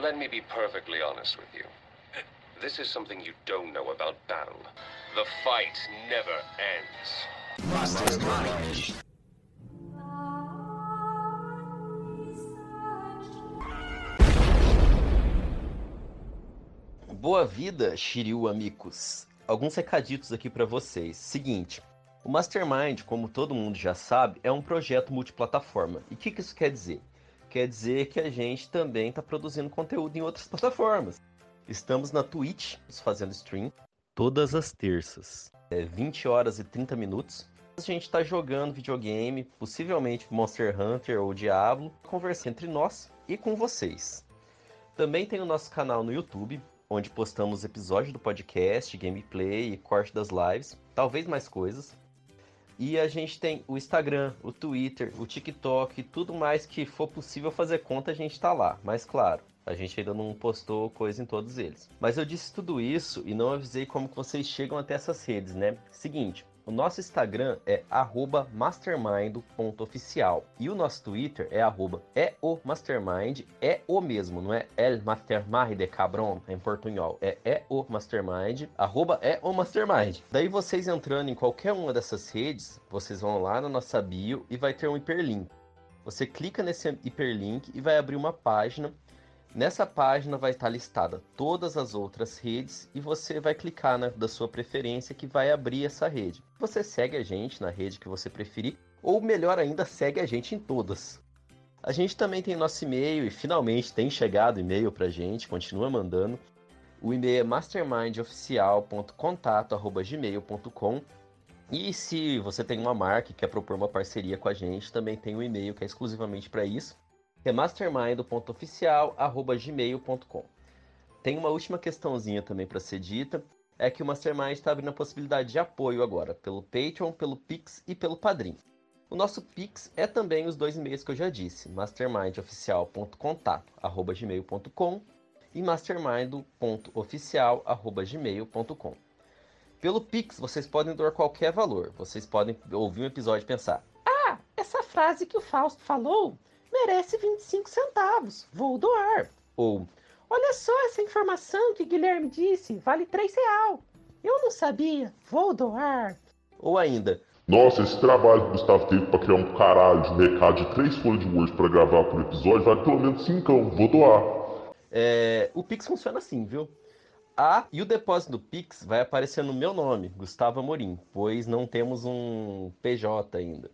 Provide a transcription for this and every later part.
Let me be perfectly honest with you. This is something you don't know about battle. The fight never ends. Boa vida, Shiryu amigos. Alguns recaditos aqui para vocês. Seguinte, o Mastermind, como todo mundo já sabe, é um projeto multiplataforma. E o que, que isso quer dizer? Quer dizer que a gente também está produzindo conteúdo em outras plataformas. Estamos na Twitch, fazendo stream, todas as terças. É 20 horas e 30 minutos. A gente está jogando videogame, possivelmente Monster Hunter ou Diablo, conversando entre nós e com vocês. Também tem o nosso canal no YouTube, onde postamos episódios do podcast, gameplay e corte das lives, talvez mais coisas. E a gente tem o Instagram, o Twitter, o TikTok, tudo mais que for possível fazer conta, a gente tá lá. Mas claro, a gente ainda não postou coisa em todos eles. Mas eu disse tudo isso e não avisei como vocês chegam até essas redes, né? Seguinte, nosso Instagram é mastermind.oficial e o nosso Twitter é arroba é o é o mesmo, não é el mastermind de cabron em portunhol, é é o mastermind, arroba é. Daí vocês entrando em qualquer uma dessas redes, vocês vão lá na nossa bio e vai ter um hiperlink. Você clica nesse hiperlink e vai abrir uma página Nessa página vai estar listada todas as outras redes e você vai clicar na da sua preferência que vai abrir essa rede. Você segue a gente na rede que você preferir, ou melhor ainda, segue a gente em todas. A gente também tem nosso e-mail e finalmente tem chegado e-mail pra gente, continua mandando. O e-mail é mastermindoficial.contato@gmail.com. E se você tem uma marca e quer propor uma parceria com a gente, também tem um e-mail que é exclusivamente para isso mastermind.oficial.gmail.com. Tem uma última questãozinha também para ser dita, é que o Mastermind está abrindo a possibilidade de apoio agora, pelo Patreon, pelo Pix e pelo Padrim. O nosso Pix é também os dois e-mails que eu já disse, mastermindoficial.contato.gmail.com e mastermind.oficial.gmail.com. Pelo Pix, vocês podem doar qualquer valor. Vocês podem ouvir um episódio e pensar: Ah, essa frase que o Fausto falou merece 25 centavos. Vou doar. Ou, Olha só essa informação que Guilherme disse, vale 3 real. Eu não sabia. Vou doar. ou ainda, Nossa, esse trabalho que o Gustavo teve pra criar um caralho de recado de três folhas de Word pra gravar por episódio vale pelo menos 5, vou doar. É, o Pix funciona assim, viu? A e o depósito do Pix vai aparecer no meu nome, Gustavo Amorim, pois não temos um PJ ainda.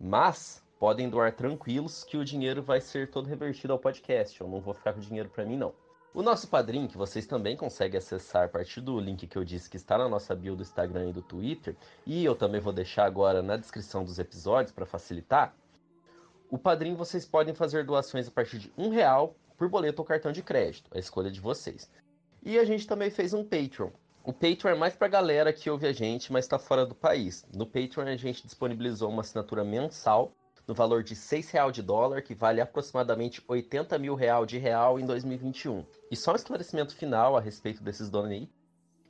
Mas podem doar tranquilos que o dinheiro vai ser todo revertido ao podcast. Eu não vou ficar com dinheiro para mim, não. O nosso padrinho, que vocês também conseguem acessar a partir do link que eu disse que está na nossa bio do Instagram e do Twitter, e eu também vou deixar agora na descrição dos episódios para facilitar. O padrinho vocês podem fazer doações a partir de um real por boleto ou cartão de crédito, a escolha de vocês. E a gente também fez um Patreon. O Patreon é mais pra galera que ouve a gente, mas está fora do país. No Patreon a gente disponibilizou uma assinatura mensal no valor de R$ real de dólar, que vale aproximadamente 80 mil real de real em 2021. E só um esclarecimento final a respeito desses donate,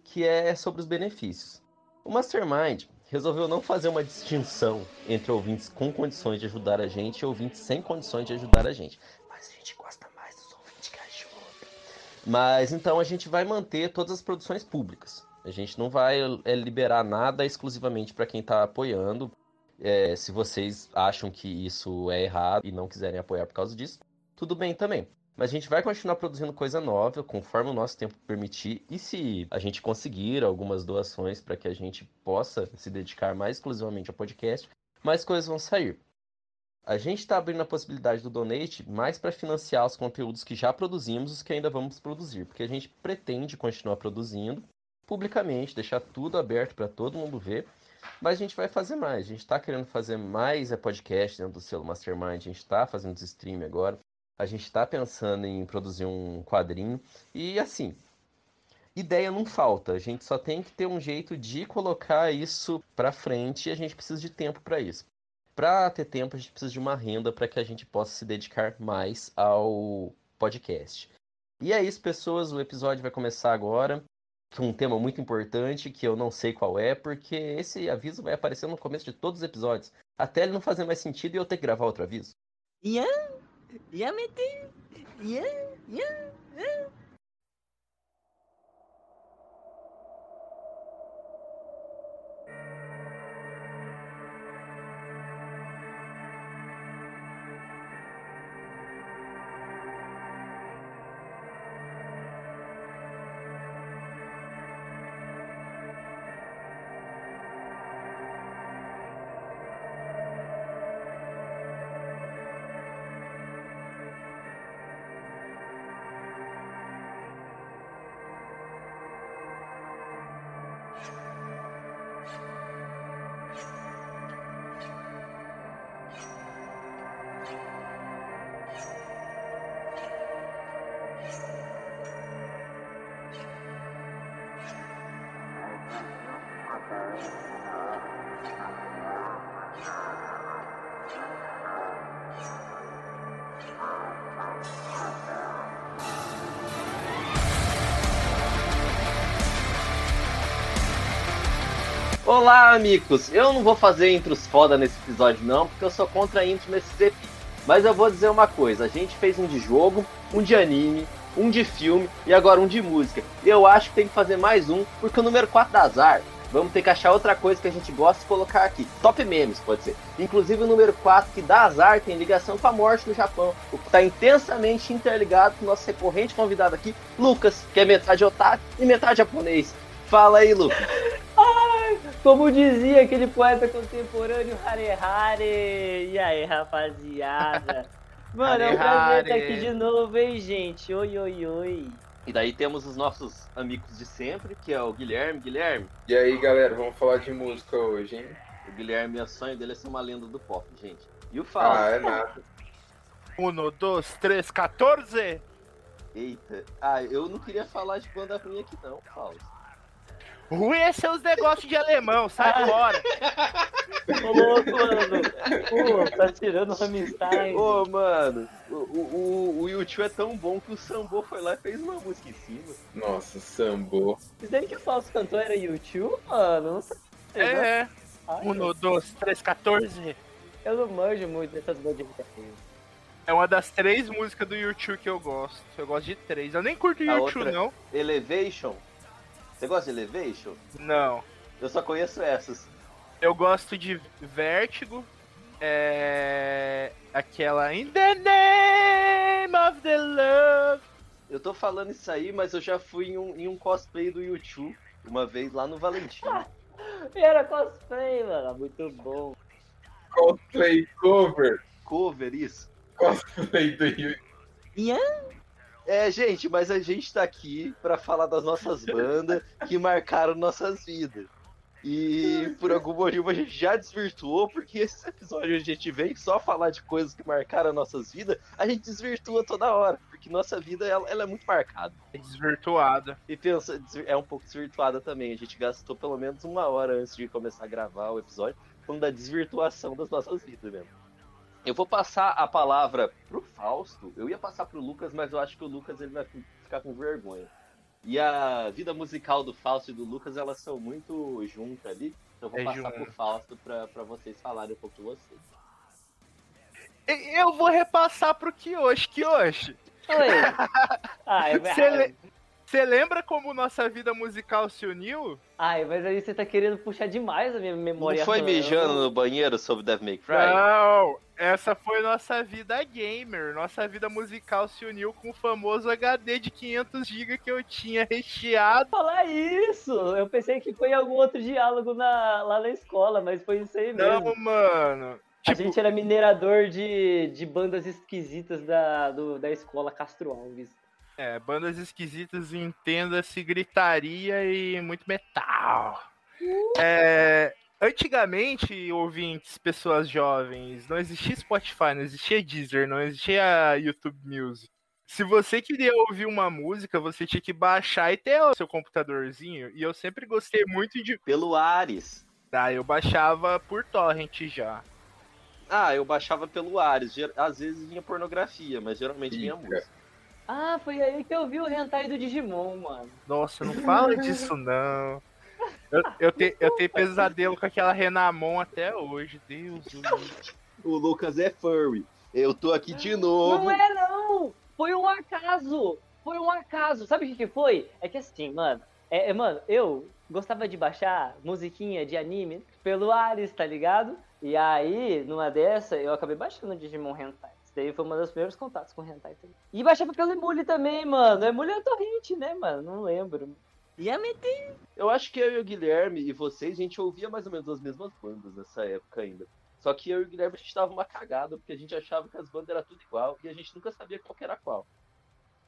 que é sobre os benefícios. O Mastermind resolveu não fazer uma distinção entre ouvintes com condições de ajudar a gente e ouvintes sem condições de ajudar a gente. Mas a gente gosta mais dos ouvintes que ajudam. Mas então a gente vai manter todas as produções públicas. A gente não vai é, liberar nada exclusivamente para quem está apoiando. É, se vocês acham que isso é errado e não quiserem apoiar por causa disso, tudo bem também. Mas a gente vai continuar produzindo coisa nova, conforme o nosso tempo permitir. E se a gente conseguir algumas doações para que a gente possa se dedicar mais exclusivamente ao podcast, mais coisas vão sair. A gente está abrindo a possibilidade do donate mais para financiar os conteúdos que já produzimos os que ainda vamos produzir, porque a gente pretende continuar produzindo publicamente, deixar tudo aberto para todo mundo ver. Mas a gente vai fazer mais. A gente está querendo fazer mais é podcast dentro do selo Mastermind. A gente está fazendo os stream agora. A gente está pensando em produzir um quadrinho. E assim, ideia não falta. A gente só tem que ter um jeito de colocar isso para frente e a gente precisa de tempo para isso. Para ter tempo, a gente precisa de uma renda para que a gente possa se dedicar mais ao podcast. E é isso, pessoas. O episódio vai começar agora um tema muito importante que eu não sei qual é, porque esse aviso vai aparecer no começo de todos os episódios. Até ele não fazer mais sentido e eu ter que gravar outro aviso. Ian? Ian, meu Deus. Ian? Olá, amigos! Eu não vou fazer intros foda nesse episódio, não, porque eu sou contra intro nesse EP. Mas eu vou dizer uma coisa: a gente fez um de jogo, um de anime, um de filme e agora um de música. E eu acho que tem que fazer mais um, porque o número 4 da Azar. Vamos ter que achar outra coisa que a gente gosta e colocar aqui. Top memes, pode ser. Inclusive o número 4, que dá azar, tem ligação com a morte no Japão. O que está intensamente interligado com o nosso recorrente convidado aqui, Lucas, que é metade otaku e metade japonês. Fala aí, Lucas. Como dizia aquele poeta contemporâneo Hare Hare. E aí, rapaziada? Mano, é um prazer estar aqui de novo, hein, gente? Oi, oi, oi. E daí temos os nossos amigos de sempre, que é o Guilherme. Guilherme, E aí, galera, vamos falar de música hoje, hein? o Guilherme, o sonho dele é ser uma lenda do pop, gente. E o Fausto. Ah, é nada. Um, dois, três, 14! Eita. Ah, eu não queria falar de banda ruim aqui não, Fausto. Ruim é seus negócios de alemão, sai fora! Ô, louco, mano. Pô, tá tirando o Rammstein. Ô, mano, o, o, o, YouTube é tão bom que o Sambo foi lá e fez uma música em cima. Nossa, sambô. Isso daí que o falso cantor era YouTube, mano? Não sei. É, Ai, um, dois, três, 14. Eu não manjo muito dessas bandas de. É uma das três músicas do YouTube que eu gosto. Eu gosto de três. Eu nem curto A YouTube, outra- não. Elevation. Você gosta de Elevation? Não. Eu só conheço essas. Eu gosto de Vértigo. É. Aquela In the Name of the Love. Eu tô falando isso aí, mas eu já fui em um, em um cosplay do YouTube uma vez lá no Valentim. E era cosplay, mano. Muito bom. Cosplay cover. Cover, isso. Cosplay do YouTube. É, gente, mas a gente tá aqui pra falar das nossas bandas que marcaram nossas vidas. E por algum motivo a gente já desvirtuou, porque esse episódio a gente vem só falar de coisas que marcaram nossas vidas, a gente desvirtua toda hora, porque nossa vida ela, ela é muito marcada. É desvirtuada. E pensa, é um pouco desvirtuada também. A gente gastou pelo menos uma hora antes de começar a gravar o episódio falando da desvirtuação das nossas vidas mesmo. Eu vou passar a palavra pro Fausto. Eu ia passar pro Lucas, mas eu acho que o Lucas ele vai fi- ficar com vergonha. E a vida musical do Fausto e do Lucas, elas são muito juntas ali. Então eu vou É passar junto. pro Fausto pra, pra vocês falarem um pouco de vocês. Eu vou repassar pro Kyoshi. Kyoshi, Oi. Você le- você lembra como nossa vida musical se uniu? Ai, mas aí você tá querendo puxar demais a minha memória. Não foi mijando no banheiro sobre Devil May Cry? Não, essa foi nossa vida gamer. Nossa vida musical se uniu com o famoso HD de 500 GB que eu tinha recheado. falar isso! Eu pensei que foi algum outro diálogo na- lá na escola, mas foi isso aí mesmo. Não, mano. a Tipo, gente era minerador de, de bandas esquisitas da, do- da escola Castro Alves. é, bandas esquisitas, entenda-se gritaria e muito metal. É, antigamente, ouvintes, pessoas jovens, não existia Spotify, não existia Deezer, não existia YouTube Music. Se você queria ouvir uma música, você tinha que baixar e ter o seu computadorzinho. E eu sempre gostei muito de. Pelo Ares. Ah, eu baixava por torrent já. Ah, eu baixava pelo Ares. Às vezes vinha pornografia, mas geralmente vinha música. Ah, foi aí que eu vi o hentai do Digimon, mano. Nossa, não fala disso não. Eu, eu, te- eu tenho pesadelo com aquela Renamon até hoje. Deus do livro. O Lucas é furry. Eu tô aqui de novo. Não é não! foi um acaso! Foi um acaso! Sabe o que, que foi? É que assim, mano, é, é, mano, eu gostava de baixar musiquinha de anime pelo Ares, tá ligado? E aí, numa dessa, eu acabei baixando Digimon Hentai. Isso daí foi um dos primeiros contatos com Hentai também. E baixava pelo Emule também, mano. Emule é torrente, né, mano? Não lembro. Tem Eu acho que eu e o Guilherme e vocês, a gente ouvia mais ou menos as mesmas bandas nessa época ainda. Só que eu e o Guilherme a gente tava uma cagada, porque a gente achava que as bandas eram tudo igual e a gente nunca sabia qual que era qual.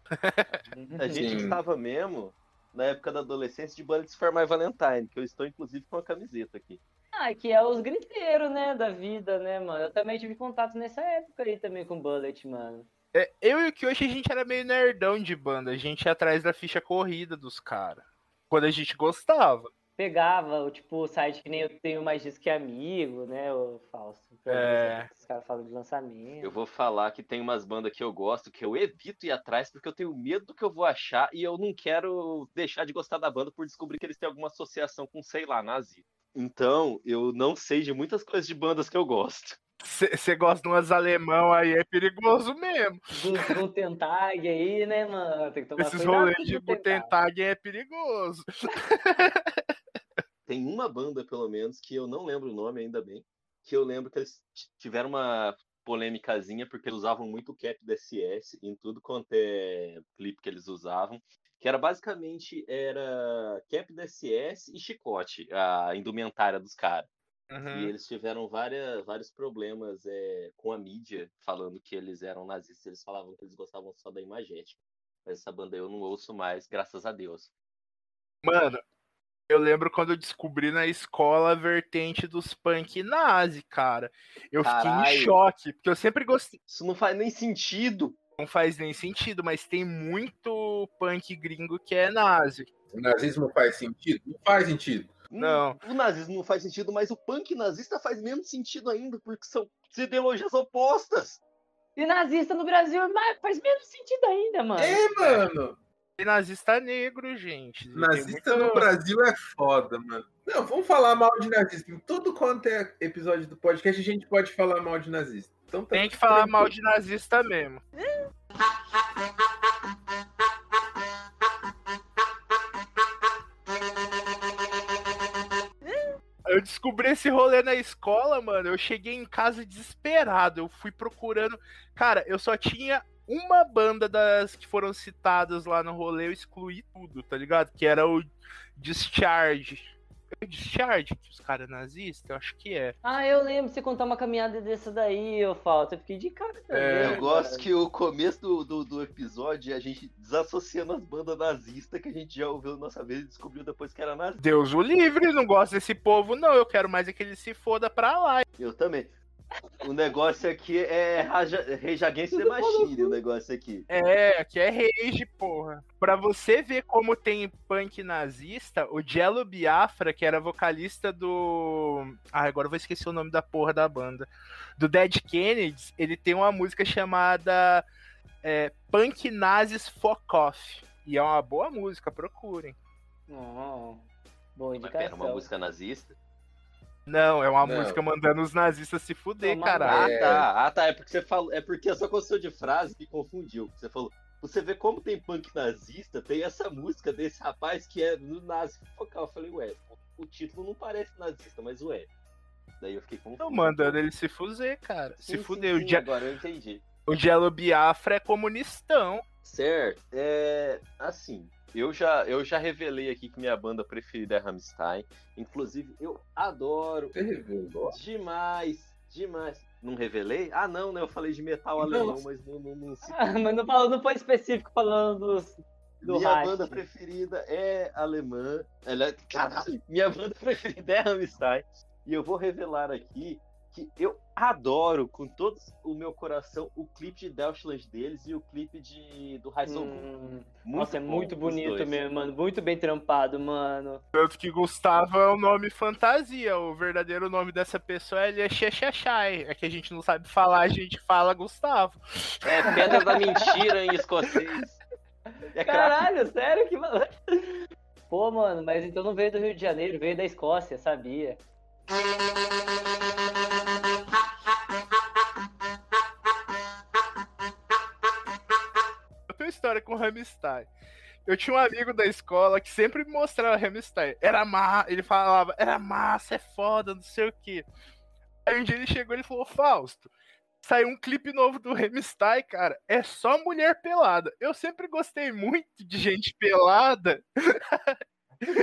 A gente Sim. estava mesmo na época da adolescência de Bullets for My Valentine, que eu estou inclusive com a camiseta aqui. Ah, que é os griteiros, né, da vida, né, mano? Eu também tive contato nessa época aí também com Bullet, mano. É, eu e o Kyoshi, a gente era meio nerdão de banda. A gente ia atrás da ficha corrida dos caras. Quando a gente gostava. Pegava, o tipo, o site que nem eu tenho mais disso que amigo, né, o Fausto. É. Os caras falam de lançamento. Eu vou falar que tem umas bandas que eu gosto, que eu evito ir atrás, porque eu tenho medo do que eu vou achar e eu não quero deixar de gostar da banda por descobrir que eles têm alguma associação com, sei lá, nazi. Então, eu não sei de muitas coisas de bandas que eu gosto. Você gosta de umas alemão aí, é perigoso mesmo. Dos Guten Tag aí, né, mano? Tem que tomar Esses rolês de Guten Guten Tag. Tag é perigoso. Tem uma banda, pelo menos, que eu não lembro o nome, ainda bem, que eu lembro que eles tiveram uma polêmicazinha porque eles usavam muito o cap DSS em tudo quanto é clipe que eles usavam, que era basicamente era cap DSS e chicote, a indumentária dos caras. E Uhum. eles tiveram várias, vários problemas é, com a mídia, falando que eles eram nazistas. Eles falavam que eles gostavam só da imagética. Mas essa banda eu não ouço mais, graças a Deus. Mano, eu lembro quando eu descobri na escola a vertente dos punk nazi, cara. Eu fiquei em Caralho. choque, porque eu sempre gostei. Isso não faz nem sentido. Não faz nem sentido, mas tem muito punk gringo que é nazi. O nazismo faz sentido? Não faz sentido. Não. Hum, O nazismo não faz sentido, mas o punk nazista faz menos sentido ainda, porque são ideologias opostas. E nazista no Brasil mas faz menos sentido ainda, mano. É, mano. Tem nazista negro, gente. Nazista muito- no Brasil é foda, mano. Não, vamos falar mal de nazista. Em Tudo quanto é episódio do podcast, a gente pode falar mal de nazista. Então tá Tem que falar tranquilo. mal de nazista mesmo. Eu descobri esse rolê na escola, mano. Eu cheguei em casa desesperado. Eu fui procurando. Cara, eu só tinha uma banda das que foram citadas lá no rolê. Eu excluí tudo, tá ligado? Que era o Discharge. É o que os caras nazistas? Eu acho que é. Ah, eu lembro de você contar uma caminhada dessa daí, eu falto. Eu fiquei de cara também. É, eu gosto que o começo do, do, do episódio é a gente desassociando as bandas nazistas que a gente já ouviu nossa vez e descobriu depois que era nazista. Deus o livre, não gosto desse povo, não. Eu quero mais é que ele se foda pra lá. Eu também. O negócio aqui é Raja- Rage Against the Machine, o negócio aqui. É, que é rage, porra. Pra você ver como tem punk nazista, o Jello Biafra, que era vocalista do. Ah, agora eu vou esquecer o nome da porra da banda. Do Dead Kennedys, ele tem uma música chamada é, Punk Nazis Fuck Off. E é uma boa música, procurem. Oh, boa Mas pera, indicação. uma música nazista? Não, é uma Não. música mandando os nazistas se fuder, Toma caralho. Ah, tá. Ah, tá. É porque você falou. É porque a sua construção de frase me confundiu. Você falou. Você vê como tem punk nazista, tem essa música desse rapaz que é no nazi focal. Eu falei, ué, o título não parece nazista, mas ué. Daí eu fiquei confuso. Tô mandando ele se fuder, cara. Sim, se sim, fuder. sim, O, Je Agora eu entendi. o Jello Biafra é comunistão. Certo. É. Assim. Eu já, eu já revelei aqui que minha banda preferida é Rammstein. Inclusive, eu adoro Você revelou? demais, demais. Não revelei? Ah, não, né? Eu falei de metal Não. alemão, mas não, não, não se Ah, mas não, falou, não foi específico falando dos, do Minha banda preferida é alemã. Ela é... Caralho, minha banda preferida é Rammstein. E eu vou revelar aqui que eu adoro com todo o meu coração o clipe de Deutschland deles e o clipe de do Heisenberg. Hum, Muito nossa, é muito bonito mesmo, mano. Muito bem trampado, mano. Tanto que Gustavo é o nome fantasia. O verdadeiro nome dessa pessoa ele é Xexexai. É que a gente não sabe falar, a gente fala Gustavo. É Pedra da Mentira em escocês. É craque. Caralho, sério que mano. Pô, mano, mas então não veio do Rio de Janeiro, veio da Escócia, sabia? História com Hamstein. Eu tinha um amigo da escola que sempre me mostrava Hamstein. Era massa, ele falava, era massa, é foda, não sei o quê. Aí um dia ele chegou e falou, Fausto, saiu um clipe novo do Hamstein, cara, é só mulher pelada. Eu sempre gostei muito de gente pelada.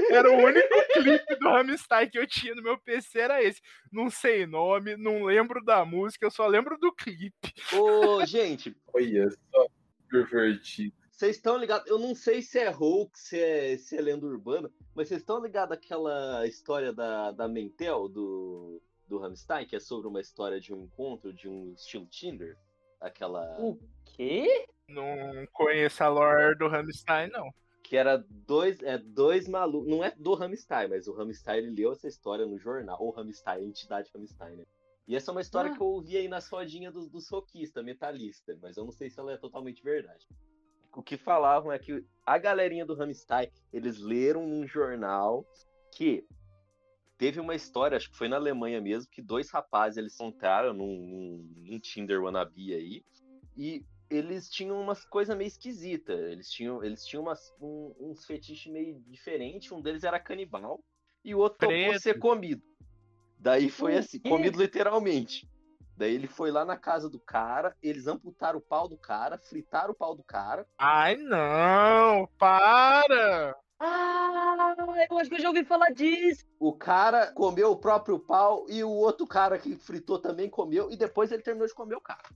Era o único clipe do Hamstein que eu tinha no meu PC, era esse. Não sei nome, não lembro da música, eu só lembro do clipe. Ô, gente, Olha só, pervertido. Vocês estão ligados? Eu não sei se é hoax, se é, se é lenda urbana, mas vocês estão ligados àquela história da, da Mentel, do, do Hamstein, que é sobre uma história de um encontro, de um estilo Tinder? Aquela. O quê? Não conheço a lore do Hamstein, não. Que era dois, é, dois malucos. Não é do Hamstein, mas o Hamstein ele leu essa história no jornal. Ou Hamstein, a entidade Hamstein, né? E essa é uma história Ah. que eu ouvi aí nas rodinhas dos, dos rockistas, metalista, mas eu não sei se ela é totalmente verdade. O que falavam é que a galerinha do Hamstein, eles leram num jornal que teve uma história, acho que foi na Alemanha mesmo, que dois rapazes eles se encontraram num, num, num Tinder wannabe aí, e eles tinham umas coisas meio esquisitas. Eles tinham, eles tinham umas, um- uns fetiches meio diferentes. Um deles era canibal e o outro topou Preto. ser comido. Daí foi O assim, comido literalmente. Daí ele foi lá na casa do cara, eles amputaram o pau do cara, fritaram o pau do cara. Ai, não, para! Ah, eu acho que eu já ouvi falar disso. O cara comeu o próprio pau e o outro cara que fritou também comeu e depois ele terminou de comer o cara.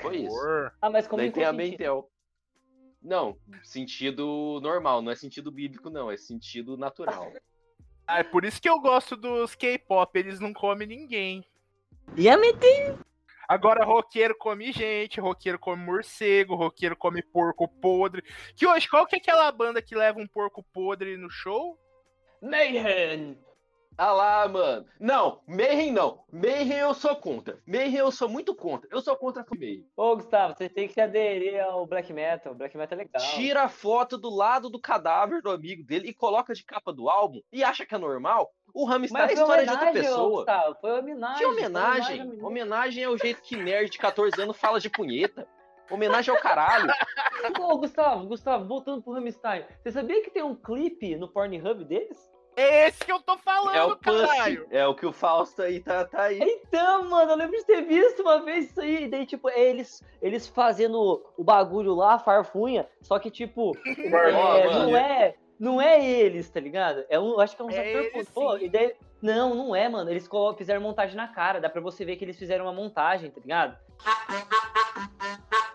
Foi isso. Ah, mas como Daí tem a? Mentel. Não, sentido normal, não é sentido bíblico, não, é sentido natural. Ah, é por isso que eu gosto dos K-pop, eles não comem ninguém. E a mente? Agora, roqueiro come gente, roqueiro come morcego, roqueiro come porco podre. Que hoje, qual que é aquela banda que leva um porco podre no show? Mayhem! Ah lá, mano. Não, Mayhem não. Mayhem eu sou contra. Mayhem eu sou muito contra. Eu sou contra a Mayhem. Ô, Gustavo, você tem que aderir ao Black Metal. Black Metal é legal. Tira a foto do lado do cadáver do amigo dele e coloca de capa do álbum e acha que é normal. O Hamster é foi história de outra homenagem, pessoa. Gustavo. Foi homenagem. Que homenagem? ao menino. Homenagem é o jeito que nerd de 14 anos fala de punheta. Homenagem ao caralho. Ô, Gustavo, Gustavo, voltando pro Hamstein. Você sabia que tem um clipe no Pornhub deles? É esse que eu tô falando, É o caralho! Pussy. É o que o Fausto aí tá, tá aí. Então, mano, eu lembro de ter visto uma vez isso aí. Daí, tipo, é eles, eles fazendo o bagulho lá, a farfunha, só que, tipo, é, não é. Não é eles, tá ligado? É um, eu acho que é um É ator pô, e daí, Não, não é, mano. Eles fizeram montagem na cara. Dá pra você ver que eles fizeram uma montagem, tá ligado?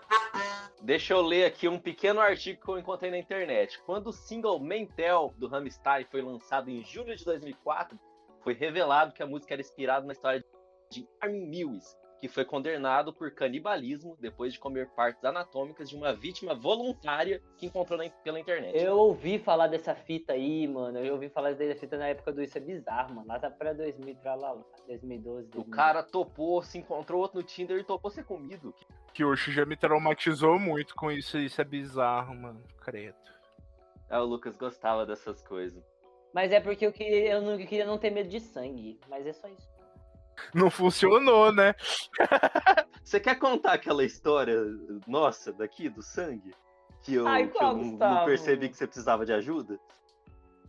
Deixa eu ler aqui um pequeno artigo que eu encontrei na internet. Quando o single Mentel do Rammstein foi lançado em julho de 2004, foi revelado que a música era inspirada na história de Armin Lewis, que foi condenado por canibalismo depois de comer partes anatômicas de uma vítima voluntária que encontrou na- pela internet. Eu ouvi falar dessa fita aí, mano. Eu ouvi falar dessa fita na época do Isso é Bizarro, mano. Lá tá pra 2000, pra lá, lá, 2012. O 2000. cara topou, se encontrou outro no Tinder e topou ser comido. Que o já me traumatizou muito com isso. Isso é bizarro, mano. Credo. Ah, o Lucas gostava dessas coisas. Mas é porque eu queria, eu não eu queria não ter medo de sangue. Mas é só isso. Não funcionou, né? Você quer contar aquela história nossa daqui do sangue? Que eu, Ai, que qual, eu não- percebi que você precisava de ajuda?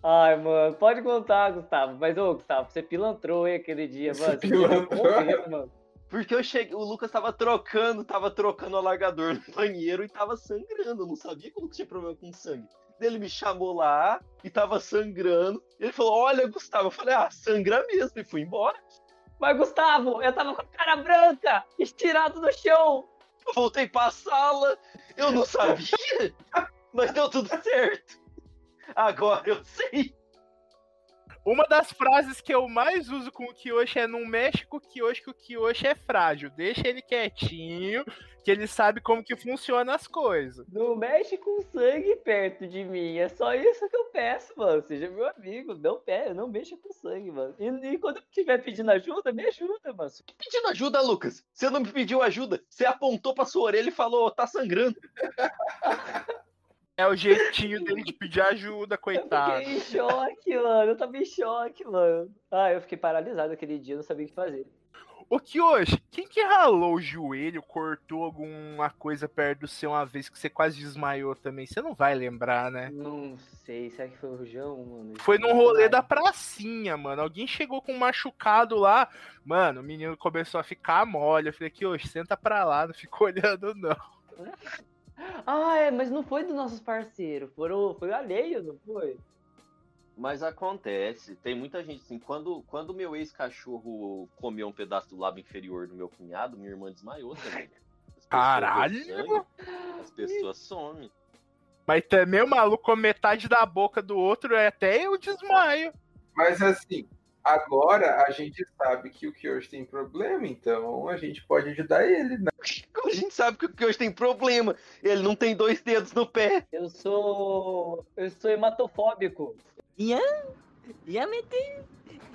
Ai, mano, pode contar, Gustavo. Mas, ô, Gustavo, você pilantrou, hein, aquele dia, mano. Você pilantrou. mano. Porque eu cheguei, o Lucas tava trocando, tava trocando o alargador no banheiro e tava sangrando. Eu não sabia que o Lucas tinha problema com sangue. Ele me chamou lá e tava sangrando. Ele falou: Olha, Gustavo. Eu falei: Ah, sangra mesmo. E fui embora. Mas, Gustavo, eu tava com a cara branca, estirado no chão. Eu voltei pra sala. Eu não sabia. mas deu tudo certo. Agora eu sei. Uma das frases que eu mais uso com o Kyoshi é não mexe com o Kyoshi, que o Kyoshi é frágil. Deixa ele quietinho, que ele sabe como que funciona as coisas. Não mexe com sangue perto de mim. É só isso que eu peço, mano. Seja meu amigo. Não, pe- não mexa com sangue, mano. E, e quando eu estiver pedindo ajuda, me ajuda, mano. Pedindo ajuda, Lucas. Você não me pediu ajuda. Você apontou pra sua orelha e falou: Tá sangrando. É o jeitinho dele de pedir ajuda, Eu coitado. fiquei em choque, mano. Eu tava em choque, mano. Ah, eu fiquei paralisado aquele dia, não sabia o que fazer. O que hoje? Quem que ralou o joelho, cortou alguma coisa perto do seu uma vez que você quase desmaiou também? Você não vai lembrar, né? Não sei, será que foi o João, mano? Foi num rolê da pracinha, mano. Alguém chegou com um machucado lá. Mano, o menino começou a ficar mole. Eu falei que hoje senta pra lá, não fica olhando, não. Ah, é, mas não foi dos nossos parceiros. Foram, foi o alheio, não foi? Mas acontece, tem muita gente assim, quando quando meu ex-cachorro comeu um pedaço do lábio inferior do meu cunhado, minha irmã desmaiou também. As pessoas Caralho! sangue, As pessoas somem. Mas também o maluco com metade da boca do outro, é até eu desmaio. Mas assim, agora a gente sabe que o Kyoshi tem problema, então a gente pode ajudar ele, né? A gente sabe que o que hoje tem problema. Ele não tem dois dedos no pé. Eu sou. Eu sou hematofóbico. Ian? Ian.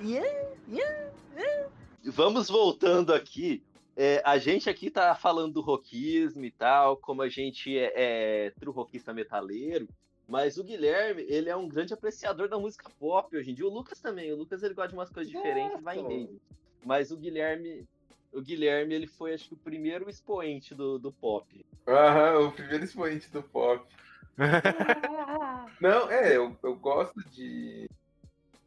Ian? Ian? Vamos voltando aqui. É, a gente aqui tá falando do rockismo e tal, como a gente é, é true rockista metaleiro, mas o Guilherme, ele é um grande apreciador da música pop hoje em dia. O Lucas também, o Lucas ele gosta de umas coisas diferentes e vai em meio. Mas o Guilherme, o Guilherme, ele foi acho que o primeiro expoente do, do pop. Aham, o primeiro expoente do pop. Não, é, eu, eu gosto de,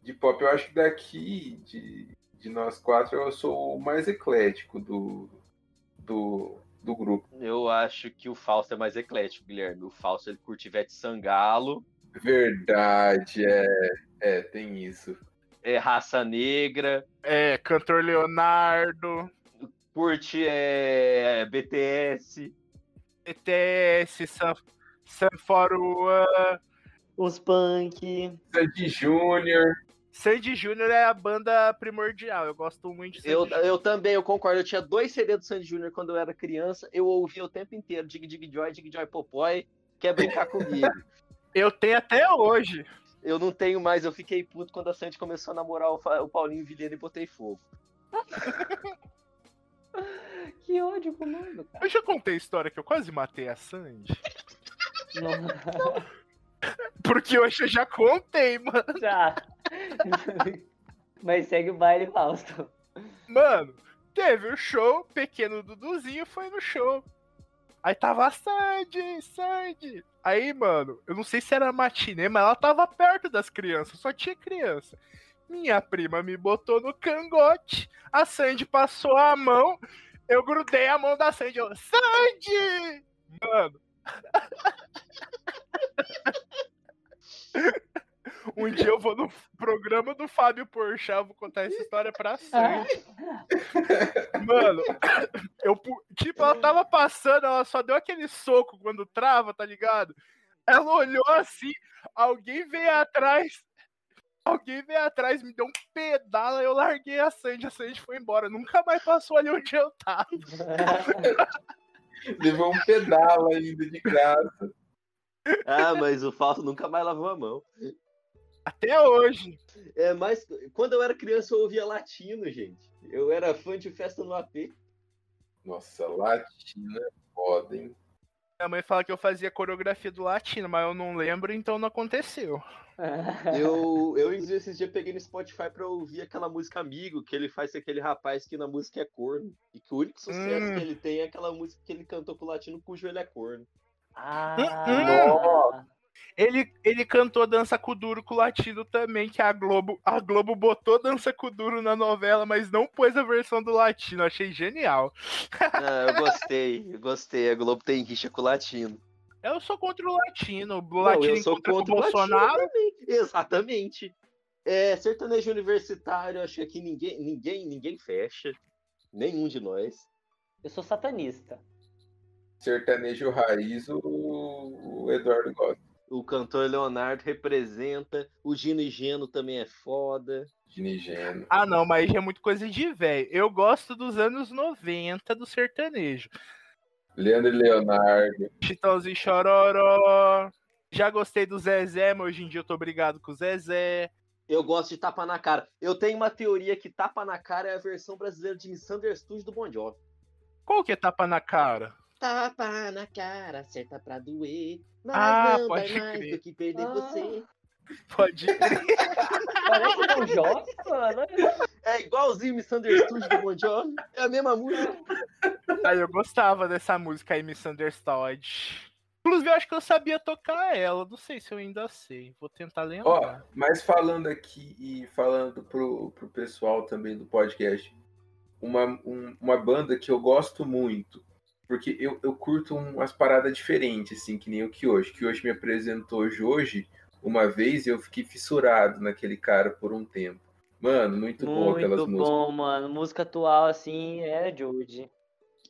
de pop. Eu acho que daqui, de, de nós quatro, eu sou o mais eclético do, do, do grupo. Eu acho que o Fausto é mais eclético, Guilherme. O Fausto ele curte Ivete Sangalo, Verdade, é, é, tem isso. é raça negra, É, cantor Leonardo, curte é, BTS. Sun For One. Os punk. Sandy Júnior. Sandy Júnior é a banda primordial. Eu gosto muito de Sandy Eu, eu também, eu concordo. Eu tinha dois CD do Sandy Júnior quando eu era criança. Eu ouvia o tempo inteiro Dig Dig Joy, Dig Joy Popoy. Quer brincar comigo? Eu tenho até hoje. Eu não tenho mais. Eu fiquei puto quando a Sandy começou a namorar o, Paulinho Vilhena e botei fogo. Que ódio comando, cara. Eu já contei a história que eu quase matei a Sandy. Não, Porque hoje eu já contei, mano. já. Mas segue o baile, Fausto. Mano, teve o show, pequeno Duduzinho foi no show. Aí tava a Sandy, Sandy. Aí, mano, eu não sei se era matinê, mas ela tava perto das crianças, só tinha criança. Minha prima me botou no cangote, a Sandy passou a mão, eu grudei a mão da Sandy, eu, Sandy! Mano. Um dia eu vou no programa do Fábio Porchat, vou contar essa história pra Sandy. Mano, eu, tipo, ela tava passando, ela só deu aquele soco quando trava, tá ligado? Ela olhou assim, alguém veio atrás, alguém veio atrás, me deu um pedala, eu larguei a Sandy, a Sandy foi embora, nunca mais passou ali onde eu tava. Levou um pedal ainda de graça. Ah, mas o Fausto nunca mais lavou a mão. Até hoje. É, mas quando eu era criança eu ouvia latino, gente. Eu era fã de festa no AP. Nossa, latina é foda, hein? Minha mãe fala que eu fazia coreografia do latino, mas eu não lembro, então não aconteceu. Eu, eu esses dias peguei no Spotify pra ouvir aquela música Amigo, que ele faz com aquele rapaz que na música é corno. E que o único sucesso Hum. que ele tem é aquela música que ele cantou com o latino cujo ele é corno. Ah, Ele, ele cantou Dança com Duro com o latino também, que a Globo, a Globo botou Dança com Duro na novela, mas não pôs a versão do latino. Achei genial. Ah, eu gostei, eu gostei. A Globo tem rixa com o latino. Eu sou contra o latino. O Não, latino eu sou o contra o latino Bolsonaro. também. Exatamente. É, sertanejo universitário, acho que aqui ninguém, ninguém, ninguém fecha. Nenhum de nós. eu sou satanista. Sertanejo raiz, o, o Eduardo gosta. O cantor Leonardo representa. O Gino e Geno também é foda. De Nigeno. Ah, não, mas já é muito coisa de velho. Eu gosto dos anos 90 do sertanejo. Leandro e Leonardo. Chitãozinho Chororó. Já gostei do Zezé, mas hoje em dia eu tô brigado com o Zezé. Eu gosto de tapa na cara. Eu tenho uma teoria que tapa na cara é a versão brasileira de Misunderstood do Bon Jovi. Qual que é tapa na cara? Tapa na cara, acerta pra doer. Mas Ah, não pode mais crer. do que perder Ah. você. Pode. Parece um jovem, mano. É igualzinho Misunderstood do Bon Jovi. É a mesma música. Aí eu gostava dessa música aí, Misunderstood. Inclusive, eu acho que eu sabia tocar ela. Não sei se eu ainda sei. Vou tentar Ó, lembrar. mas falando aqui e falando pro, pro pessoal também do podcast, uma, um- uma banda que eu gosto muito, porque eu, eu curto umas paradas diferentes, assim, que nem o que hoje. Que hoje me apresentou hoje, uma vez eu fiquei fissurado naquele cara por um tempo. Mano, muito, bom aquelas Muito músicas. bom, mano. Música atual, assim, é Jude.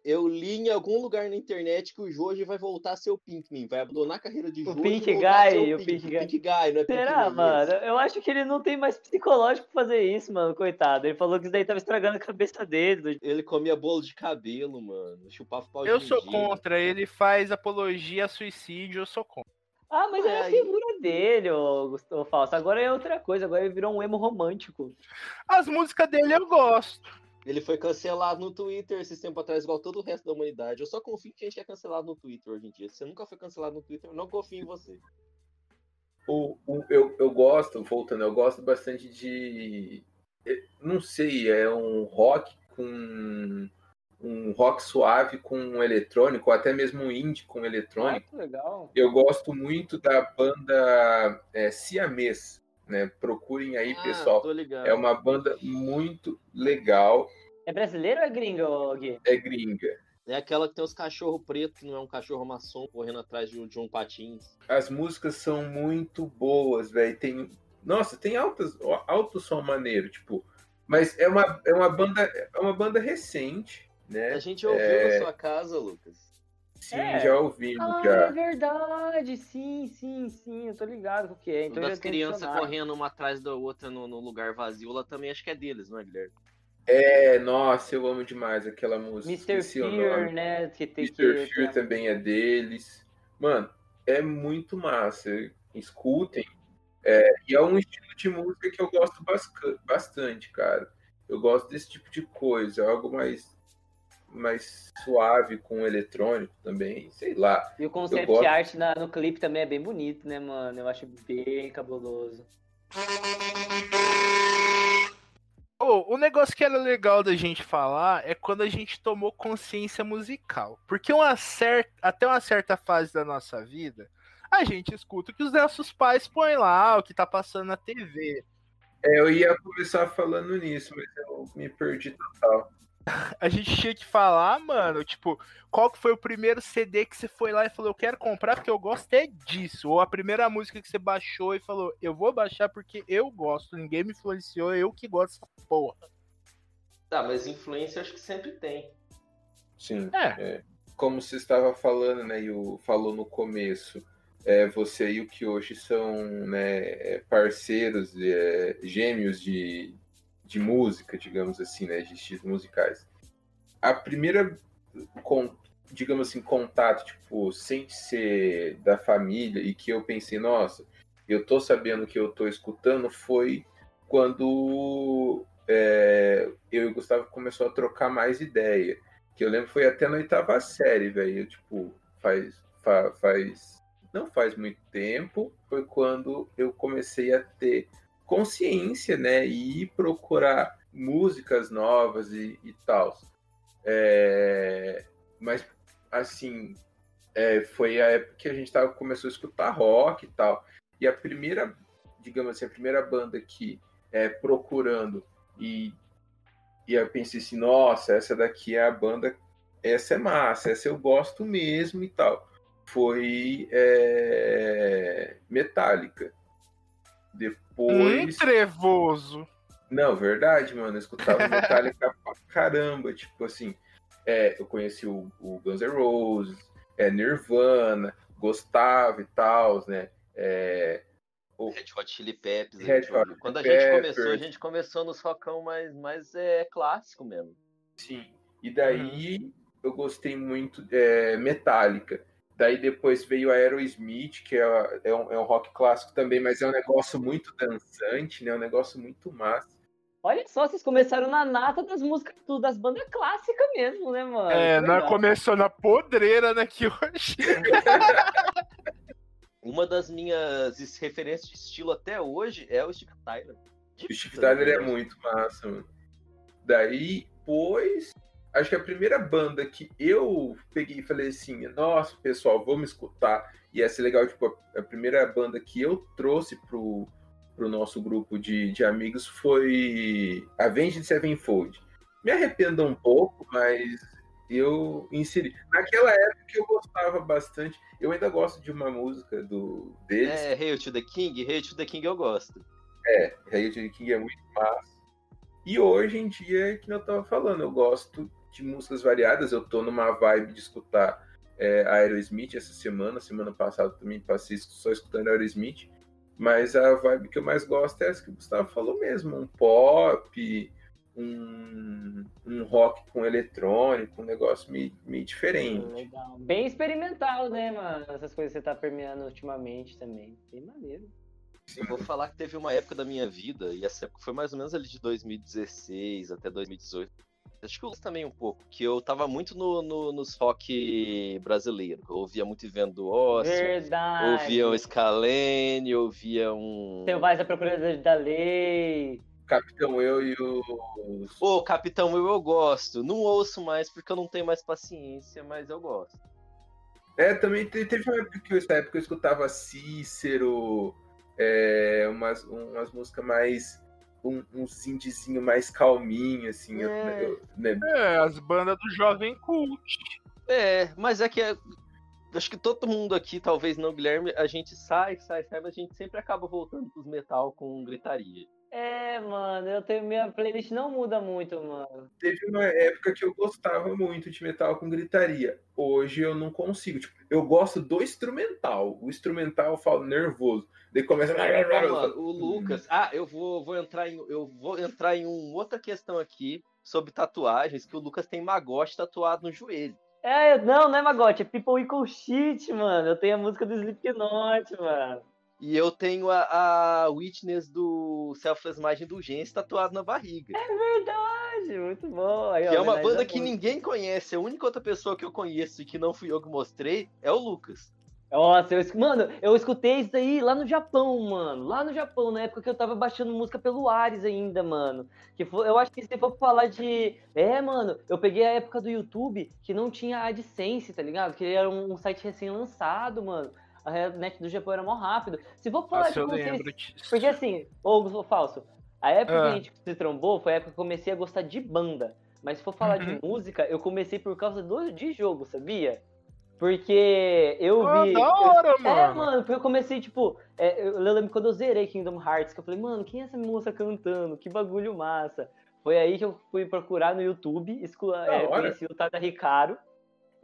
Eu li em algum lugar na internet que o Joji vai voltar a ser o Pinkman. Vai abandonar a carreira de O Joji. e Pink Guy, o Pink, Pink Guy. Pink Guy, não é Será, Pinkman, mano? isso. Eu acho que ele não tem mais psicológico pra fazer isso, mano. Coitado. Ele falou que isso daí tava estragando a cabeça dele. Ele comia bolo de cabelo, mano. Chupava pau de Eu sou contra. Ele faz apologia a suicídio, eu sou contra. Ah, mas é a Ai. figura dele, ô Gustavo Falso. Agora é outra coisa. Agora ele virou um emo romântico. As músicas dele eu gosto. Ele foi cancelado no Twitter esses tempos atrás, igual todo o resto da humanidade. Eu só confio em quem é cancelado no Twitter hoje em dia. Se você nunca foi cancelado no Twitter, eu não confio em você. O, o- eu, eu gosto, voltando, eu gosto bastante de. eh, Não sei, é um rock com. Um rock suave com um eletrônico, ou até mesmo um indie com eletrônico. Ah, que legal. Eu gosto muito da banda é, Siamês, né? Procurem aí, Ah, pessoal. Tô ligado. É uma banda muito legal, É brasileiro ou é gringo, ô, Gui? é gringa. É aquela que tem os cachorros pretos, não é um cachorro maçom correndo atrás de, um- de um patins. As músicas são muito boas, velho. Tem, nossa, tem altas, alto som maneiro, tipo. Mas é uma, é uma banda, é uma banda recente, né? A gente ouviu É. na sua casa, Lucas. Sim, É. já ouvimos Ah, já. é verdade. Sim, sim, sim. Eu tô ligado com o que é. Então das tem crianças correndo uma atrás da outra no, no lugar vazio, ela também acho que é deles, não é, Guilherme? É, nossa, eu amo demais aquela música. Mr. Fear, nome. né? Que tem Mr. que. Fear também é deles. Mano, é muito massa. Escutem. É, e é um estilo de música que eu gosto bastante, cara. Eu gosto desse tipo de coisa, algo mais, mais suave com eletrônico também, sei lá. E o concept gosto. art na- no clipe também é bem bonito, né, mano? Eu acho bem cabuloso. Ô, o negócio que era legal da gente falar é quando a gente tomou consciência musical. Porque uma cer- até uma certa fase da nossa vida, a gente escuta o que os nossos pais põem lá, o que tá passando na TV. É, eu ia começar falando nisso, mas eu me perdi total. A gente tinha que falar, mano, tipo, qual que foi o primeiro CD que você foi lá e falou, eu quero comprar porque eu gosto é disso. Ou a primeira música que você baixou e falou, eu vou baixar porque eu gosto, ninguém me influenciou, eu que gosto dessa porra. Tá, mas influência acho que sempre tem. Sim. É. Como você estava falando, né, e o falou no começo, é, você e o que hoje são né, é, parceiros, é, gêmeos de, de música, digamos assim, né, de estilos musicais. A primeira, con- digamos assim, contato, tipo, sem ser da família e que eu pensei, nossa, eu tô sabendo que eu tô escutando, foi quando é, eu e o Gustavo começou a trocar mais ideia que eu lembro foi até na oitava série, velho. Tipo, faz, fa- faz. Não faz muito tempo, foi quando eu comecei a ter consciência, né? E procurar músicas novas e, e tal. É, mas, assim, é, foi a época que a gente tava, começou a escutar rock e tal. E a primeira, digamos assim, a primeira banda que é procurando e e eu pensei assim, nossa, essa daqui é a banda, essa é massa, essa eu gosto mesmo e tal. Foi é, Metallica. Um Depois. trevoso. Não, verdade, mano. Eu escutava Metallica pra caramba. Tipo assim, é, eu conheci o, o Guns N' Roses, é, Nirvana, gostava e tal, né? É, Red Hot Chili Peppers. Red Hot ouviu. Quando a Chili gente começou, a gente começou nos rockão mais, mais é, clássico mesmo. Sim. E daí eu gostei muito é, Metallica. Daí depois veio a Aerosmith, que é, é, um, é um rock clássico também, mas é um negócio muito dançante, né? É um negócio muito massa. Olha só, vocês começaram na nata das músicas tudo, das bandas clássicas mesmo, né, mano? É, Que nós começou na podreira, né, que hoje. Uma das minhas referências de estilo até hoje é o Steve Tyler. O Steve Tyler é muito massa, mano. Daí, pois, acho que a primeira banda que eu peguei e falei assim, nossa, pessoal, vamos escutar. E ia ser legal, tipo, a, primeira banda que eu trouxe pro, pro nosso grupo de, de amigos foi Avenged Sevenfold. Me arrependo um pouco, mas eu inseri. Naquela época eu gostava bastante. Eu ainda gosto de uma música do deles. É, Hail to the King? Hail to the King eu gosto. É, Hail to the King é muito massa. E hoje em dia, que eu tava falando, eu gosto de músicas variadas. Eu tô numa vibe de escutar é, Aerosmith essa semana. Semana passada também passei só escutando Aerosmith. Mas a vibe que eu mais gosto é essa que o Gustavo falou mesmo. Um pop, um, um rock com eletrônico, um negócio meio, meio diferente. Legal. Bem experimental, né, mano? Essas coisas que você tá permeando ultimamente também. Bem maneiro. Eu vou falar que teve uma época da minha vida, e essa época foi mais ou menos ali de 2016 até 2018. Acho que eu também um pouco, que eu tava muito no, no, nos rock brasileiro. Eu ouvia muito Vendo Ócio, Verdade. ouvia o Scalene, ouvia um. Tem o Mais a Procura da Lei. Capitão Eu e os. Ô, Capitão Eu eu gosto. Não ouço mais porque eu não tenho mais paciência, mas eu gosto. É, também te- teve uma época que eu, época eu escutava Cícero, é, umas, umas músicas mais. Um, uns indizinho mais calminho, assim. eu- É. eu- né? É, as bandas do Jovem Cult. É, mas é que é- acho que todo mundo aqui, talvez não, Guilherme, a gente sai, sai, sai, mas a gente sempre acaba voltando pros metal com gritaria. É, mano, eu tenho minha playlist não muda muito, mano. Teve uma época que eu gostava muito de metal com gritaria. Hoje eu não consigo. Tipo, eu gosto do instrumental. O instrumental eu falo nervoso. Daí começa. Mano, o Lucas. Ah, eu vou, vou entrar em. Eu vou entrar em uma outra questão aqui sobre tatuagens, que o Lucas tem magote tatuado no joelho. É, não, não é Magote, é People Equal Shit, mano. Eu tenho a música do Slipknot, mano. E eu tenho a, a Witness do Selfless Mind Indulgência tatuado na barriga. Verdade, muito bom. Aí, que é uma banda que ninguém conhece. A única outra pessoa que eu conheço e que não fui eu que mostrei é o Lucas. Nossa, eu, mano, eu escutei isso aí lá no Japão, mano. Lá no Japão, na época que eu tava baixando música pelo Ares ainda, mano. Que foi, eu acho que se for falar de. É, mano, eu peguei a época do YouTube que não tinha AdSense, tá ligado? Que era um, um site recém-lançado, mano. A net do Japão era mó rápido. Se for falar Nossa, de eu vocês. Porque assim, ô Gustavo Falso, a época que Ah. a gente se trombou foi a época que eu comecei a gostar de banda. Mas se for falar Uhum. de música, eu comecei por causa do, de jogo, sabia? Porque eu Pô, vi. da eu- hora, é, mano. mano, porque eu comecei, tipo, é, eu lembro quando eu zerei Kingdom Hearts, que eu falei, mano, quem é essa moça cantando? Que bagulho massa. Foi aí que eu fui procurar no YouTube, escu- é, conheci o Tada Ricaro,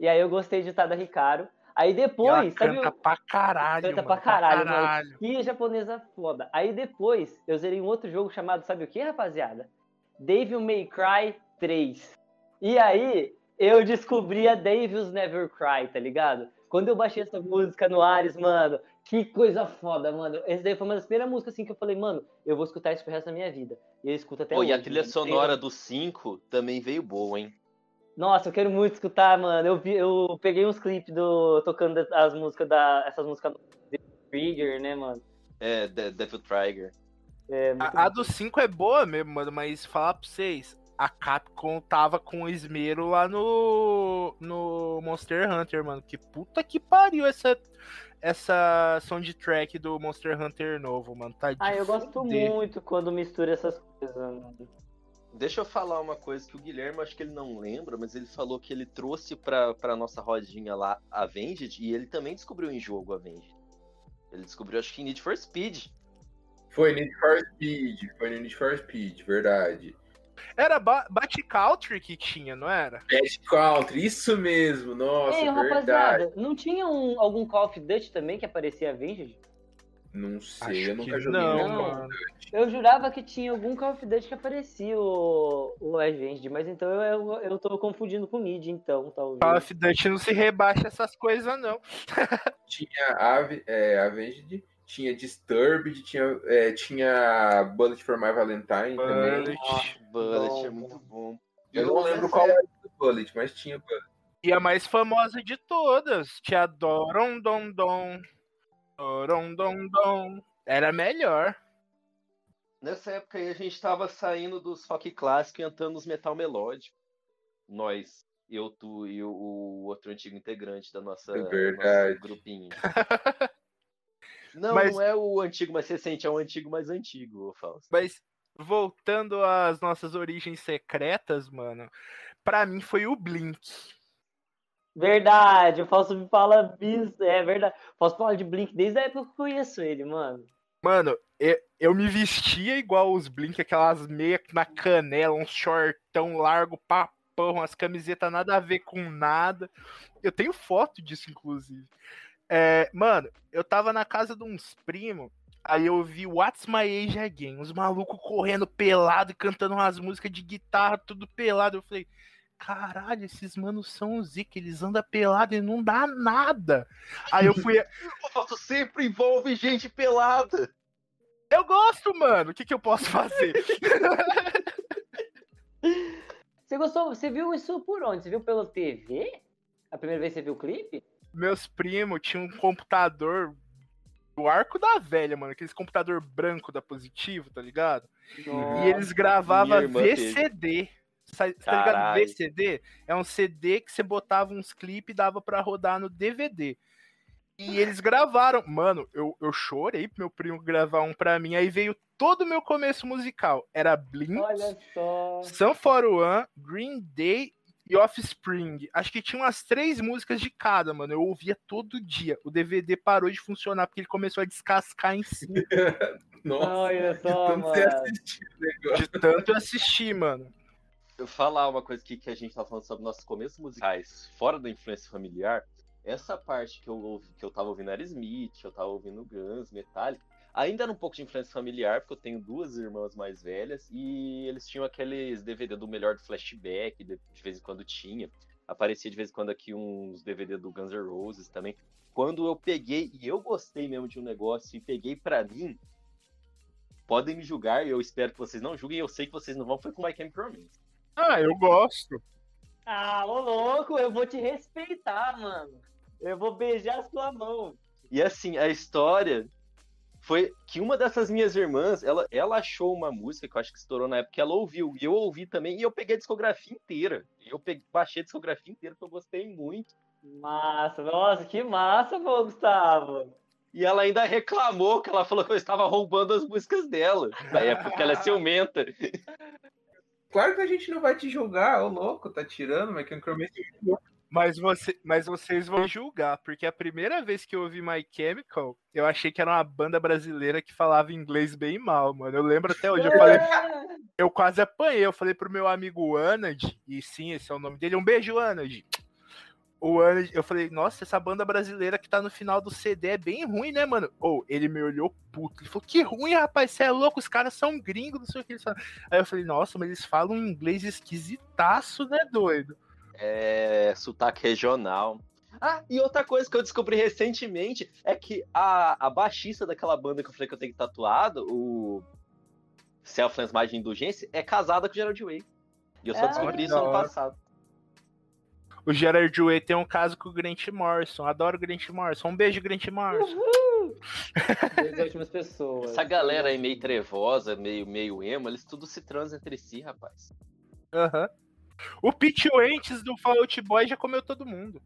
e aí eu gostei de Tada Ricaro. Aí E ela depois, sabe, canta o- pra caralho, Canta mano, pra caralho, mano. caralho. que japonesa foda. Aí depois, eu zerei um outro jogo chamado, sabe o que, rapaziada? Devil May Cry 3. E aí, eu descobri a Devil's Never Cry, tá ligado? Quando eu baixei essa música no Ares, mano, que coisa foda, mano. Essa daí foi uma das primeiras músicas assim que eu falei, mano, eu vou escutar isso pro resto da minha vida. E eu escuto até Pô, hoje. e a trilha mano. sonora do 5 também veio boa, hein? Nossa, eu quero muito escutar, mano. Eu, vi, eu peguei uns clipes do tocando as músicas da essas músicas do Trigger, né, mano? É, De- Devil Trigger. É, A, a do 5 é boa mesmo, mano, mas falar pra vocês, a Capcom tava com esmero lá no, no Monster Hunter, mano. Que puta que pariu essa, essa soundtrack do Monster Hunter novo, mano. Tá de Ah, eu gosto muito quando mistura essas coisas, mano. Deixa eu falar uma coisa que o Guilherme, acho que ele não lembra, mas ele falou que ele trouxe pra, pra nossa rodinha lá Avenged e ele também descobriu em jogo Avenged. Ele descobriu, acho que em Need for Speed. Foi Need for Speed. Foi no Need for Speed, verdade. Era ba Bat Country que tinha, não era? Bad Country, isso mesmo. Nossa, Ei, verdade. rapaziada, não tinha um, algum Call of Duty também que aparecia Avenged? Não sei, Acho eu nunca joguei. não, mano. Eu jurava que tinha algum Call of Duty que aparecia o, o Avenged, mas então eu, eu, eu tô confundindo com o Mid, então, talvez. Call of Duty não se rebaixa essas coisas, não. Tinha Ave, é, Avenged, tinha Disturbed, tinha, é, tinha Bullet for My Valentine também. Bullet. Bullet é Bom, muito bom. Eu não lembro qual era do Bullet, mas tinha Bullet. E a mais famosa de todas, tinha Doron Dom Dom. Dom Dom. Era melhor. Nessa época aí a gente tava saindo dos rock clássico e entrando nos metal melódico. Nós, eu, tu e o, o outro antigo integrante da nossa É verdade. nosso grupinho. Não, Mas- não é o antigo mais recente, é o antigo mais antigo, Fausto. Mas voltando às nossas origens secretas, mano, pra mim foi o Blink. Verdade, o Fausto me fala é verdade. Fausto fala de Blink desde a época que eu conheço ele, mano. Mano, eu, eu me vestia igual os Blink, aquelas meias na canela, um shortão largo, papão, umas camisetas nada a ver com nada. Eu tenho foto disso, inclusive. É, mano, eu tava na casa de uns primos, aí eu vi What's My Age Again, os malucos correndo pelado e cantando umas músicas de guitarra, tudo pelado. Eu falei, caralho, esses manos são os Zica, eles andam pelado e não dá nada. Aí eu fui, O Fausto sempre envolve gente pelada. Eu gosto, mano. O que, que eu posso fazer? Você gostou? Você viu isso por onde? Você viu pela TV? A primeira vez que você viu o clipe? Meus primos tinham um computador do arco da velha, mano. Aqueles computador branco da Positivo, tá ligado? E eles gravavam irmã teve. VCD. Sa- Tá ligado? VCD é um CD que você botava uns clipes e dava pra rodar no DVD. E eles gravaram. Mano, eu, eu chorei pro meu primo gravar um pra mim. Aí veio todo o meu começo musical. Era Blink. Sun 41, Green Day e Offspring. Acho que tinha umas três músicas de cada, mano. Eu ouvia todo dia. O DVD parou de funcionar porque ele começou a descascar em cima Nossa, Olha de só, tanto você mano. assistir de tanto eu assistir, mano. Falar uma coisa aqui que a gente tá falando sobre nossos começos musicais fora da influência familiar. Essa parte que eu, ouvi, que eu tava ouvindo Aerosmith, eu tava ouvindo Guns, Metallica, ainda era um pouco de influência familiar, porque eu tenho duas irmãs mais velhas e eles tinham aqueles DVD do melhor do flashback, de, vez em quando tinha. Aparecia de vez em quando aqui uns DVD do Guns N' Roses também. Quando eu peguei, e eu gostei mesmo de um negócio e peguei pra mim, podem me julgar, eu espero que vocês não julguem, eu sei que vocês não vão, foi com My Chemical Romance. Ah, eu gosto. Ah, ô louco, eu vou te respeitar, mano. Eu vou beijar a sua mão. E assim, a história foi que uma dessas minhas irmãs, ela, ela achou uma música que eu acho que estourou na época, que ela ouviu, e eu ouvi também, e eu peguei a discografia inteira. E eu peguei, baixei a discografia inteira, porque eu gostei muito. Massa, nossa, que massa, pô, Gustavo. E ela ainda reclamou que ela falou que eu estava roubando as músicas dela. Na época ela é ciumenta. Claro que a gente não vai te julgar, ô louco, tá tirando, mas que um Mas, você, mas vocês vão julgar, porque a primeira vez que eu ouvi My Chemical, eu achei que era uma banda brasileira que falava inglês bem mal, mano. Eu lembro até hoje, eu falei, eu quase apanhei. Eu falei pro meu amigo Anand, e sim, esse é o nome dele. Um beijo, Anand. O Anand, eu falei, nossa, essa banda brasileira que tá no final do CD é bem ruim, né, mano? Ou ele me olhou puto. Ele falou, que ruim, rapaz, você é louco, os caras são gringos, não sei o que eles falam. Aí eu falei, nossa, mas eles falam um inglês esquisitaço, né, doido? É, sotaque regional. Ah, e outra coisa que eu descobri recentemente é que a, a baixista daquela banda que eu falei que eu tenho tatuado, o Selfless Mais de Indulgência, é casada com o Gerald Way. E eu só Ah, descobri isso ano passado. O Gerard Way tem um caso com o Grant Morrison. Adoro o Grant Morrison. Um beijo, Grant Morrison. Das últimas pessoas. Essa galera aí meio trevosa, meio, meio emo, eles tudo se transam entre si, rapaz. Aham. O Pete Wentz do Fall Out Boy já comeu todo mundo.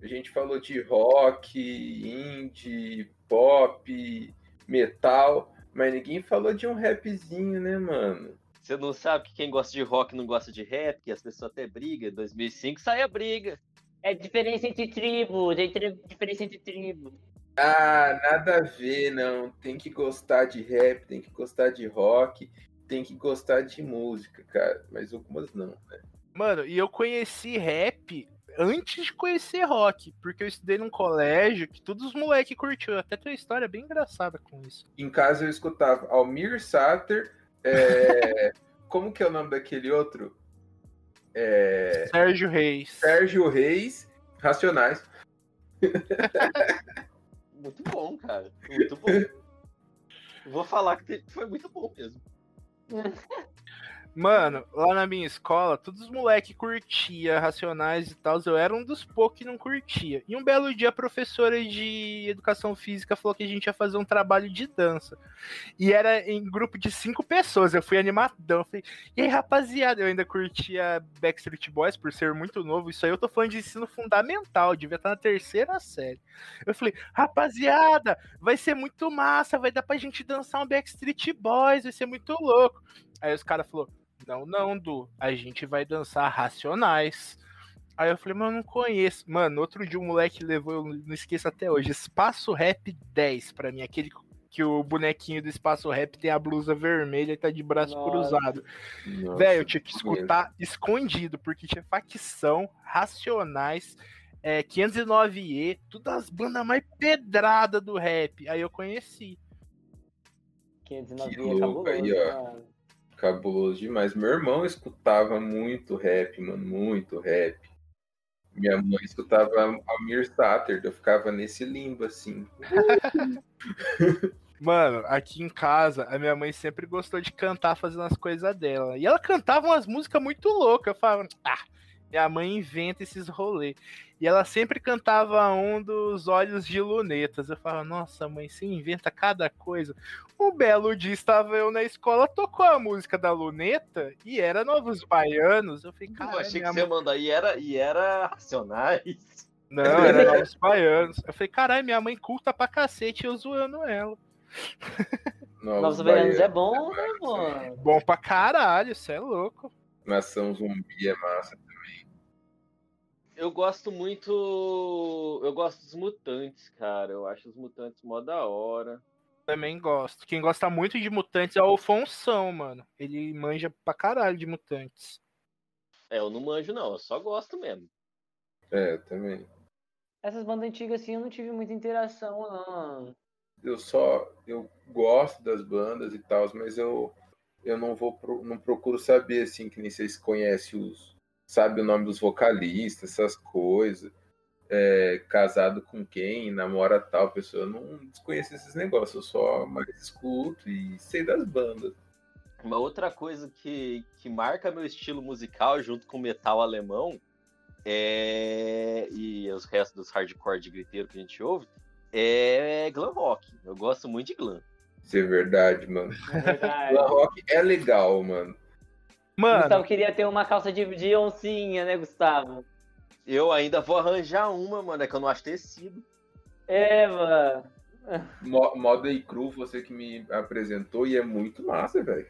A gente falou de rock, indie, pop, metal, mas ninguém falou de um rapzinho, né, mano? Você não sabe que quem gosta de rock não gosta de rap, que as pessoas até brigam. Em 2005 sai a briga. É diferença entre tribos, é diferença entre tribos. Ah, nada a ver, não. Tem que gostar de rap, tem que gostar de rock, tem que gostar de música, cara. Mas algumas não, né? Mano, e eu conheci rap antes de conhecer rock, porque eu estudei num colégio que todos os moleques curtiam. Até tem uma história bem engraçada com isso. Em casa eu escutava Almir Sater, é, como que é o nome daquele outro? É, Sérgio Reis. Sérgio Reis, Racionais. Muito bom, cara. Muito bom. Vou falar que foi muito bom mesmo. Mano, lá na minha escola, todos os moleques curtia Racionais e tal. Eu era um dos poucos que não curtia. E um belo dia a professora de educação física falou que a gente ia fazer um trabalho de dança. E era em grupo de cinco pessoas. Eu fui animadão. Eu falei, e aí, rapaziada, eu ainda curtia Backstreet Boys por ser muito novo. Isso aí eu tô falando de ensino fundamental, devia estar na terceira série. Eu falei, rapaziada, vai ser muito massa, vai dar pra gente dançar um Backstreet Boys, vai ser muito louco. Aí os caras falaram, não, não, Du, a gente vai dançar Racionais. Aí eu falei, mano, não conheço. Mano, outro dia um moleque levou, eu não esqueço até hoje, Espaço Rap 10 pra mim, aquele que o bonequinho do Espaço Rap tem a blusa vermelha e tá de braço Nossa. cruzado. Velho, eu tinha que escutar escondido, porque tinha facção, Racionais, é, 509E, todas as bandas mais pedradas do rap. Aí eu conheci. 509 Que é louco cabuloso, aí, ó. mano. Cabuloso demais. Meu irmão escutava muito rap, mano, muito rap. Minha mãe escutava Amir Sater, eu ficava nesse limbo assim. Mano, aqui em casa, a minha mãe sempre gostou de cantar fazendo as coisas dela. E ela cantava umas músicas muito loucas. Eu falava, ah, minha mãe inventa esses rolês. E ela sempre cantava um dos Olhos de Lunetas. Eu falava, nossa, mãe, você inventa cada coisa. Um belo dia estava eu na escola, tocou a música da Luneta e era Novos Baianos. Eu falei, Eu cara, achei que você ia mandar. E era, e era Racionais. Não, era Novos Baianos. Eu falei, caralho, minha mãe culta pra cacete, eu zoando ela. Novos Baianos é bom, né, mano? Bom pra caralho, você é louco. Nação zumbi é massa. Eu gosto muito. Eu gosto dos mutantes, cara. Eu acho os mutantes mó da hora. Também gosto. Quem gosta muito de mutantes é o Fonsão, mano. Ele manja pra caralho de mutantes. É, eu não manjo, não. Eu só gosto mesmo. É, também. Essas bandas antigas, assim, eu não tive muita interação, não. Eu só eu gosto das bandas e tal, mas eu eu não vou pro- não procuro saber assim que nem vocês conhecem os sabe o nome dos vocalistas, essas coisas. É, casado com quem, namora tal pessoa, eu não desconheço esses negócios, eu só mais escuto e sei das bandas. Uma outra coisa que, que marca meu estilo musical junto com o metal alemão é... e os restos dos hardcore de griteiro que a gente ouve é glam rock. Eu gosto muito de glam. Isso é verdade, mano. É verdade. Glam rock é legal, mano. Mano, Gustavo queria ter uma calça de, de oncinha, né, Gustavo? Eu ainda vou arranjar uma, mano, é que eu não acho tecido. É, mano. Mo- Moda e Cru, você que me apresentou, e é muito massa, velho.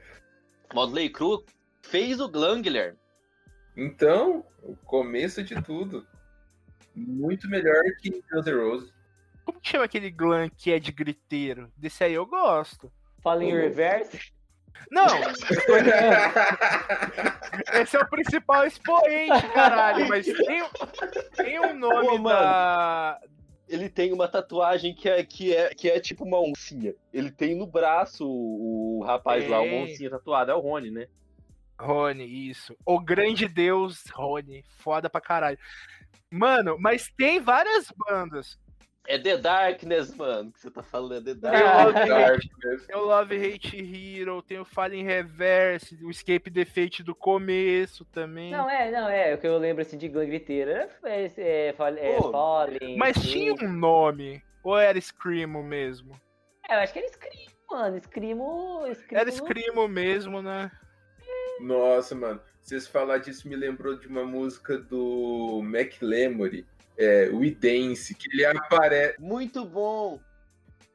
Modley Crew fez o glam, Guilherme. Então, o começo de tudo. Muito melhor que Guns N' Roses. como que chama aquele glam que é de griteiro? Desse aí eu gosto. Fala em louco. reverse. Não, esse é o principal expoente, caralho. Mas tem, tem um nome Pô, da. Ele tem uma tatuagem que é, que é, que é tipo uma oncinha. Ele tem no braço o, o rapaz lá, uma oncinha tatuada. É o Rony, né? Rony, isso. O grande deus Rony. Foda pra caralho. Mano, mas tem várias bandas. É The Darkness, mano, que você tá falando. É The Eu Darkness. Love, Dark Hate, eu Love Hate Hero, tem o Fallen Reverse, o Escape Fate do começo também. Não, é, não, é. O que eu lembro assim de glam griteira é, é, é, é Pô, Fallen. Mas Sim. tinha um nome? Ou era Screamo mesmo? É, eu acho que era Screamo, mano. Screamo. Screamo Era Screamo mesmo, né? Nossa, mano. Vocês falar disso me lembrou de uma música do McLemory, é, We Dance, que ele aparece Muito bom.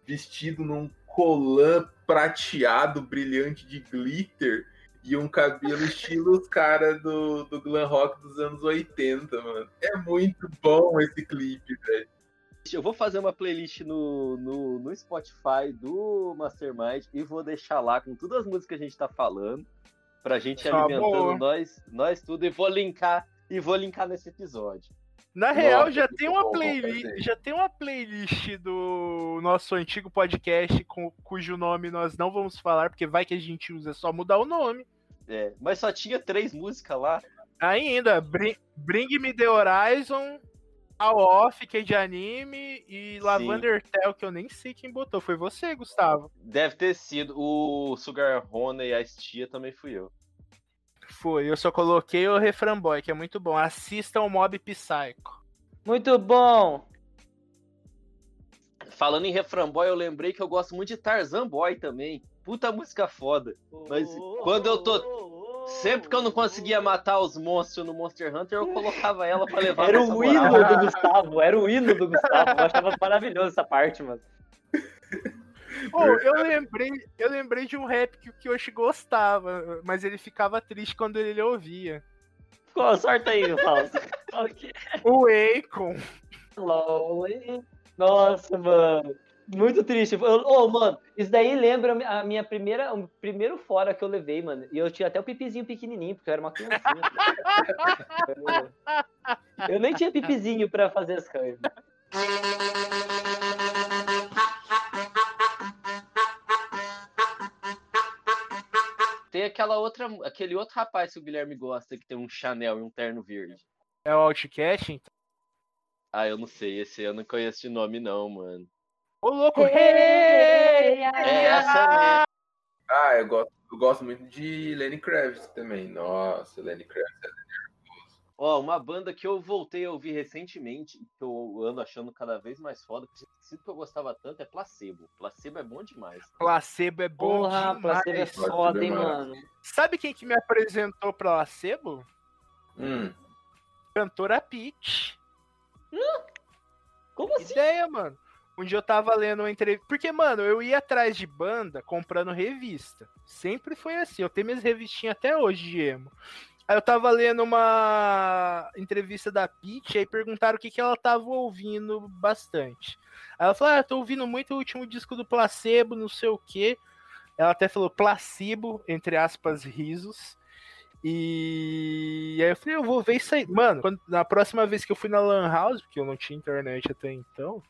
vestido num colã prateado, brilhante de glitter e um cabelo estilo os caras do, do glam rock dos anos 80, mano. É muito bom esse clipe, velho. Eu vou fazer uma playlist no, no, no Spotify do Mastermind e vou deixar lá com todas as músicas que a gente tá falando. Pra gente Ah, alimentando boa. nós, nós tudo. E vou linkar. E vou linkar nesse episódio. Na real, Nossa, já tem uma bom, playlist, já tem uma playlist do nosso antigo podcast com, cujo nome nós não vamos falar, porque vai que a gente usa é só mudar o nome. É, mas só tinha três músicas lá. Ainda, Bring, Bring Me The Horizon, All Off, que é de anime, e Lavender Tell, que eu nem sei quem botou. Foi você, Gustavo. Deve ter sido o Sugar Honey e a Estia também fui eu. Foi, eu só coloquei o Refrão Boy, que é muito bom. Assistam o Mob Psycho. Muito bom. Falando em Refrão Boy, eu lembrei que eu gosto muito de Tarzan Boy também. Puta música foda. Mas quando eu tô- Sempre que eu não conseguia matar os monstros no Monster Hunter, eu colocava ela pra levar Era o hino do Gustavo, era o hino do Gustavo. Eu achava maravilhoso essa parte, mano. Oh, eu lembrei, eu lembrei de um rap que o Kyoshi gostava, mas ele ficava triste quando ele ouvia. Qual sorte aí, Fausto? É? O Akon. Lonely. Nossa, mano. Muito triste. Ô, ô, mano, isso daí lembra a minha primeira, o primeiro fora que eu levei, mano. E eu tinha até o pipizinho pequenininho, porque eu era uma criancinha. eu, eu nem tinha pipizinho pra fazer as coisas. Tem aquela outra, aquele outro rapaz que o Guilherme gosta, que tem um Chanel e um terno verde. É o Outcast, então. Ah, eu não sei, esse eu não conheço de nome não, mano. Ô, louco! É essa mesmo. Ah, eu gosto, eu gosto muito de Lenny Kravitz também. Nossa, Lenny Kravitz. Ó, uma banda que eu voltei a ouvir recentemente, que eu ando achando cada vez mais foda, que sinto que eu gostava tanto, é Placebo. Placebo é bom demais. Placebo é bom Porra, demais. placebo é foda, hein, mano. Sabe quem que me apresentou Placebo? Hum, Cantora Peach. Como assim? Ideia, mano. Um dia eu tava lendo uma entrevista. Porque, mano, eu ia atrás de banda comprando revista. Sempre foi assim. Eu tenho minhas revistinhas até hoje de emo. Aí eu tava lendo uma entrevista da Peach, aí perguntaram o que, que ela tava ouvindo bastante. Aí ela falou: Ah, tô ouvindo muito o último disco do Placebo, não sei o quê. Ela até falou placebo, entre aspas, risos. E aí eu falei, eu vou ver isso aí. Mano, quando- na próxima vez que eu fui na Lan House, porque eu não tinha internet até então,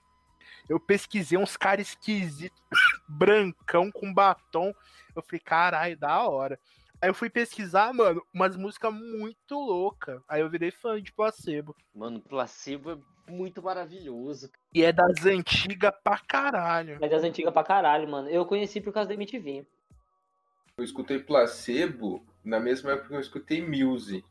eu pesquisei uns caras esquisitos, brancão com batom. Eu falei, caralho, da hora. Aí eu fui pesquisar, mano, umas músicas muito loucas. Aí eu virei fã de placebo. Mano, Placebo é muito maravilhoso. E é das antigas pra caralho. Mas das antigas pra caralho, mano. Eu conheci por causa da MTV. eu escutei Placebo na mesma época que eu escutei Muse.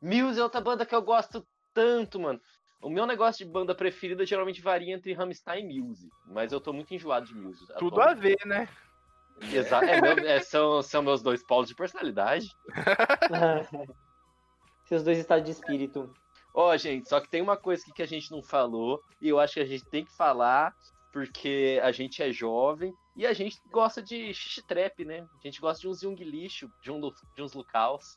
Muse é outra banda que eu gosto tanto, mano. O meu negócio de banda preferida geralmente varia entre Rammstein e Muse. Mas eu tô muito enjoado de Muse. Tudo a ver, né? Exato. É, meu- é, são, são meus dois polos de personalidade. Seus dois estados de espírito. Ó, gente, só que tem uma coisa aqui que a gente não falou, e eu acho que a gente tem que falar, porque a gente é jovem e a gente gosta de xixi trap, né? A gente gosta de uns yung lixo, de, um, de uns lucaus.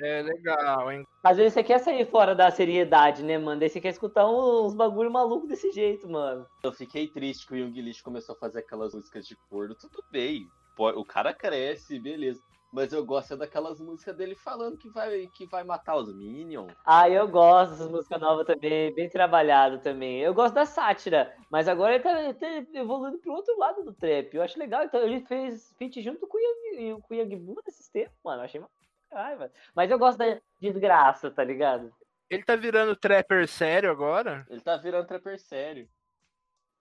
É legal, hein? Às vezes você quer sair fora da seriedade, né, mano? Daí você quer escutar uns bagulho maluco desse jeito, mano. Eu fiquei triste que o Yung lixo começou a fazer aquelas músicas de corno. Tudo bem, pô, o cara cresce, beleza. Mas eu gosto é daquelas músicas dele falando que vai, que vai matar os Minions. Ah, eu gosto dessas músicas novas também, bem trabalhado também. Eu gosto da sátira, mas agora ele tá, ele tá evoluindo pro outro lado do trap. Eu acho legal, então ele fez feat junto com o Yang, com o Yang Bu nesses tempos, mano. Eu achei raiva. Mas eu gosto da desgraça, tá ligado? Ele tá virando trapper sério agora? Ele tá virando trapper sério.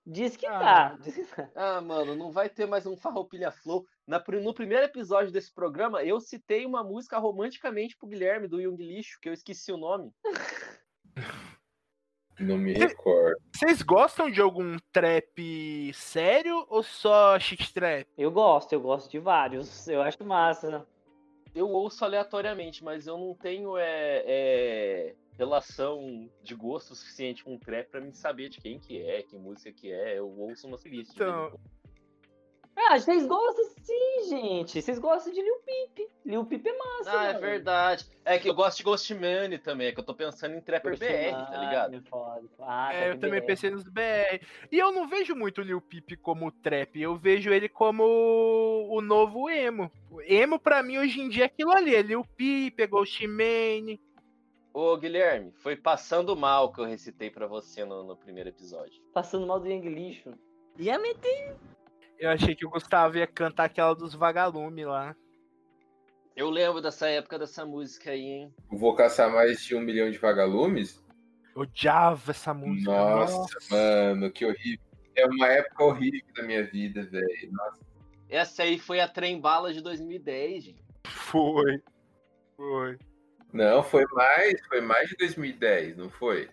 Diz que Ah. tá. Diz que tá. Ah, mano, não vai ter mais um Farroupilha Flow. Na, no primeiro episódio desse programa, eu citei uma música romanticamente pro Guilherme, do Yung Lixo, que eu esqueci o nome. Não me recordo. Vocês gostam de algum trap sério ou só shit trap? Eu gosto, eu gosto de vários. Eu acho massa. Eu ouço aleatoriamente, mas eu não tenho é, é, relação de gosto suficiente com trap pra mim saber de quem que é, que música que é. Eu ouço uma playlist. Então. Ah, vocês gostam sim, gente. Vocês gostam de Lil Peep. Lil Peep é massa, Ah, é mano. verdade. É que eu gosto de Ghost Money também, é que eu tô pensando em trapper BR, tá ligado? Ah, foda. Ah, é, eu também BR. pensei nos BR. E eu não vejo muito o Lil Peep como trap, eu vejo ele como o novo emo. O emo pra mim hoje em dia é aquilo ali, é Lil Peep, é Ghost Mane. Ô, Guilherme, foi passando mal que eu recitei pra você no, no primeiro episódio. Passando mal do Yang Lixo. Eu achei que o Gustavo ia cantar aquela dos vagalumes lá. Eu lembro dessa época dessa música aí, hein? Vou caçar mais de um milhão de vagalumes? Eu odiava essa música. Nossa, mano, que horrível. É uma época horrível da minha vida, velho. Nossa. Essa aí foi a trem bala de 2010, gente. Foi. Foi. Não, foi mais, foi mais de 2010, não foi?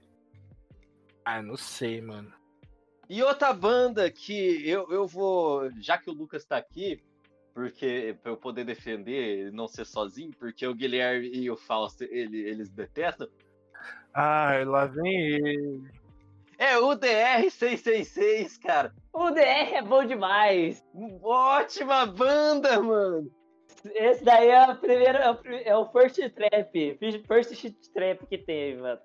Ah, não sei, mano. E outra banda que eu, eu vou. Já que o Lucas tá aqui, porque pra eu poder defender não ser sozinho, porque o Guilherme e o Fausto ele, eles detestam. Ai, lá vem ele. É o DR666, cara. O DR é bom demais. Ótima banda, mano. Esse daí é o primeiro, é é o first trap. First shit trap que teve, mano.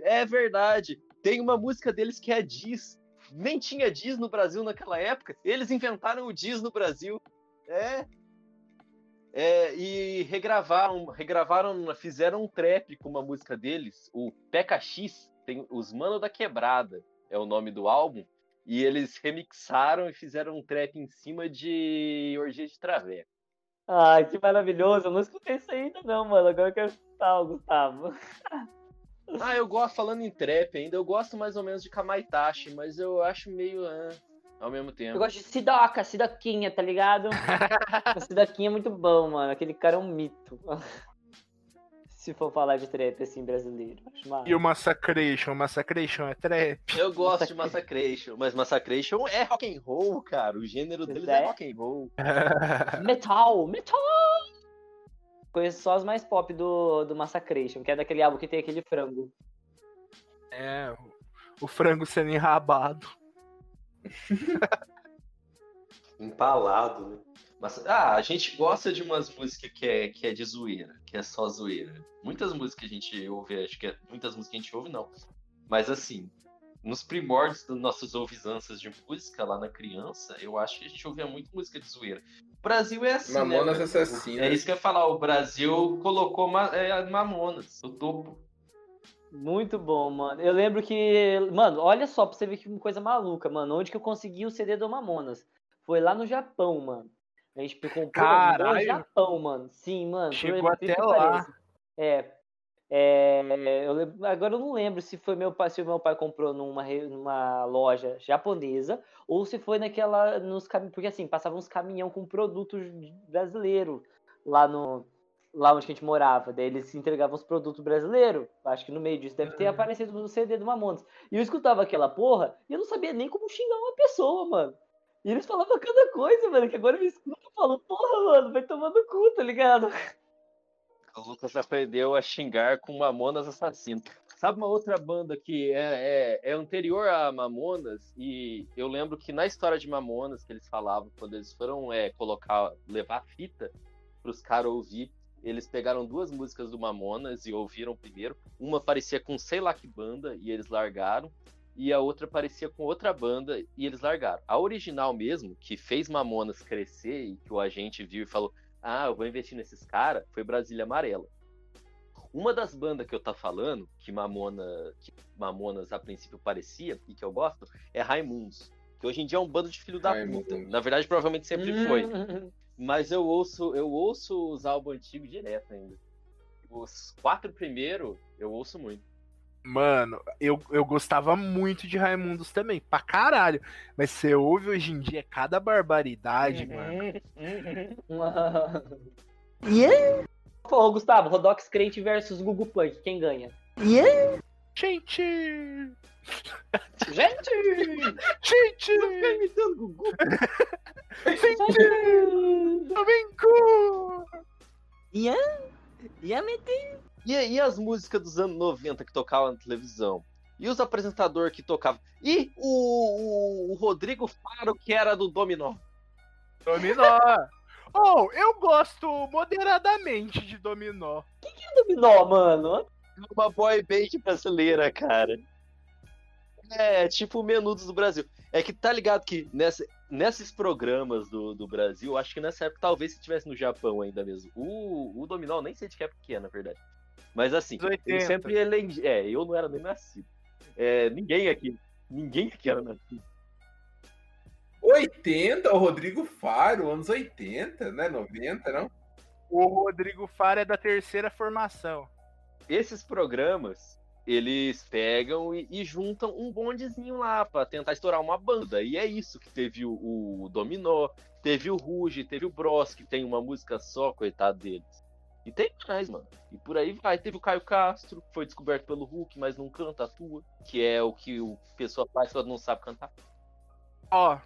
É verdade. Tem uma música deles que é Diz. Nem tinha Diz no Brasil naquela época. Eles inventaram o Diz no Brasil. É. É, e regravaram, regravaram, fizeram um trap com uma música deles, o PKX, tem os Mano da Quebrada, é o nome do álbum, e eles remixaram e fizeram um trap em cima de Orgia de Traveco. Ai, que maravilhoso. Eu não escutei isso ainda não, mano. Agora eu quero escutar o Gustavo. Ah, eu gosto, falando em trap ainda, eu gosto mais ou menos de Kamaitachi, mas eu acho meio ah, ao mesmo tempo. Eu gosto de Sidoca, Sidoquinha, tá ligado? o Sidoquinha é muito bom, mano. Aquele cara é um mito. Se for falar de trap assim brasileiro. Acho. E o Massacration? O Massacration é trap? Eu gosto de Massacration, mas Massacration é rock and roll, cara. O gênero deles é É? rock and roll. Metal, metal! Conheço só as mais pop do, do Massacration, que é daquele álbum que tem aquele frango. É, o- frango sendo enrabado. Empalado, né? Mas, ah, a gente gosta de umas músicas que é, que é de zoeira, que é só zoeira. Muitas músicas a gente ouve, acho que é, muitas músicas a gente ouve não. Mas assim, nos primórdios das nossas ouvisanças de música lá na criança, eu acho que a gente ouvia muito música de zoeira. Brasil é assim, Mamonas né? Assassinas. É isso que eu ia falar, o Brasil colocou ma é, Mamonas no topo. Muito bom, mano. Eu lembro que. Mano, olha só pra você ver que coisa maluca, mano. Onde que eu consegui o CD do Mamonas? Foi lá no Japão, mano. A gente comprou no. Japão, mano. Sim, mano. Chegou até lá. pareça. É. É, eu lembro- agora eu não lembro se foi meu pai, se o meu pai comprou numa, numa loja japonesa ou se foi naquela nos porque assim passavam uns caminhão com produtos brasileiros lá no lá onde a gente morava. Daí eles entregavam os produtos brasileiros. Acho que no meio disso deve ter aparecido no CD do Mamonas. E eu escutava aquela porra e eu não sabia nem como xingar uma pessoa, mano. E eles falavam cada coisa, mano, que agora eu me escuto e falo, porra, mano, vai tomar no cu, tá ligado? O Lucas aprendeu a xingar com Mamonas Assassino. Sabe uma outra banda que é, é, é anterior a Mamonas? E eu lembro que na história de Mamonas que eles falavam, quando eles foram é, colocar, levar fita para os caras ouvir, eles pegaram duas músicas do Mamonas e ouviram primeiro. Uma parecia com sei lá que banda e eles largaram. E a outra parecia com outra banda e eles largaram. A original mesmo, que fez Mamonas crescer e que o agente viu e falou: ah, eu vou investir nesses caras, foi Brasília Amarela. Uma das bandas que eu tá falando, que, Mamona, que Mamonas a princípio parecia, e que eu gosto, é Raimundos. Que hoje em dia é um bando de filho da Raimundos. puta. Na verdade, provavelmente sempre foi. Hum, Mas eu ouço, eu ouço os álbuns antigos direto ainda. Os quatro primeiros, eu ouço muito. Mano, eu, eu gostava muito de Raimundos também, pra caralho. Mas você ouve hoje em dia cada barbaridade, mano. Pô, Gustavo, Rodox Crente versus Gugu Punk, quem ganha? Gente! Gente! Gente! imitando Gugu. Flamengo! E, e as músicas dos anos 90 que tocavam na televisão? E os apresentadores que tocavam? E o, o, o Rodrigo Faro, que era do Dominó? Dominó! Oh, eu gosto moderadamente de dominó. Dominó, mano. Uma boy band brasileira, cara. É, tipo o Menudos do Brasil. É que tá ligado que nessa, nesses programas do, do Brasil, acho que nessa época talvez se tivesse no Japão ainda mesmo. O, o Dominó, nem sei de que época que é, na verdade. Mas assim, ele 80. sempre elege... É, eu não era nem nascido. É, ninguém aqui. Ninguém aqui era nascido. 80, o Rodrigo Faro, anos 80, né? 90, não? O Rodrigo Faro é da terceira formação. Esses programas, eles pegam e, e juntam um bondezinho lá pra tentar estourar uma banda. E é isso que teve o, o Dominó, teve o Ruge, teve o Bros, que tem uma música só, coitado deles. E tem mais, mano. E por aí vai. Teve o Caio Castro, que foi descoberto pelo Hulk, mas não canta, atua. Que é o que o pessoal faz quando não sabe cantar. Ó,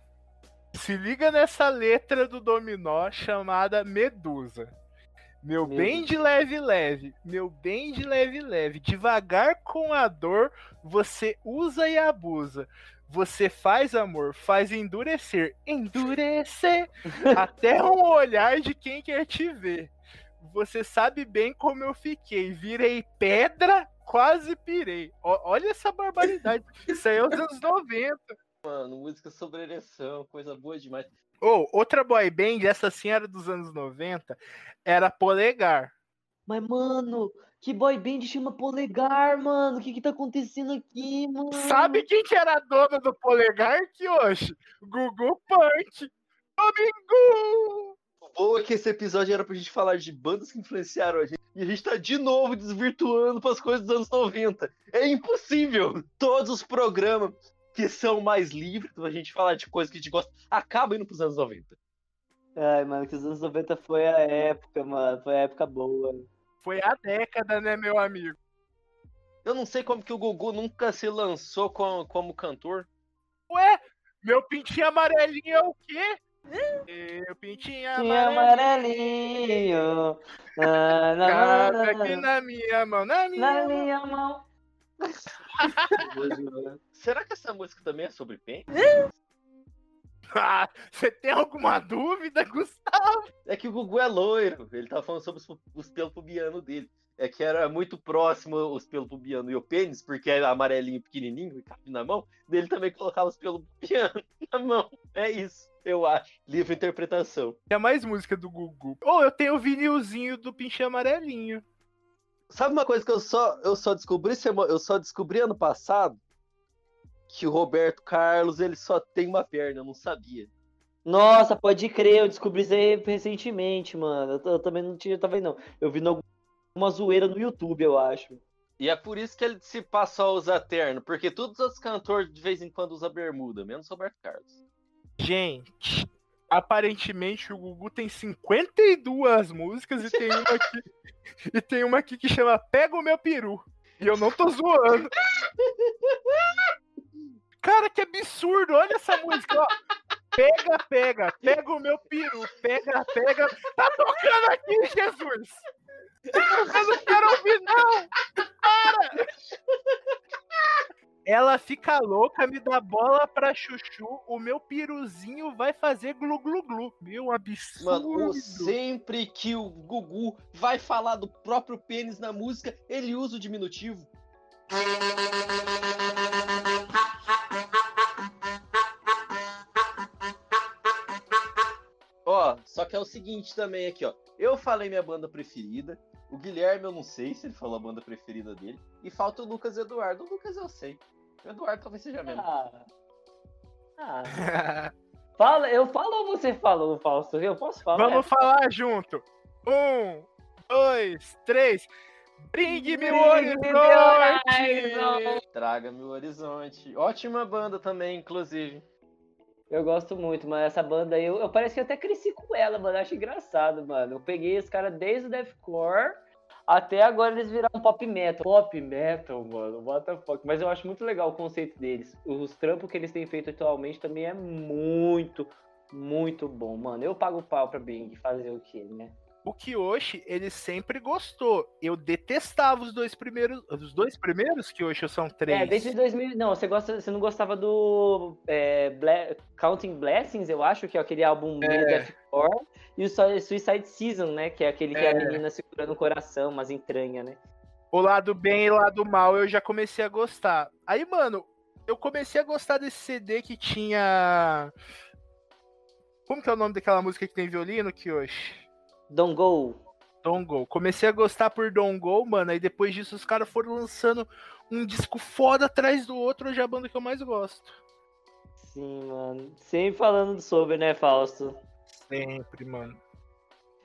se liga nessa letra do Dominó chamada Medusa. Meu bem de leve, leve. Meu bem de leve, leve. Devagar com a dor, você usa e abusa. Você faz amor, faz endurecer, endurecer, até um olhar de quem quer te ver. Você sabe bem como eu fiquei. Virei pedra, quase pirei. Ó- olha essa barbaridade. Isso aí é os anos 90. Mano, música sobre ereção, coisa boa demais. Ou, outra boy band, essa sim era dos anos 90, era Polegar. Mas, mano, que boy band chama Polegar, mano? O que que tá acontecendo aqui, mano? Sabe quem que era a dona do Polegar, Kyoshi? Gugu Punk. Domingo! Bom é que esse episódio era pra gente falar de bandas que influenciaram a gente. E a gente tá de novo desvirtuando pras coisas dos anos 90. É impossível! Todos os programas que são mais livres, pra gente falar de coisas que a gente gosta, acabam indo pros anos 90. Ai, mano, que os anos 90 foi a época, mano. Foi a época boa. Foi a década, né, meu amigo? Eu não sei como que o Gugu nunca se lançou como, como cantor. Ué, meu pintinho amarelinho é o quê? Meu pintinho amarelinho. amarelinho. Na, na, Cabe na, aqui na minha mão, na minha na mão. minha mão. Será que essa música também é sobre pênis? Ah, Você tem alguma dúvida, Gustavo? É que o Gugu é loiro. Ele tava falando sobre os, os pelos pubianos dele. É que era muito próximo os pelos pubianos e o pênis, porque era amarelinho pequenininho e cabe na mão. Dele também colocava os pelos pubianos na mão. É isso, eu acho. Livre interpretação. Tem mais música do Gugu. Ou eu tenho o vinilzinho do pintinho amarelinho. Sabe uma coisa que eu só, eu só descobri eu só descobri ano passado? Que o Roberto Carlos ele só tem uma perna, eu não sabia. Nossa, pode crer, eu descobri isso aí recentemente, mano. Eu, eu também não tinha, também não. Eu vi no- uma zoeira no YouTube, eu acho. E é por isso que ele se passa a usar terno, porque todos os cantores de vez em quando usam bermuda, menos o Roberto Carlos. Gente, aparentemente o Gugu tem 52 músicas e tem uma aqui, e tem uma aqui que chama Pega o meu peru. E eu não tô zoando. Cara, que absurdo! Olha essa música, ó. Pega, pega, pega o meu peru, pega, pega. Tá tocando aqui, Jesus! Eu não quero ouvir, não! Para! Ela fica louca, me dá bola pra chuchu, o meu piruzinho vai fazer glu glu glu. Meu absurdo. Mano, sempre que o Gugu vai falar do próprio pênis na música, ele usa o diminutivo. Ó, só que é o seguinte também aqui, ó. Eu falei minha banda preferida. O Guilherme, eu não sei se ele falou a banda preferida dele. E falta o Lucas Eduardo. O Lucas eu sei. O Eduardo talvez seja mesmo. Ah. Ah. Fala, eu falo ou você falou, Fausto? Eu posso falar? Vamos falar junto. Um, dois, três. Bring me o Bring me horizonte! horizonte. Traga-me o Horizonte. Ótima banda também, inclusive. Eu gosto muito, mano. Essa banda aí, eu, eu parece que até cresci com ela, mano. Eu acho engraçado, mano. Eu peguei esse cara desde o deathcore até agora eles viraram pop metal. Pop metal, mano. What the fuck. Mas eu acho muito legal o conceito deles. Os trampos que eles têm feito atualmente também é muito, muito bom, mano. Eu pago pau pra Bing fazer o quê, né? O Kyoshi, ele sempre gostou. Eu detestava os dois primeiros. Os dois primeiros Kyoshi são três. É, desde 2000. Não, você, gosta, você não gostava do é, Bla- Counting Blessings, eu acho, que é aquele álbum meio deathcore. E o Su- Suicide Season, né? Que é aquele que é a É. menina segurando o coração, umas entranhas, né? O lado bem e o lado mal eu já comecei a gostar. Aí, mano, eu comecei a gostar desse CD que tinha. Como que é o nome daquela música que tem violino, Kyoshi? Don't Go. Don't Go. Comecei a gostar por Don't Go, mano. Aí depois disso os caras foram lançando um disco foda atrás do outro, hoje é a banda que eu mais gosto. Sim, mano. Sempre falando sobre, né, Fausto? Sempre, mano.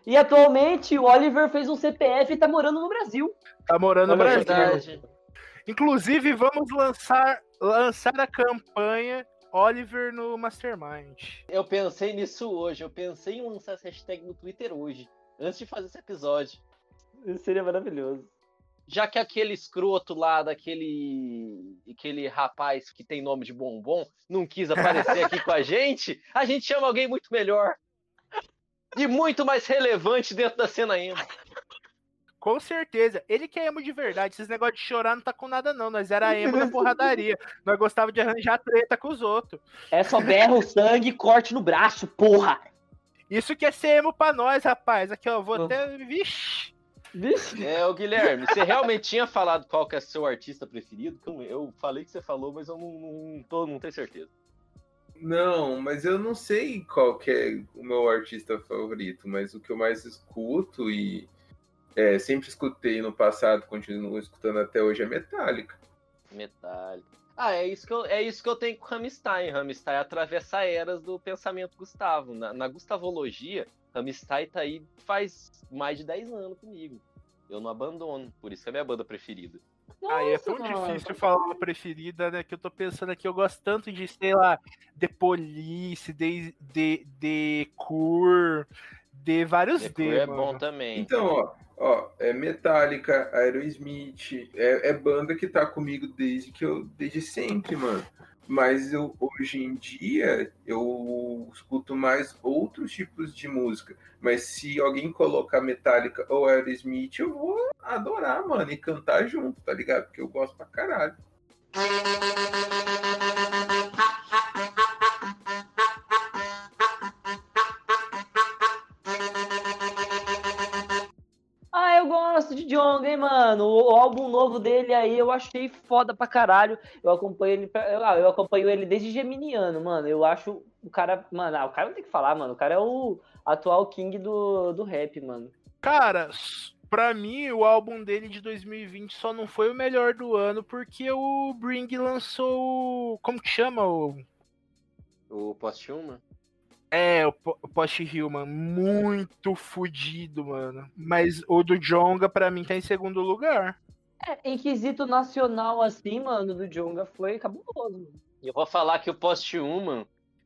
E atualmente o Oliver fez um CPF e tá morando no Brasil. Tá morando no Brasil. Verdade. Inclusive, vamos lançar, lançar a campanha Oliver no Mastermind. Eu pensei nisso hoje. Eu pensei em lançar essa hashtag no Twitter hoje. Antes de fazer esse episódio. Isso seria maravilhoso. Já que aquele escroto lá daquele aquele rapaz que tem nome de bombom não quis aparecer aqui com a gente, a gente chama alguém muito melhor. E muito mais relevante dentro da cena emo. Com certeza. Ele que é emo de verdade. Esses negócios de chorar não tá com nada, não. Nós era emo da porradaria. Nós gostava de arranjar treta com os outros. É só berra o sangue e corte no braço, porra! Isso que é ser emo pra nós, rapaz. Aqui, ó, vou até. Vixe. Vixe. É, o Guilherme, você realmente tinha falado qual que é seu artista preferido? Eu falei que você falou, mas eu não, não, tô, não tenho certeza. Não, mas eu não sei qual que é o meu artista favorito, mas o que eu mais escuto e é, sempre escutei no passado, continuo escutando até hoje é Metallica. Metallica. Ah, é isso que eu, é isso que eu tenho com Rammstein. Rammstein atravessa eras do pensamento Gustavo. Na, na Gustavologia, Rammstein tá aí faz mais de 10 anos comigo. Eu não abandono, por isso que é a minha banda preferida. Aí é tão Nossa, mano. difícil falar uma preferida, né? Que eu tô pensando aqui, eu gosto tanto de, sei lá, The Police, de, de, de Cure, de vários The D, Cure é mano. bom também. Então, ó, ó, é Metallica, Aerosmith, é, é banda que tá comigo desde que eu desde sempre, mano. Mas eu hoje em dia eu escuto mais outros tipos de música. Mas se alguém colocar Metallica ou Aerosmith, eu vou adorar, mano, e cantar junto, tá ligado? Porque eu gosto pra caralho. Jong, hein, mano. O, álbum novo dele aí eu achei foda pra caralho. Eu acompanho ele, pra- eu, ah, eu acompanho ele desde Geminiano, mano. Eu acho o cara, mano, ah, o cara não tem que falar, mano. O cara é o atual king do, do rap, mano. Cara, pra mim, o álbum dele de 2020 só não foi o melhor do ano porque o Bring lançou. o- Como que chama? O, O Posthuma? É, o, Po- o Post Human. Muito fudido, mano. Mas o do Jonga, pra mim, tá em segundo lugar. É, em quesito nacional, assim, mano, do Jonga foi cabuloso. mano. Eu vou falar que o Post-Human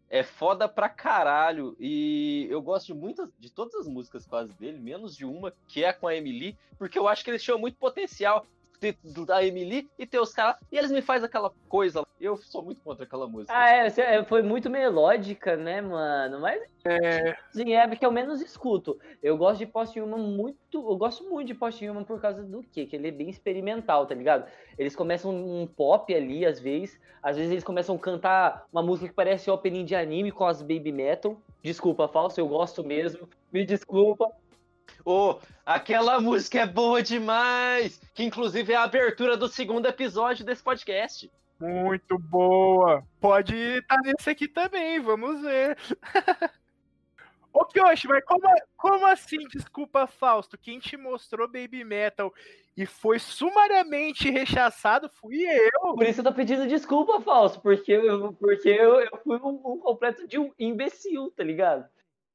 é foda pra caralho. E eu gosto de muitas, de todas as músicas quase dele, menos de uma, que é com a Emily, porque eu acho que eles tinham muito potencial da Emily e ter os caras. E eles me fazem aquela coisa. Eu sou muito contra aquela música. Ah, é, é, foi muito melódica, né, mano? Mas É, Sim, é porque eu menos escuto. Eu gosto de Post Human muito. Eu gosto muito de Post Human por causa do quê? Que ele é bem experimental, tá ligado? Eles começam um pop ali, às vezes. Às vezes eles começam a cantar uma música que parece opening de anime com as baby metal. Desculpa, falso, eu gosto mesmo. Me desculpa. Ô, aquela música é boa demais! Que inclusive é a abertura do segundo episódio desse podcast. muito boa. Pode estar nesse aqui também, vamos ver. Ô, Kyoshi, mas como, como assim, desculpa, Fausto? Quem te mostrou Baby Metal e foi sumariamente rechaçado fui eu. Por isso eu tô pedindo desculpa, falso, porque eu, porque eu, eu fui um, um completo de um imbecil, tá ligado?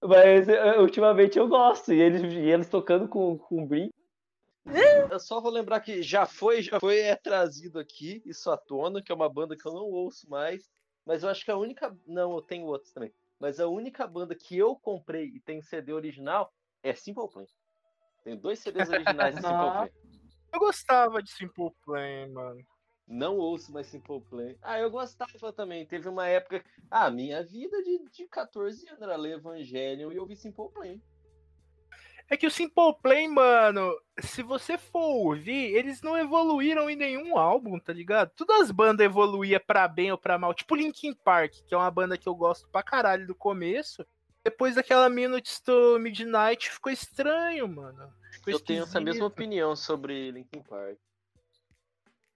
Mas eh, ultimamente eu gosto. E eles, e eles tocando com, com o Brin. Eu só vou lembrar que já foi, já foi é, trazido aqui, isso à tona, que é uma banda que eu não ouço mais. Mas eu acho que a única. Não, eu tenho outros também. Mas a única banda que eu comprei e tem CD original é Simple Plan. Tenho dois CDs originais de Simple Plan. Eu gostava de Simple Plan, mano. Não ouço mais Simple Plan. Ah, eu gostava também. Teve uma época. Ah, minha vida de, de 14 anos era ler Evangelho e eu ouvi Simple Plan. É que o Simple Plan, mano, se você for ouvir, eles não evoluíram em nenhum álbum, tá ligado? Todas as bandas evoluíam pra bem ou pra mal. Tipo Linkin Park, que é uma banda que eu gosto pra caralho do começo. Depois daquela Minutes to Midnight ficou estranho, mano. Ficou Eu tenho essa mesma opinião sobre Linkin Park.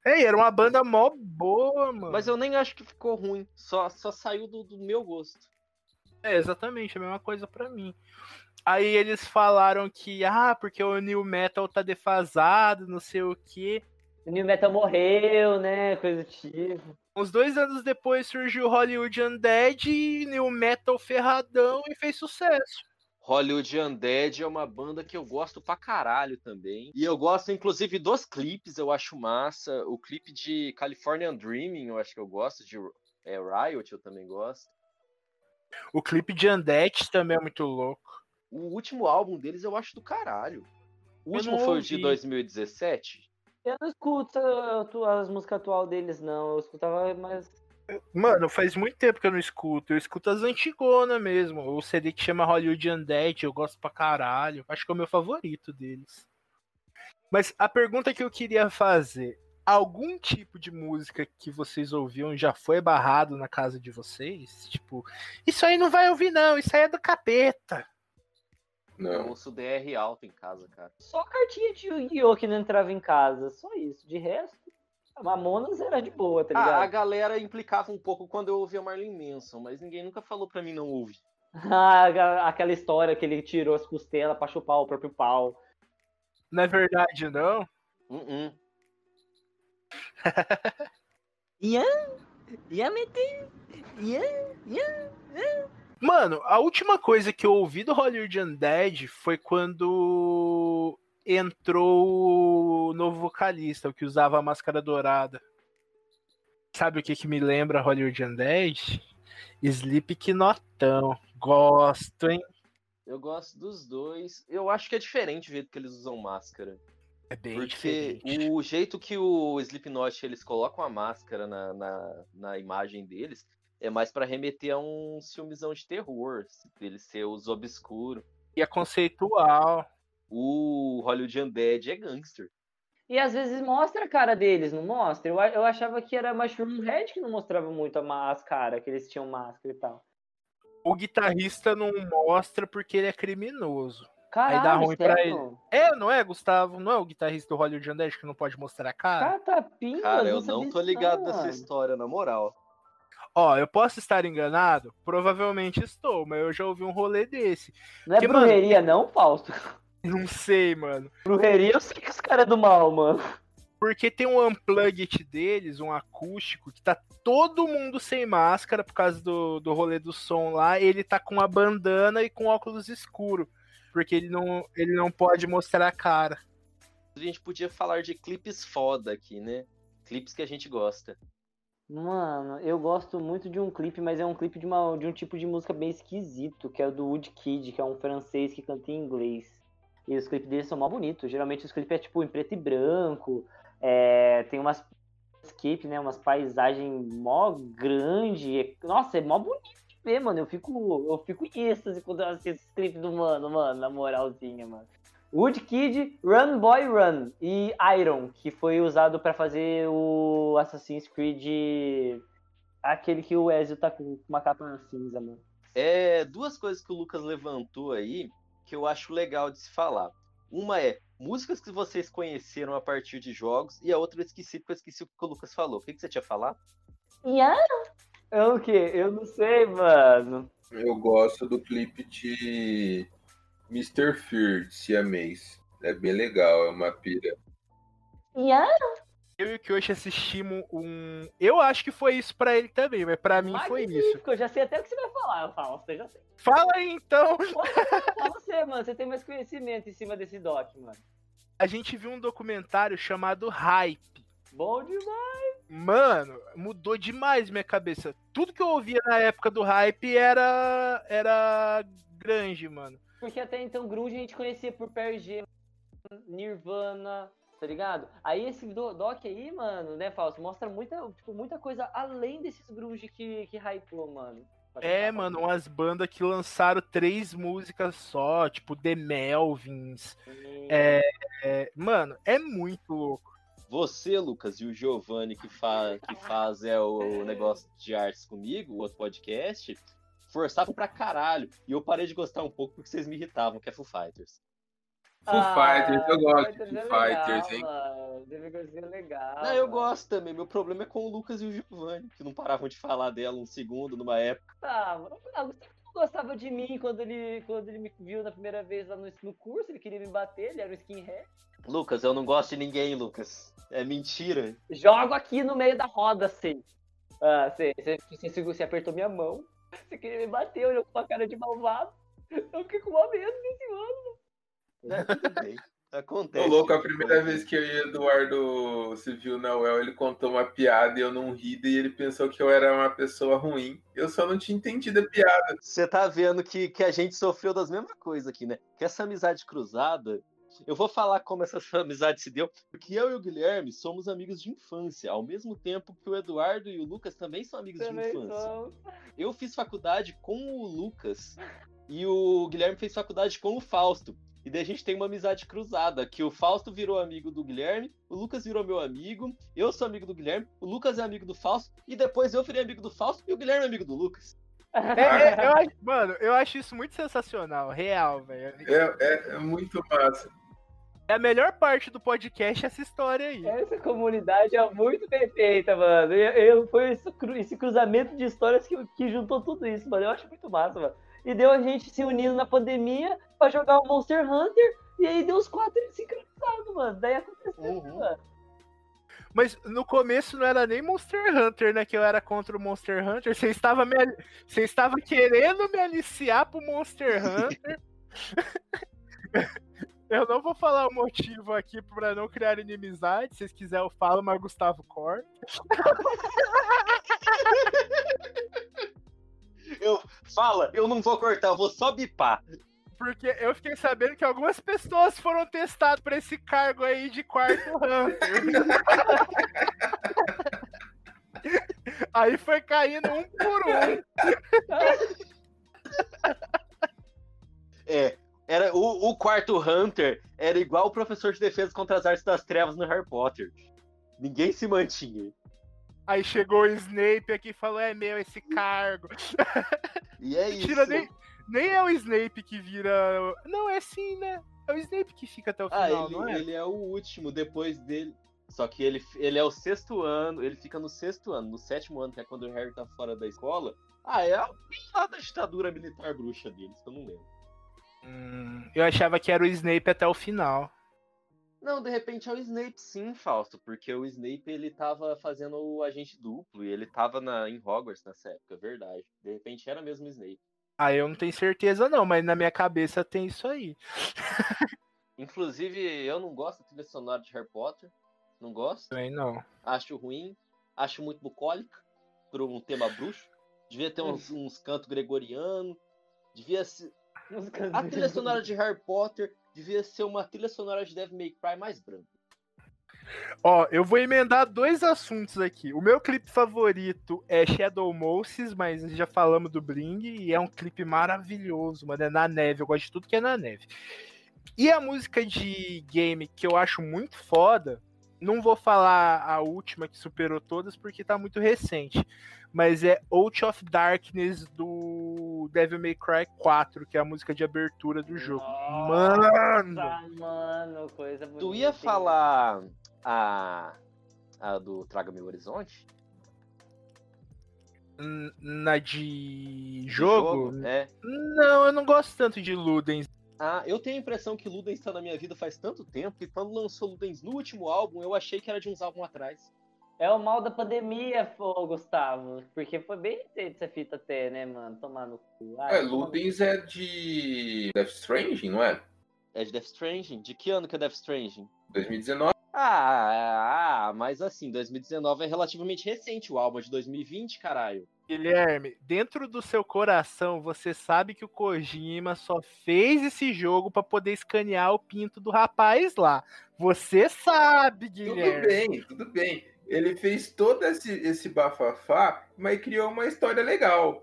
É, era uma banda mó boa, mano. Mas eu nem acho que ficou ruim. Só, só saiu do, do meu gosto. É, exatamente, a mesma coisa pra mim. Aí eles falaram que, ah, porque o New Metal tá defasado, não sei o quê. O New Metal morreu, né? Coisa do tipo. Uns dois anos depois surgiu Hollywood Undead e New Metal ferradão e fez sucesso. Hollywood Undead é uma banda que eu gosto pra caralho também. E eu gosto, inclusive, dos clipes, eu acho massa. O clipe de Californian Dreaming, eu acho que eu gosto. De é, Riot, eu também gosto. O clipe de Undead também é muito louco. O último álbum deles eu acho do caralho. O Eu último foi o de ouvi. 2017? Eu não escuto as músicas atuais deles, não. Eu escutava mais. Mano, faz muito tempo que eu não escuto. Eu escuto as antigonas mesmo. O CD que chama Hollywood Undead, eu gosto pra caralho. Acho que é o meu favorito deles. Mas a pergunta que eu queria fazer: algum tipo de música que vocês ouviam já foi barrado na casa de vocês? Tipo, isso aí não vai ouvir, não, isso aí é do capeta. Eu Não. ouço DR alto em casa, cara. Só cartinha de Yu-Gi-Oh! que não entrava em casa. Só isso. De resto, Mamonas era de boa, tá Ah, a ligado? galera implicava um pouco quando eu ouvia Marlon Manson, mas ninguém nunca falou pra mim não ouvir. Ah, aquela história que ele tirou as costelas pra chupar o próprio pau. Não é verdade, não? Uh-uh. Ian? Ian meteu? Ian? Ian? Mano, a última coisa que eu ouvi do Hollywood Undead foi quando entrou o novo vocalista, o que usava a máscara dourada. Sabe o que, que me lembra Hollywood Undead? Sleep Knotão. Gosto, hein? Eu gosto dos dois. Eu acho que é diferente o jeito que eles usam máscara. É bem Porque diferente. o jeito que o Slipknot eles colocam a máscara na, na, na imagem deles é mais pra remeter a um filmezão de terror, ele ser os obscuro. E é conceitual. O Hollywood Undead é gangster. E às vezes mostra a cara deles, não mostra? Eu, eu achava que era Mushroom Head que não mostrava muito a, as caras, que eles tinham máscara e tal. O guitarrista não mostra porque ele é criminoso. Caralho, dá ruim pra sério? É, não é, Gustavo? Não é o guitarrista do Hollywood Undead que não pode mostrar a cara? Cara, eu não tô ligado nessa mano. história, na moral. Ó, eu posso estar enganado? Provavelmente estou, mas eu já ouvi um rolê desse. Não é Que, mano- brujeria, não, Fausto? Não sei, mano. Brujeria eu sei que os caras é do mal, mano. Porque tem um unplugged deles, um acústico, que tá todo mundo sem máscara por causa do, do rolê do som lá. Ele tá com uma bandana e com óculos escuro. Porque ele não, ele não pode mostrar a cara. A gente podia falar de clipes foda aqui, né? Clipes que a gente gosta. Mano, eu gosto muito de um clipe, mas é um clipe de, uma, de um tipo de música bem esquisito, que é o do Wood Kid, que é um francês que canta em inglês. E os clipes deles são mó bonitos. Geralmente os clipes é tipo em preto e branco. é, tem umas escape, né? Umas paisagens mó grande. é- Nossa, é mó bonito de ver, mano. Eu fico, eu fico em êxtase quando eu assisto esse clipe do mano, mano, na moralzinha, mano. Wood Kid, Run Boy Run e Iron, que foi usado pra fazer o Assassin's Creed aquele que o Ezio tá com uma capa cinza, mano. É duas coisas que o Lucas levantou aí que eu acho legal de se falar. Uma é músicas que vocês conheceram a partir de jogos, e a outra eu esqueci porque eu esqueci o que o Lucas falou. O que, que você tinha falado? É o quê? Eu não sei, mano. Eu gosto do clipe de Mr. Fear, de Siamês. É bem legal, é uma pira. Eu e o Kyoshi assistimos um. Eu acho que foi isso pra ele também, mas pra mim foi isso. Magnífico, Eu já sei até o que você vai falar, eu falo, você já sei. Fala aí então! Pode falar você, mano, você tem mais conhecimento em cima desse doc, mano. A gente viu um documentário chamado Hype. Bom demais. Mano, mudou demais minha cabeça. Tudo que eu ouvia na época do hype era era grande, mano. Porque até então grunge a gente conhecia por PRG, Nirvana, tá ligado? Aí esse do- doc aí, mano, né, Fausto, mostra muita, tipo, muita coisa além desses grunge que, que hypou, mano. É, mano, umas bandas que lançaram três músicas só, tipo The Melvins. É, é, mano, é muito louco. Você, Lucas, e o Giovanni que, fa que faz é, o negócio de artes comigo, o outro podcast, forçavam pra caralho. E eu parei de gostar um pouco porque vocês me irritavam, que é Foo Fighters. Foo Fighters, eu gosto de Ah, Fighters é Fighters, hein? Ser legal. Não, eu gosto também. Meu problema é com o Lucas e o Giovanni, que não paravam de falar dela um segundo numa época. Tá, mano. Ah, o Gustavo não gostava de mim quando ele, quando ele me viu na primeira vez lá no, no curso, ele queria me bater, ele era um skinhead. Lucas, eu não gosto de ninguém, Lucas. É mentira. Jogo aqui no meio da roda, assim. Ah, você, você, você, você apertou minha mão, você queria me bater, olhou com uma cara de malvado. Eu fiquei com uma medo desse ano. É, tudo bem. Tô Acontece. louco, a primeira vez que eu e o Eduardo se viu na UEL, ele contou uma piada e eu não ri, e ele pensou que eu era uma pessoa ruim. Eu só não tinha entendido a piada. Você tá vendo que, que a gente sofreu das mesmas coisas aqui, né? Que essa amizade cruzada Eu vou falar como essa amizade se deu, porque eu e o Guilherme somos amigos de infância, ao mesmo tempo que o Eduardo e o Lucas também são amigos Também de infância. sou. Eu fiz faculdade com o Lucas e o Guilherme fez faculdade com o Fausto. E daí a gente tem uma amizade cruzada, que o Fausto virou amigo do Guilherme, o Lucas virou meu amigo, eu sou amigo do Guilherme, o Lucas é amigo do Fausto, e depois eu virei amigo do Fausto e o Guilherme é amigo do Lucas. É, é, eu acho- mano, eu acho isso muito sensacional, real, velho. É, é- é muito massa. É a melhor parte do podcast essa história aí. Essa comunidade é muito perfeita, mano. Eu, eu- foi esse, cru- esse cruzamento de histórias que, que juntou tudo isso, mano. Eu acho muito massa, mano. E deu a gente se unindo na pandemia pra jogar o Monster Hunter. E aí deu os quatro sincronizados, mano. Daí aconteceu, Uhum. mano. Mas no começo não era nem Monster Hunter, né? Que eu era contra o Monster Hunter. Você estava, me, você estava querendo me aliciar pro Monster Hunter. eu não vou falar o motivo aqui pra não criar inimizade. Se vocês quiserem, eu falo, mas Gustavo corta. Eu fala, eu não vou cortar, eu vou só bipar. Porque eu fiquei sabendo que algumas pessoas foram testadas pra esse cargo aí de quarto Hunter. aí foi caindo um por um. É, era o, o quarto Hunter era igual o professor de defesa contra as artes das trevas no Harry Potter. Ninguém se mantinha. Aí chegou o Snape aqui e falou: é meu esse cargo. E é isso. Mentira, nem, nem é o Snape que vira. Não, é sim, né? É o Snape que fica até o Ah, final, ele, não é? ele é o último, depois dele. Só que ele, ele é o sexto ano, ele fica no sexto ano. No sétimo ano, que é quando o Harry tá fora da escola. Ah, é a lá da ditadura militar bruxa deles, eu não lembro. Hum, eu achava que era o Snape até o final. Não, de repente é o Snape sim, Fausto, porque o Snape ele tava fazendo o agente duplo e ele tava na, em Hogwarts nessa época, é verdade. De repente era mesmo o Snape. Aí eu não tenho certeza, não, mas na minha cabeça tem isso aí. Inclusive, eu não gosto da trilha sonora de Harry Potter. Não gosto. Também não. Acho ruim. Acho muito bucólica para um tema bruxo. Devia ter uns, uns cantos gregorianos. Devia ser. A trilha sonora de Harry Potter devia ser uma trilha sonora de Devil May Cry mais branca. Ó, eu vou emendar dois assuntos aqui. O meu clipe favorito é Shadow Moses, mas já falamos do Bling, e é um clipe maravilhoso, mano. É na neve, eu gosto de tudo que é na neve. E a música de game que eu acho muito foda, não vou falar a última que superou todas porque tá muito recente, mas é Out of Darkness do Devil May Cry 4, que é a música de abertura do jogo. Mano! Nossa, mano, coisa bonita. Tu ia falar a, a do Traga-me o Horizonte? Na de Do jogo? É. Não, eu não gosto tanto de Ludens. Ah, eu tenho a impressão que Ludens está na minha vida faz tanto tempo que quando lançou Ludens no último álbum, eu achei que era de uns álbuns atrás. É o mal da pandemia, ô, Gustavo. Porque foi bem recente essa fita até, né, mano? Tomar no cu. Ai, É, Ludens é de Death Stranding, não é? É de Death Stranding? De que ano que é Death Stranding? 2019. Ah, ah, mas assim, 2019 é relativamente recente, o álbum é de 2020, caralho. Guilherme, dentro do seu coração, você sabe que o Kojima só fez esse jogo pra poder escanear o pinto do rapaz lá. Você sabe, Tudo Guilherme. bem, tudo bem. Ele fez todo esse, esse bafafá, mas criou uma história legal.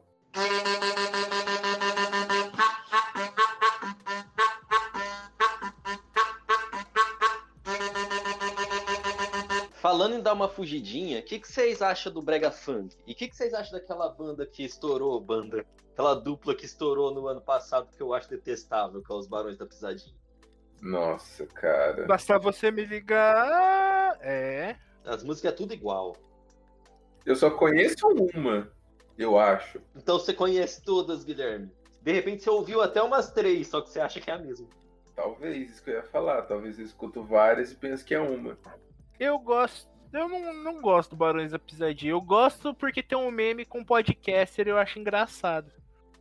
Falando em dar uma fugidinha, o que, que vocês acham do Brega Funk? E o que, que vocês acham daquela banda que estourou, banda? Aquela dupla que estourou no ano passado que eu acho detestável, que é os Barões da Pisadinha. Nossa, cara. Basta você me ligar. É. As músicas é tudo igual. Eu só conheço uma, eu acho. Então você conhece todas, Guilherme. De repente você ouviu até umas três, só que você acha que é a mesma. Talvez, isso que eu ia falar. Talvez eu escuto várias e penso que é uma. Eu gosto. Eu não, não gosto do Barões da Pisadinha. Eu gosto porque tem um meme com podcaster e eu acho engraçado.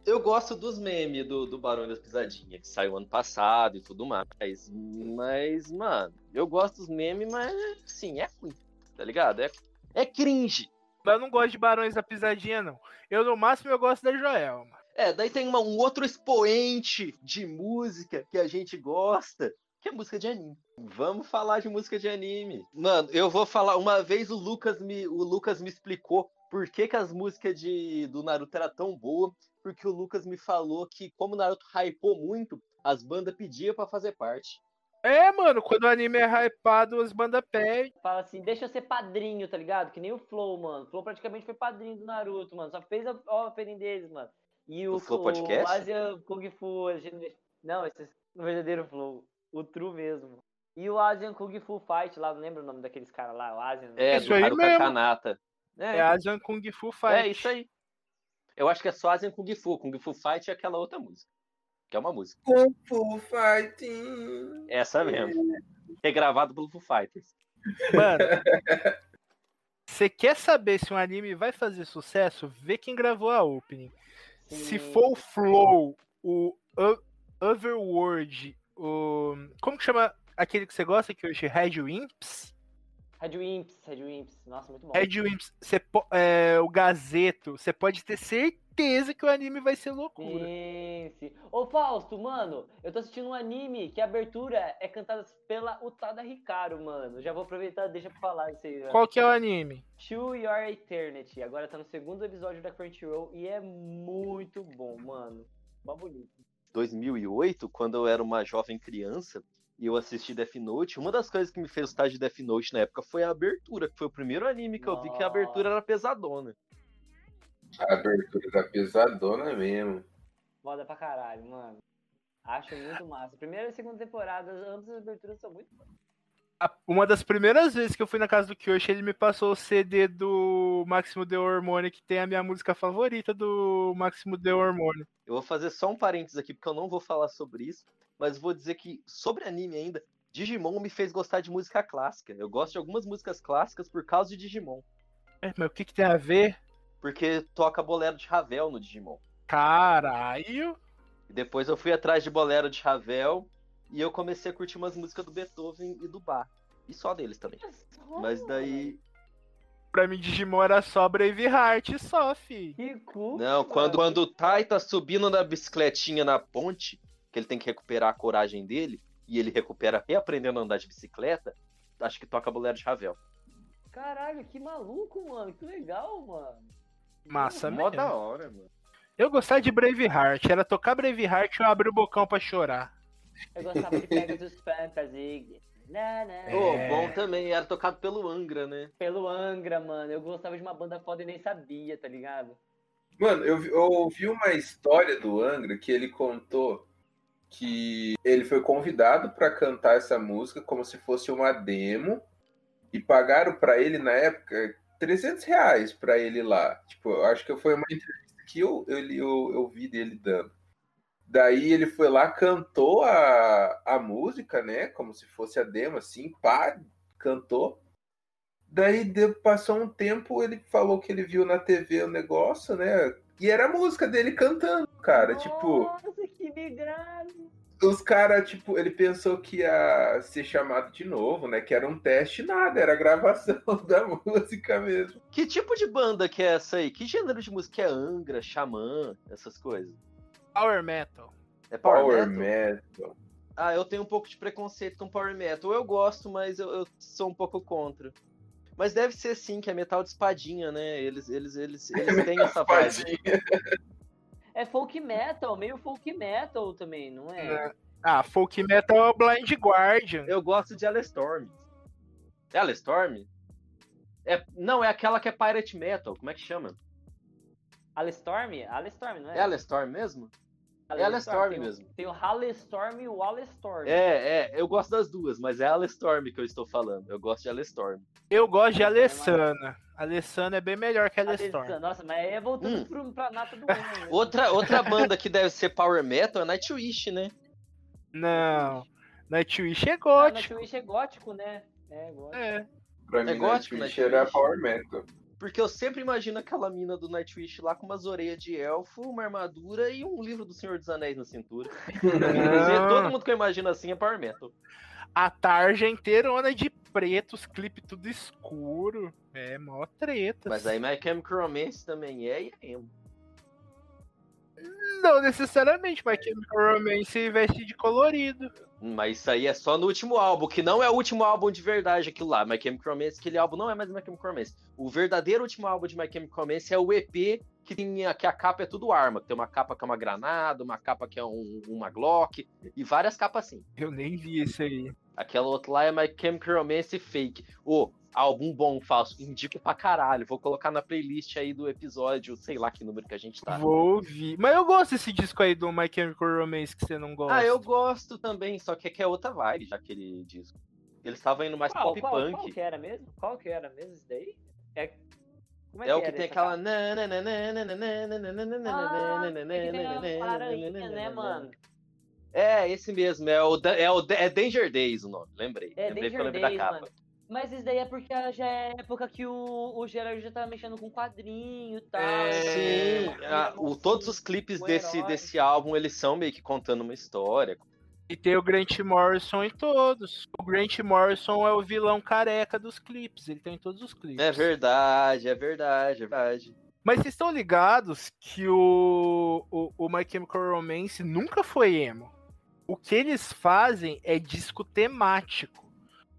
Eu gosto dos memes do, do Barão das Pisadinhas, que saiu ano passado e tudo mais. Mas, mano, eu gosto dos memes, mas, sim, é ruim, tá ligado? É, é cringe. Mas eu não gosto de Barões da Pisadinha, não. Eu, no máximo, eu gosto da Joelma. É, daí tem uma- um outro expoente de música que a gente gosta, que é música de anime. Vamos falar de música de anime. Mano, eu vou falar. Uma vez o Lucas me, o Lucas me explicou por que, que as músicas de, do Naruto eram tão boas. Porque o Lucas me falou que, como o Naruto hypou muito, as bandas pediam pra fazer parte. É, mano, quando o anime é hypado, as bandas pedem. Fala assim, deixa eu ser padrinho, tá ligado? Que nem o Flow, mano. O Flow praticamente foi padrinho do Naruto, mano. Só fez a opening deles, mano. E o, O Flow Podcast? O Asian Kung Fu. Não, esse é o verdadeiro Flow. O true mesmo. E o Asian Kung Fu Fight lá, não lembro o nome daqueles caras lá, o Asian. É, Isso do aí Haruka mesmo. Kanata. É É, Asian Kung Fu Fight. é isso aí. Eu acho que é só Asian Kung Fu. Kung Fu Fight é aquela outra música. Que é uma música. Kung Fu Fighting. Essa mesmo. Regravado pelo Foo Fighters. Mano, você quer saber se um anime vai fazer sucesso? Vê quem gravou a opening. Se Sim. for o Flow, o O- Otherworld, o. Como que chama aquele que você gosta que hoje? Red Wimps? Red Wimps, Red Wimps. Nossa, muito bom. Red Wimps, você po- é, o Gazeto, você pode ter certeza que o anime vai ser loucura. Sim, sim. Ô Fausto, mano, eu tô assistindo um anime que a abertura é cantada pela Utada Hikaru, mano. Já vou aproveitar, deixa pra falar isso aí. ó. Qual que é o anime? To Your Eternity. Agora tá no segundo episódio da Crunchyroll e é muito bom, mano. Mó bonito. 2008, quando eu era uma jovem criança e eu assisti Death Note, uma das coisas que me fez gostar de Death Note na época foi a abertura, que foi o primeiro anime que eu vi que a abertura era pesadona. A abertura da pesadona mesmo. Moda pra caralho, mano. Acho muito massa. Primeira e segunda temporada, ambas as aberturas são muito boas. Uma das primeiras vezes que eu fui na casa do Kyoshi, ele me passou o CD do Máximo The Hormônio, que tem a minha música favorita do Máximo The Hormônio. Eu vou fazer só um parênteses aqui, porque eu não vou falar sobre isso, mas vou dizer que, sobre anime ainda, Digimon me fez gostar de música clássica. Eu gosto de algumas músicas clássicas por causa de Digimon. É, mas o que, que tem a ver? Porque toca bolero de Ravel no Digimon. Caralho! E depois eu fui atrás de bolero de Ravel e eu comecei a curtir umas músicas do Beethoven e do Bach. E só deles também. Mas daí. Pra mim, Digimon era só Braveheart só, fi. Que cu. Não, quando, quando o Tai tá subindo na bicicletinha na ponte, que ele tem que recuperar a coragem dele, e ele recupera reaprendendo a andar de bicicleta, acho que toca bolero de Ravel. Caralho, que maluco, mano. Que legal, mano. Massa Mó mesmo. da hora, mano. Eu gostava de Braveheart. Era tocar Braveheart e eu abrir o bocão pra chorar. Eu gostava de Pegasus Fantasy. Na, na. É. Pô, bom também, era tocado pelo Angra, né? Pelo Angra, mano. Eu gostava de uma banda foda e nem sabia, tá ligado? Mano, eu, eu ouvi uma história do Angra que ele contou que ele foi convidado pra cantar essa música como se fosse uma demo e pagaram pra ele na época 300 reais pra ele lá. Tipo, eu acho que foi uma entrevista que eu, eu, eu, eu vi dele dando. Daí ele foi lá, cantou a, a música, né? Como se fosse a demo, assim, pá, cantou. Daí passou um tempo, ele falou que ele viu na TV o negócio, né? E era a música dele cantando, cara. Tipo, Nossa, que migrado. Os caras, tipo, ele pensou que ia ser chamado de novo, né? Que era um teste, nada, era a gravação da música mesmo. Que tipo de banda que é essa aí? Que gênero de música é Angra, Xamã, essas coisas? Power Metal. É Power, Power Metal? Metal. Ah, eu tenho um pouco de preconceito com Power Metal. Eu gosto, mas eu, eu sou um pouco contra. Mas deve ser sim, que é metal de espadinha, né? Eles, eles, eles, eles têm essa vibe. É folk metal, meio folk metal também, não é? Ah, folk metal é o Blind Guardian. Eu gosto de Alestorm. É Alestorm? É, não, é aquela que é Pirate Metal. Como é que chama? Alestorm? Alestorm, não é? É Alestorm mesmo? É Alestorm tem mesmo. Tem o Halestorm e o Alestorm. É, é, eu gosto das duas, mas é Alestorm que eu estou falando. Eu gosto de Alestorm. Eu gosto de Alessana. Alessana é bem melhor que Alestorm. Alestorm. Nossa, mas aí é voltando Hum. pro, pra nata do ano. né? Outra, outra banda que deve ser Power Metal é Nightwish, né? Não. Nightwish é Ah, gótico. Nightwish é gótico, né? É, gótico. É. Pra É mim, gótico, Nightwish Nightwish. era Power Metal. Porque eu sempre imagino aquela mina do Nightwish lá com umas orelhas de elfo, uma armadura e um livro do Senhor dos Anéis na cintura. Inclusive, todo mundo que eu imagino assim é Power Metal. A tarja inteirona de preto, os clipes tudo escuro. É, mó treta. Mas aí My Chemical Romance também é e é emo. Não necessariamente, mas Chemical Romance veste de colorido. Mas isso aí é só no último álbum, que não é o último álbum de verdade aquilo lá. My Chemical Romance, aquele álbum não é mais My Chemical Romance. O verdadeiro último álbum de My Chemical Romance é o EP que, tem, que a capa é tudo arma. Tem uma capa que é uma granada, uma capa que é um- uma Glock, e várias capas assim. Eu nem vi esse aí. Aquela outra lá é My Chemical Romance Fake. Ô, álbum bom, falso. Indico pra caralho. Vou colocar na playlist aí do episódio, sei lá que número que a gente tá. Vou ouvir. Mas eu gosto desse disco aí do My Chemical Romance que você não gosta. Ah, eu gosto também, só que aqui é outra vibe, já aquele disco. Eles estavam indo mais Qual, pop qual, punk. qual que era mesmo? Qual que era mesmo isso daí? É, como É o que era tem aquela. Ah, tem que ter uma né, mano? É, esse mesmo. É o, é o é Danger Days o nome, lembrei. É, lembrei porque Danger eu lembrei da Days, capa. mano. Mas isso daí é porque já é época que o, o Gerard já tava mexendo com quadrinho e tal. É, Sim, a- o- todos os clipes desse, herói. desse álbum, eles são meio que contando uma história. E tem o Grant Morrison em todos. O Grant Morrison é o vilão careca dos clipes. Ele tem em todos os clipes. É verdade, é verdade, é verdade. Mas vocês estão ligados que o, o, o My Chemical Romance nunca foi emo. O que eles fazem é disco temático.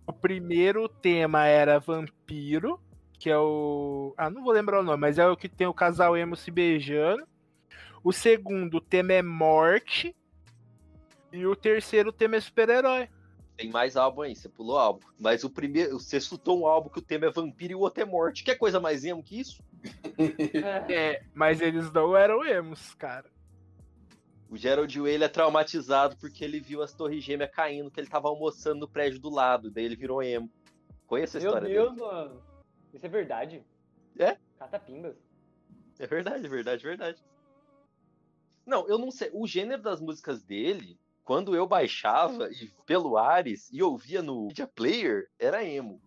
O primeiro tema era Vampiro, que é o. Ah, não vou lembrar o nome, mas é o que tem o casal emo se beijando. O segundo tema é Morte. E o terceiro tema é super-herói. Tem mais álbum aí, você pulou álbum. Mas o primeiro, você chutou um álbum que o tema é vampiro e o outro é morte. Que coisa mais emo que isso? É, mas eles não eram emos, cara. O Gerald Way é traumatizado porque ele viu as torres gêmeas caindo, que ele tava almoçando no prédio do lado, daí ele virou emo. Conhece a Meu história Deus, dele? mano. Isso é verdade? É? Catapimbas. É verdade, é verdade, verdade. Não, eu não sei. O gênero das músicas dele, quando eu baixava e pelo Ares e ouvia no Media Player, era emo.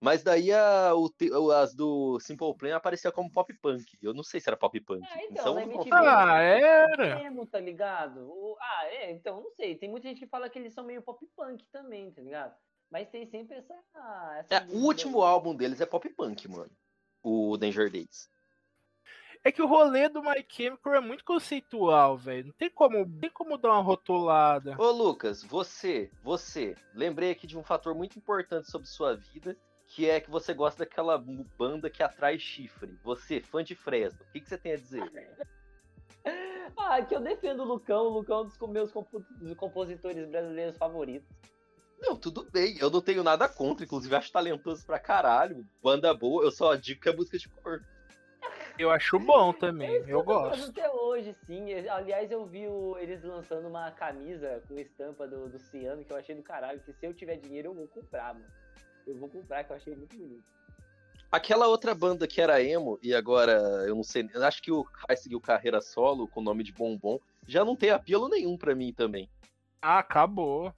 Mas daí a, o as do Simple Plan aparecia como pop punk. Eu não sei se era pop punk. Ah, então, então não MTV. Ah, era. emo, tá ligado? O- ah, é, então, não sei. Tem muita gente que fala que eles são meio pop punk também, tá ligado? Mas tem sempre essa. essa É, o último álbum deles é pop punk, mano. O Danger Days. É que o rolê do My Chemical é muito conceitual, velho. Não tem como, não tem como dar uma rotulada. Ô, Lucas, você, você, lembrei aqui de um fator muito importante sobre sua vida, que é que você gosta daquela banda que atrai chifre. Você, fã de Fresno, o que, que você tem a dizer? Ah, que eu defendo o Lucão. O Lucão é um dos meus compositores brasileiros favoritos. Não, tudo bem, eu não tenho nada contra, inclusive acho talentoso pra caralho, banda boa, eu só digo que é música de cor. Eu acho bom também, eu escuto gosto. Até hoje, sim. Aliás, eu vi o- eles lançando uma camisa com estampa do, do Ciano que eu achei do caralho. Que se eu tiver dinheiro, eu vou comprar, mano. Eu vou comprar, que eu achei muito bonito. Aquela outra banda que era emo, e agora eu não sei, eu acho que o vai seguir carreira solo com o nome de Bombom, já não tem apelo nenhum pra mim também. Ah, acabou.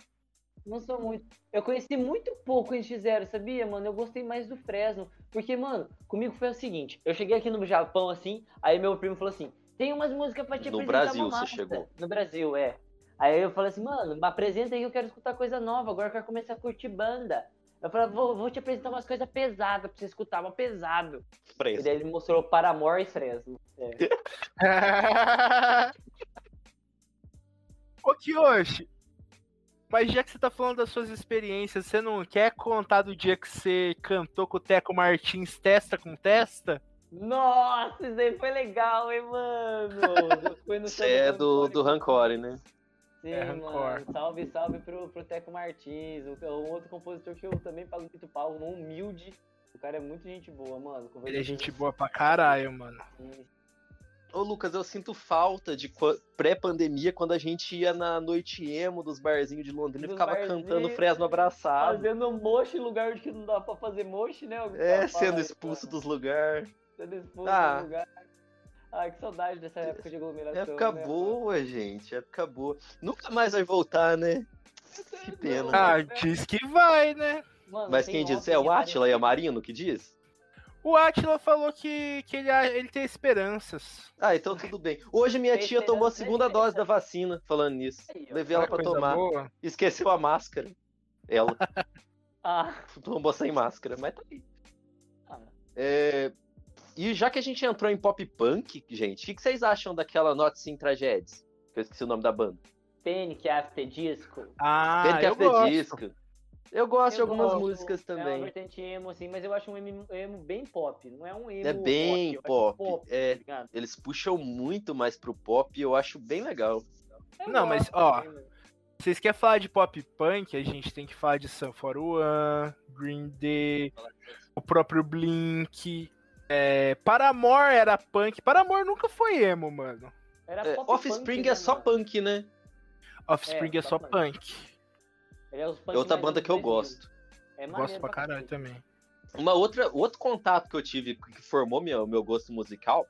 Não sou muito. Eu conheci muito pouco eles fizeram, sabia, mano? Eu gostei mais do Fresno. Porque, mano, comigo foi o seguinte: eu cheguei aqui no Japão assim, aí meu primo falou assim: tem umas músicas pra te No apresentar Brasil uma você massa." chegou. No Brasil, é. Aí eu falei assim, mano, me apresenta aí que eu quero escutar coisa nova, agora eu quero começar a curtir banda. Eu falei, vou, vou te apresentar umas coisas pesadas pra você escutar, uma pesado. E daí ele mostrou Paramore e Fresno. É. Ô Kiyoshi, mas já que você tá falando das suas experiências, você não quer contar do dia que você cantou com o Teco Martins testa com testa? Nossa, isso aí foi legal, hein, mano? Foi no Você é do, do Rancore, né? Sim, É, mano. Rancor. Salve, salve pro, pro Teco Martins, o, um outro compositor que eu também pago muito pau, um humilde. O cara é muito gente boa, mano. Ele é gente boa pra caralho, mano. ele. Ô Lucas, eu sinto falta de pré-pandemia, quando a gente ia na noite emo dos barzinhos de Londrina e Dos ficava cantando Fresno abraçado. Fazendo moche em lugar onde que não dá pra fazer moche, né? o É, sendo expulso cara. dos lugares. Sendo expulso Ah. do lugar. Ai, que saudade dessa época de aglomeração. Época né, boa, gente. Época boa. Nunca mais vai voltar, né? Que pena. Ah, diz que vai, né? Mano, Mas quem diz? É o em Atila e a Marino que diz? O Atila falou que, que ele, ele tem esperanças. Ah, então tudo bem. Hoje minha Tem tia tomou a segunda dose da vacina, falando nisso. Levei ela pra coisa tomar. boa. Esqueceu a máscara. Ela Ah, tomou sem máscara, mas tá aí. ah. É, E já que a gente entrou em pop punk, gente, o que que vocês acham daquela Not Sim Tragedies? Que eu esqueci o nome da banda. Panic After Disco. Ah, Panic eu After gosto. Disco. Eu gosto de Eu algumas gosto, músicas É uma também. vertente emo, assim, mas eu acho um emo, emo bem pop. Não é um emo É bem rock, eu acho pop, é. tá? Eles puxam muito mais pro pop e eu acho bem legal. Eu Não, mas, ó, também, mano. Vocês querem falar de pop punk? A gente tem que falar de Sun 41, Green Day, o próprio Blink. É, Paramore era punk. Paramore nunca foi emo, mano. Era É, Offspring punk, é né, só mano? punk, né? Offspring é, É, só punk. É, os punk É outra mais banda que eu 2000. gosto. É Gosto pra caralho também. Uma outra, outro contato que eu tive que formou meu, meu gosto musical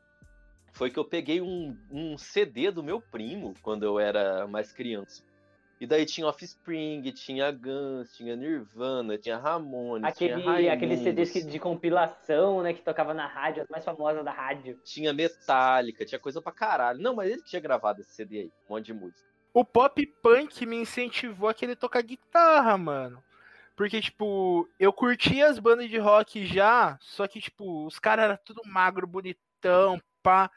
foi que eu peguei um, um CD do meu primo quando eu era mais criança. E daí tinha Offspring, tinha Guns, tinha Nirvana, tinha Ramones, Aquele, tinha aqueles CDs que- Raimundos, de compilação, né, que tocava na rádio, as mais famosas da rádio. tinha Metallica, tinha coisa pra caralho. Não, mas ele que tinha gravado esse CD aí, um monte de música. O pop punk me incentivou a querer tocar guitarra, mano. Porque, tipo, eu curtia as bandas de rock já, só que, tipo, os caras eram tudo magro, bonitão, pá.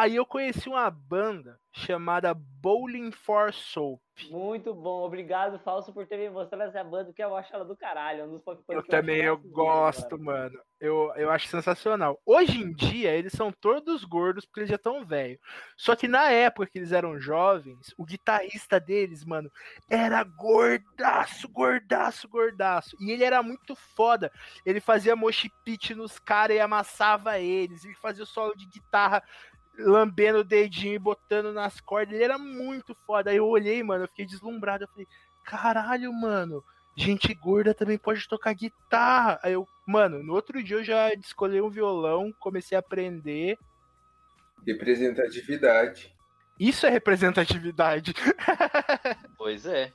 Aí eu conheci uma banda chamada Bowling for Soap. Muito bom. Obrigado, Falso, por ter me mostrado essa banda, que eu acho ela do caralho. Um dos pop Eu também eu gosto, mano. mano. Eu, eu acho sensacional. Hoje em dia, eles são todos gordos porque eles já estão velhos. Só que na época que eles eram jovens, o guitarrista deles, mano, era gordaço, gordaço, gordaço. E ele era muito foda. Ele fazia mosh pit nos caras e amassava eles. Ele fazia o solo de guitarra lambendo o dedinho e botando nas cordas. Ele era muito foda. Aí eu olhei, mano, eu fiquei deslumbrado. Eu falei, caralho, mano. Gente gorda também pode tocar guitarra. Aí eu, mano, no outro dia eu já escolhi um violão, comecei a aprender. Representatividade. Isso é representatividade. Pois é.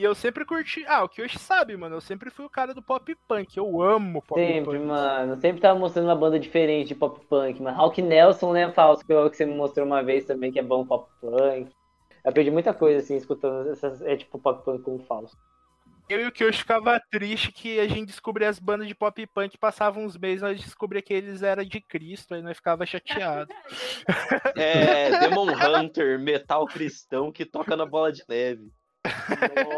E eu sempre curti. Ah, o que hoje sabe, mano. Eu sempre fui o cara do pop punk. Eu amo pop Sempre, punk. mano. Sempre tava mostrando uma banda diferente de pop punk, mano. Hawk Nelson, né, Falso? Que é que você me mostrou uma vez também, que é bom pop punk. Eu aprendi muita coisa, assim, escutando essas, é tipo pop punk com o Falso. Eu e o que hoje ficava triste que a gente descobria as bandas de pop punk, passava uns meses, nós descobria que eles eram de Cristo, aí nós ficava chateado. É Demon Hunter, metal cristão que toca na bola de neve.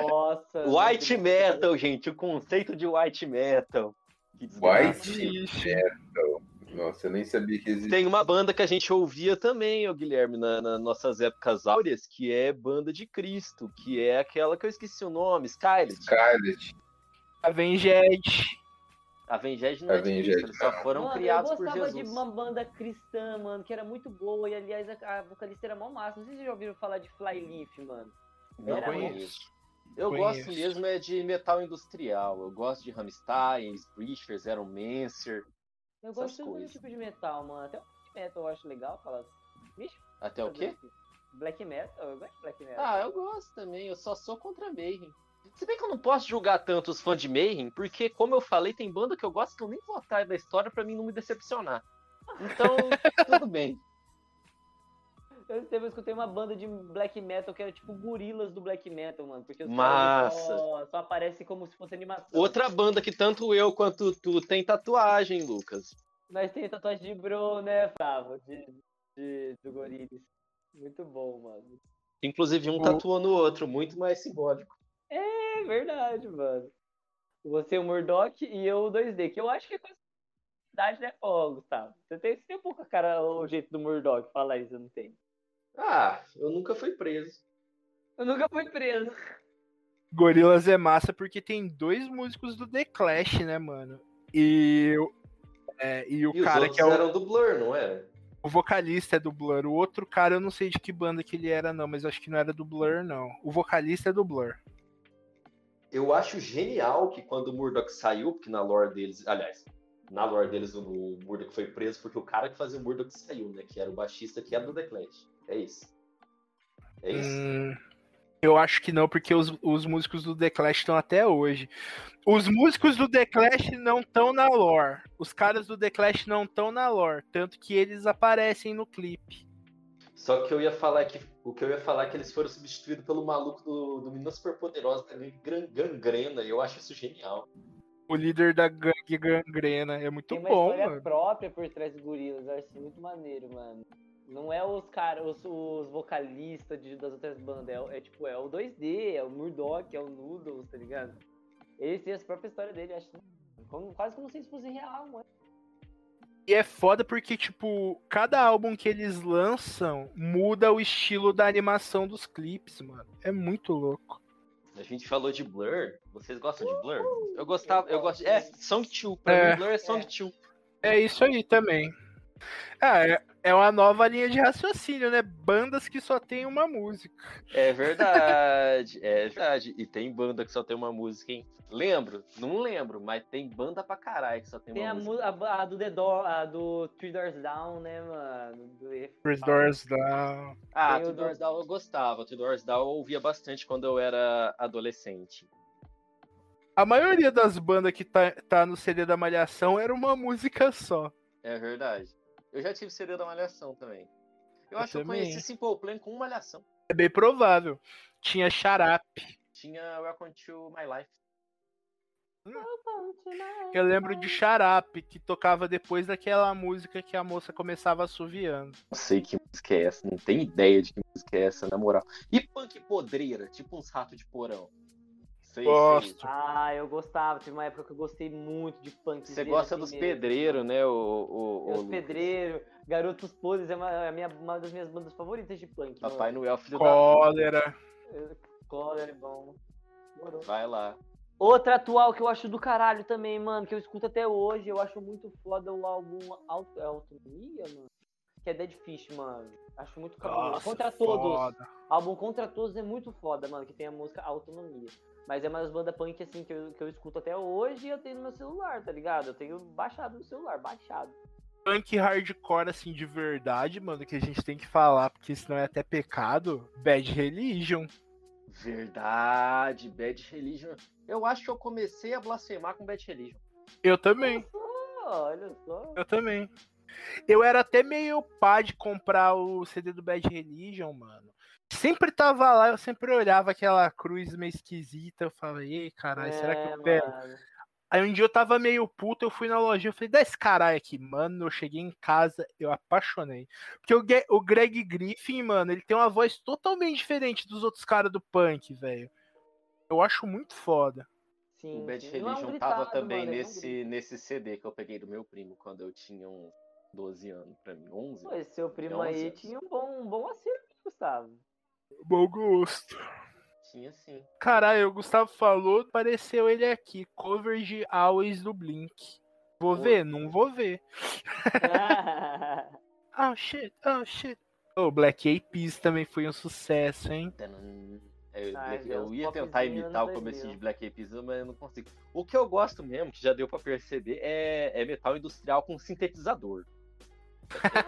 Nossa. White metal, gente, o conceito de white metal. White. Metal. Nossa, eu nem sabia que existia. Tem uma banda que a gente ouvia também, ô Guilherme, na, nas nossas épocas áureas, que é Banda de Cristo, que é aquela que eu esqueci o nome, Skylet. Scarlet. Avenged. Avenged não é de Avenged, Cristo, eles só foram Mano, criados eu por gostava Jesus. de uma banda cristã, mano, que era muito boa. E aliás, a, a vocalista era mó massa. Não sei se vocês já ouviram falar de Flyleaf, mano. Não Era conheço. Eu Conheço. gosto mesmo é de metal industrial. Eu gosto de Rammstein, Splitter, Zero Mancer, Eu Essas gosto de todo coisas. tipo de metal, mano. Até o black metal eu acho legal falar. Vixe, até o quê? Black metal, eu gosto de black metal. Ah, eu gosto também, eu só sou contra Mayhem. Se bem que eu não posso julgar tanto os fãs de Mayhem, porque, como eu falei, tem banda que eu gosto que eu nem vou atrás da história pra mim não me decepcionar. Então, tudo bem. Eu sempre escutei uma banda de black metal que era tipo gorilas do black metal, mano. Porque os Massa. caras só, só aparecem como se fosse animação. Outra banda que tanto eu quanto tu tem tatuagem, Lucas. Mas tem tatuagem de bro, né, Favo? De, de, do gorilas. Muito bom, mano. Inclusive, um O- tatuou no outro, muito mais simbólico. É verdade, mano. Você o Murdoch e eu o 2D, que eu acho que é coisa da idade, né, ô, Gustavo? Você tem, você tem um pouco a cara, o jeito do Murdoch, fala isso, eu não tenho. Ah, eu nunca fui preso. Eu nunca fui preso. Gorilas é massa porque tem dois músicos do The Clash, né, mano? E, o- é, e o E os cara que é o, eram do Blur, não era? o vocalista é do Blur. O outro cara eu não sei de que banda que ele era, não, mas eu acho que não era do Blur, não. O vocalista é do Blur. Eu acho genial que quando o Murdoch saiu, porque na lore deles, aliás, na lore deles o Murdoch foi preso porque o cara que fazia o Murdoch saiu, né? Que era o baixista que era do The Clash. É isso. É isso. Hum, eu acho que não, porque os, os músicos do The Clash estão até hoje. Os músicos do The Clash não estão na lore. Os caras do The Clash não estão na lore. Tanto que eles aparecem no clipe. Só que eu ia falar que o que eu ia falar é que eles foram substituídos pelo maluco do, do Menino Superpoderosa da Gan- Gangrena, e eu acho isso genial. O líder da gangue gangrena. É muito Tem uma bom, história mano. própria por trás dos gorilas, eu acho isso muito maneiro, mano. Não é os caras, os, os vocalistas de- das outras bandas. É, o- é tipo, é o 2D, é o Murdoch, é o Noodles, tá ligado? Eles têm a própria história dele, acho. Como, quase como se isso fosse real, mano. E é foda porque, tipo, cada álbum que eles lançam muda o estilo da animação dos clipes, mano. É muito louco. A gente falou de Blur. Vocês gostam de Blur? Eu gostava, eu gosto. É, Song 2. Pra É. mim, Blur é Song 2. É isso aí também. Ah, é, é uma nova linha de raciocínio, né? Bandas que só tem uma música. É verdade, é verdade. E tem banda que só tem uma música, hein? Lembro? Não lembro, mas tem banda pra caralho que só tem, Tem uma a, música. a, a do The Door, a do Three Doors Down, né, mano? Do Three Doors Down. Ah, Two Doors Down eu gostava. Two Doors Down eu ouvia bastante quando eu era adolescente. A maioria das bandas que tá, tá no CD da Malhação era uma música só. É verdade. Eu já tive CD da Malhação também. Eu, Eu acho que eu também. conheci Simple Plan com Malhação. É bem provável. Tinha Xarape. Tinha Welcome to My Life. Eu lembro de Xarape, que tocava depois daquela música que a moça começava assoviando. Não sei que música é essa, não tenho ideia de que música é essa, na moral. E punk podreira, tipo uns ratos de porão. Sei, Gosto. sei. Ah, eu gostava. Teve uma época que eu gostei muito de punk. Você gosta dos pedreiros, né, o, o, o Os pedreiros, Garotos Poses é uma, é a minha, uma das minhas bandas favoritas de punk. Papai Noel, filho da Cólera. Cólera é bom. Puta. Vai lá. Outra atual que eu acho do caralho também, mano, que eu escuto até hoje, eu acho muito foda o álbum Auto, é Autonomia, mano. Que é Dead Fish, mano. Acho muito cabuloso. Contra Todos. foda. álbum Contra Todos é muito foda, mano, que tem a música Autonomia. Mas é uma das bandas punk, assim, que eu, que eu escuto até hoje e eu tenho no meu celular, tá ligado? Eu tenho baixado no celular, baixado. Punk hardcore, assim, de verdade, mano, que a gente tem que falar, porque senão é até pecado. Bad Religion. Verdade, Bad Religion. Eu acho que eu comecei a blasfemar com Bad Religion. Eu também. Olha só. Eu também. Eu era até meio pá de comprar o CD do Bad Religion, mano. Sempre tava lá, eu sempre olhava aquela cruz meio esquisita. Eu falava, ei, caralho, será que É, eu pego? mano. Aí um dia eu tava meio puto, eu fui na lojinha, eu falei, dá esse caralho aqui, mano. Eu cheguei em casa, eu apaixonei. Porque o, Ge- o Greg Griffin, mano, ele tem uma voz totalmente diferente dos outros caras do punk, velho. Eu acho muito foda. Sim, O Bad sim. Não é um Religion tava gritado, também mano, nesse, grita. nesse CD que eu peguei do meu primo quando eu tinha uns 12 anos, pra mim, 11. Pô, esse seu primo aí anos. tinha um bom, um bom acerto, Gustavo. Bom gosto. Tinha sim. Caralho, o Gustavo falou, apareceu ele aqui. Cover de Always do Blink. Vou Pô. ver? Não vou ver. Oh shit, oh shit. O Black Eyed Peas também foi um sucesso, hein? Eu, Black- já eu ia tentar imitar o começo 2000. de Black Eyed Peas, mas eu não consigo. O que eu gosto mesmo, que já deu pra perceber, é, é metal industrial com sintetizador.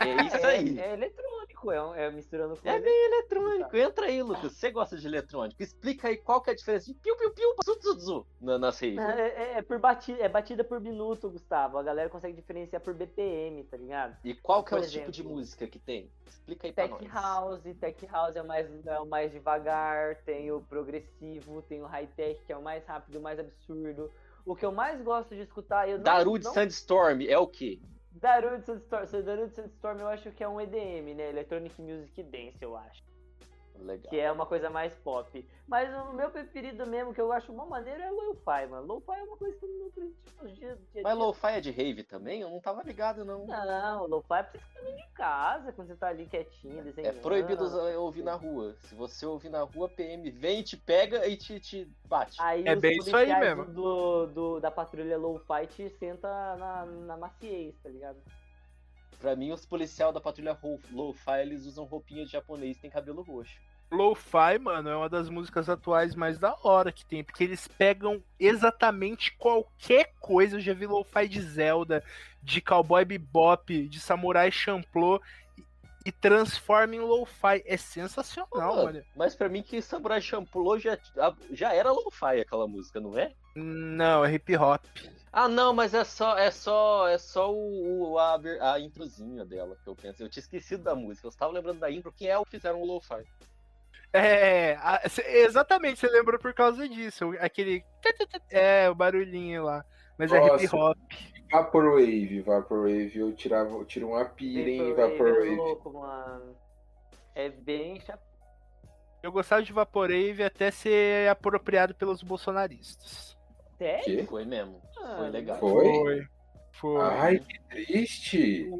É, é isso aí. É, é eletrônico, é, um- é misturando com É bem eletrônico. Entra aí, Lucas. Você gosta de eletrônico? Explica aí qual que é a diferença de piu, piu, piu, zu, zu, zu, na, nas raves. É, é- é por batida, é batida por minuto, Gustavo. A galera consegue diferenciar por BPM, tá ligado? E qual que é Por o tipo de exemplo, música que tem? Explica aí pra Tech nós. House, Tech House é o mais, é o mais devagar, tem o progressivo, tem o high tech, que é o mais rápido, o mais absurdo. O que eu mais gosto de escutar, eu não, Darude não Sandstorm é o quê? Darude Sandstorm, Darude Sandstorm eu acho que é um EDM, né? Electronic Music Dance, eu acho. Legal. Que é uma coisa mais pop. Mas o meu preferido mesmo, que eu acho uma maneira, é lo-fi, mano. Lo-fi é uma coisa que eu não acredito no dia, dia Mas lo-fi é de rave também? Eu não tava ligado, não. Não, lo-fi é pra você ficar dentro de casa, quando você tá ali quietinho, É desenhando. proibido usar- ouvir na rua. Se você ouvir na rua, PM vem, te pega e te, te bate. Aí É bem isso aí mesmo. Do, do- da patrulha low-fi te senta na, na maciez, tá ligado? Pra mim, os policiais da patrulha lo-fi, eles usam roupinha de japonês e tem cabelo roxo. Lo-Fi, mano, é uma das músicas atuais mais da hora que tem, porque eles pegam exatamente qualquer coisa. Eu já vi Lo-Fi de Zelda, de Cowboy Bebop, de Samurai Champloo e, e transforma em Lo-Fi. É sensacional, Pô, mano. Mas pra mim que Samurai Champloo já, já era lo-fi aquela música, não é? Não, é hip hop. Ah, não, mas é só é só é só o, o- a, a introzinha dela que eu penso. Eu tinha esquecido da música. Eu estava lembrando da intro, que é o que fizeram o lo-fi. É, a- cê- exatamente, você lembrou por causa disso. Aquele. É, o barulhinho lá. Mas é Nossa. hip hop. Vaporwave, Vaporwave, eu tirava, eu tiro uma pira em Vaporwave é louco, mano. É bem. Eu gostava de Vaporwave até ser apropriado pelos bolsonaristas. Sério? Foi mesmo. Foi Mano, legal. Foi? Foi. Foi. Ai, que triste.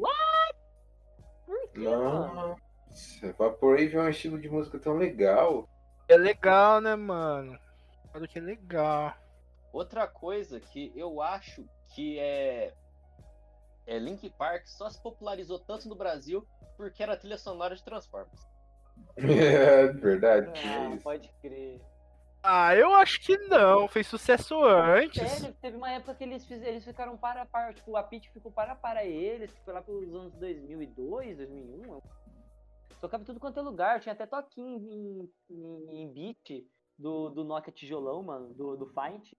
Por quê? Nossa, Vaporwave é um estilo de música tão legal. É legal, né, mano? Olha que legal. Outra coisa que eu acho que é. É Link Park só se popularizou tanto no Brasil porque era a trilha sonora de Transformers. É verdade. Ah, isso. pode crer. Ah, eu acho que não. Fez sucesso antes. Sério, teve uma época que eles, fiz, eles ficaram para a par, tipo, a Peach ficou para a para eles, foi lá pelos anos 2002, 2001. Tocava em tudo quanto é lugar, tinha até toquinho em, em, em beat do, do Nokia Tijolão, mano, do, do Fight.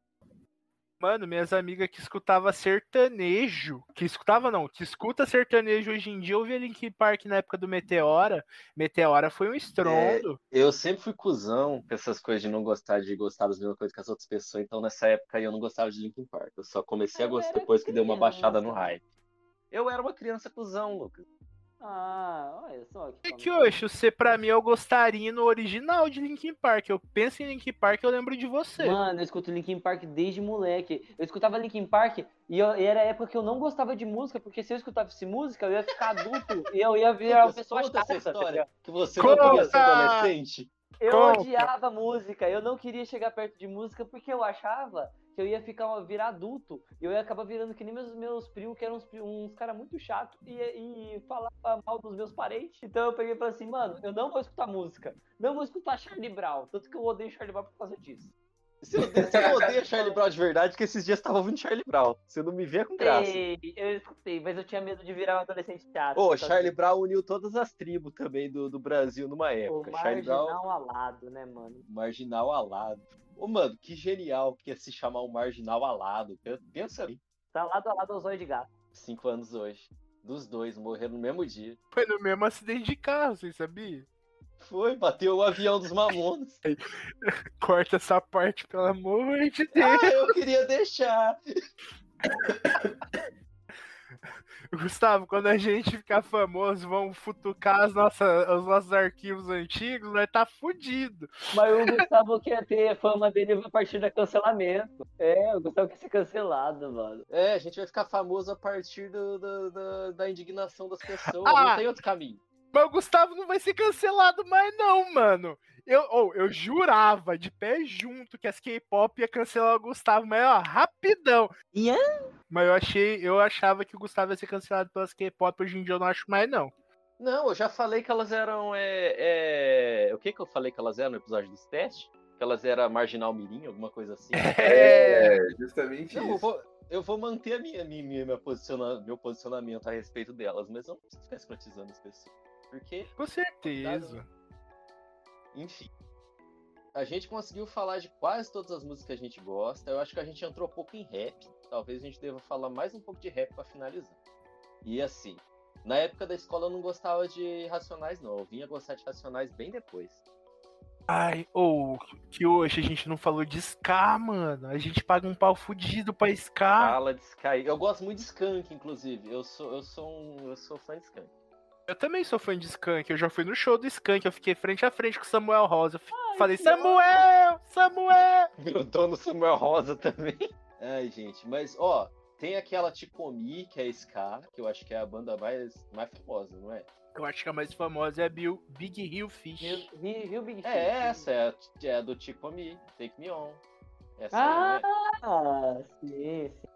Mano, minhas amigas que escutava sertanejo, que escutava não, que escuta sertanejo hoje em dia, ouvia Linkin Park na época do Meteora. Meteora foi um estrondo. Eu sempre fui cuzão com essas coisas de não gostar de gostar das mesmas coisas que as outras pessoas, então nessa época eu não gostava de Linkin Park. Eu só comecei a Eu gostar era depois que deu uma baixada no criança. hype. Eu era uma criança cuzão, Lucas. Ah, olha só. É Que que, oxe, você pra mim é o gostarinho original de Linkin Park. Eu penso em Linkin Park, eu lembro de você. Mano, eu escuto Linkin Park desde moleque. Eu escutava Linkin Park e, eu- e era a época que eu não gostava de música, porque se eu escutasse música, eu ia ficar adulto e eu ia virar uma pessoa conta essa chata. tá história que você Conta! não queria ser adolescente. Eu Conta. odiava música, eu não queria chegar perto de música porque eu achava que eu ia ficar virar adulto. E eu ia acabar virando que nem meus, meus primos, que eram uns, uns caras muito chatos e, e falava mal dos meus parentes. Então eu peguei e falei assim, mano, eu não vou escutar música. Não vou escutar Charlie Brown. Tanto que eu odeio Charlie Brown por causa disso. Você odeia, você não odeia Charlie Brown de verdade, porque esses dias tava ouvindo Charlie Brown. Você não me vê com graça. Ei, eu escutei, mas eu tinha medo de virar um adolescente chato. Ô, causa Charlie disso. Brown uniu todas as tribos também do, do Brasil numa O época. Charlie Brown, marginal alado, né, mano? marginal alado. Ô, mano, que genial que é se chamar um marginal alado. Pe- Pensa aí. Tá lado a lado aos olhos de gato. Cinco anos hoje. Dos dois, morreram no mesmo dia. Foi no mesmo acidente de carro, vocês sabiam? Foi, bateu o avião dos mamonas. Corta essa parte, pelo amor de Deus. Ah, eu queria deixar. Gustavo, quando a gente ficar famoso, vão futucar as nossas, os nossos arquivos antigos, vai tá fudido. Mas o Gustavo quer ter a fama dele a partir do cancelamento. É, o Gustavo quer ser cancelado, mano. É, a gente vai ficar famoso a partir do- do- da- da indignação das pessoas. Ah! Não tem outro caminho. Mas o Gustavo não vai ser cancelado mais, não, mano. Eu, oh, eu jurava de pé junto que as K-pop ia cancelar o Gustavo, mas ó, rapidão. Ian? Mas eu achei, eu achava que o Gustavo ia ser cancelado pelas K-pop, hoje em dia eu não acho mais, não. Não, eu já falei que elas eram. É, é... O que que eu falei que elas eram no episódio dos testes? Que elas eram marginal mirim, alguma coisa assim. É. Justamente Não, eu isso. vou, eu vou manter a minha, minha, minha- meu, posiciona- meu posicionamento a respeito delas, mas eu não preciso ficar escrotizando as pessoas. Porque, Com certeza. enfim. A gente conseguiu falar de quase todas as músicas que a gente gosta. Eu acho que a gente entrou pouco em rap. Talvez a gente deva falar mais um pouco de rap pra finalizar. E assim, na época da escola eu não gostava de Racionais, não. Eu vinha gostar de Racionais bem depois. Ai, ou que hoje a gente não falou de Ska, mano. A gente paga um pau fudido pra Ska. Fala de Sky. Eu gosto muito de Skank, inclusive. Eu sou, eu sou um. Eu sou fã de Skank. Eu também sou fã de Skank. Eu já fui no show do Skank. Eu fiquei frente a frente com o Samuel Rosa. Fi- falei, Samuel! Samuel! Grudou no Samuel Rosa também. Ai, gente, mas ó, tem aquela Ticomi, que é Ska, que eu acho que é a banda mais, mais famosa, não é? Eu acho que a mais famosa é a Bill- Big Hill Fish. Viu, viu, viu Big É Fish? essa, é a, é a do Ticomi, Take Me On. Essa Ah, aí, não é? Ah, sim, sim.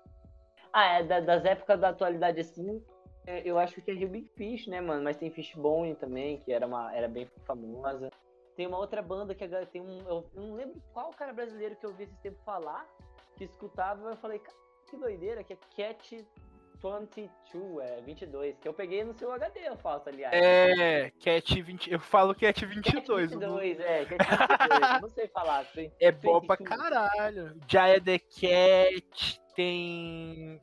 Ah, é da- das épocas da atualidade assim, é, eu acho que é Rio Big Fish, né, mano? Mas tem Fishbone também, que era, uma, era bem famosa. Tem uma outra banda que tem um. Eu não lembro qual cara brasileiro que eu vi esse tempo falar, que escutava, eu falei, cara, que doideira, que é Cat 22, é 22, que eu peguei no seu HD, eu faço, aliás. É, Cat 20. Eu falo Cat Cat 22. 22, é, Cat 22, eu não sei falar. Tem, É bom pra 22. caralho. Jaya the Cat tem.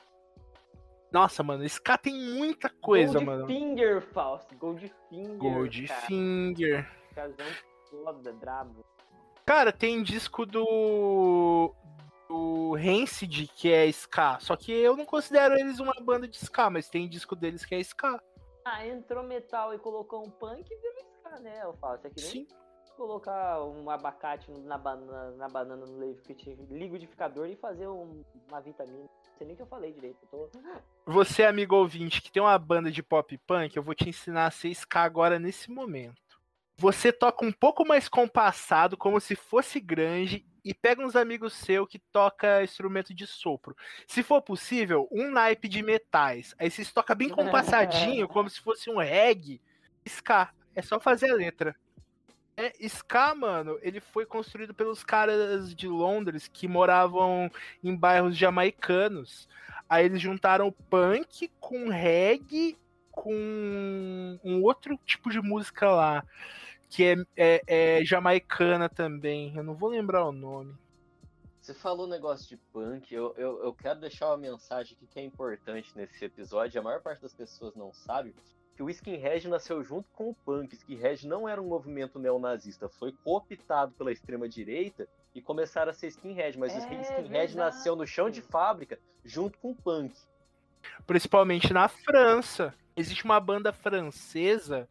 Nossa, mano, Ska tem muita coisa, mano. Goldfinger, Fausto, Goldfinger. cara. Goldfinger. Casão foda, brabo. Cara, tem disco do. o Rancid, que é ska. Só que eu não considero eles uma banda de ska, mas tem disco deles que é ska. Ah, entrou metal e colocou um punk e virou ska, né? Eu falo, isso aqui nem Sim. colocar um abacate na banana, na banana no liquidificador e fazer um- uma vitamina. Sei nem o que eu falei direito. Eu tô... Você, amigo ouvinte, que tem uma banda de pop punk, eu vou te ensinar a ser ska agora nesse momento. Você toca um pouco mais compassado, como se fosse grande, e pega uns amigos seus que toca instrumento de sopro. Se for possível, um naipe de metais. Aí vocês tocam bem compassadinho, como se fosse um reggae. Ska. É só fazer a letra. É, ska, mano, ele foi construído pelos caras de Londres que moravam em bairros jamaicanos. Aí eles juntaram punk com reggae com um outro tipo de música lá, que é, é- é jamaicana também. Eu não vou lembrar o nome. Você falou negócio de punk, eu, eu, eu quero deixar uma mensagem aqui que é importante nesse episódio. A maior parte das pessoas não sabe que o skinhead nasceu junto com o punk. Skinhead não era um movimento neonazista, foi cooptado pela extrema-direita e começaram a ser skinhead. Mas o É skinhead verdade. nasceu no chão de fábrica junto com o punk. Principalmente na França. Existe uma banda francesa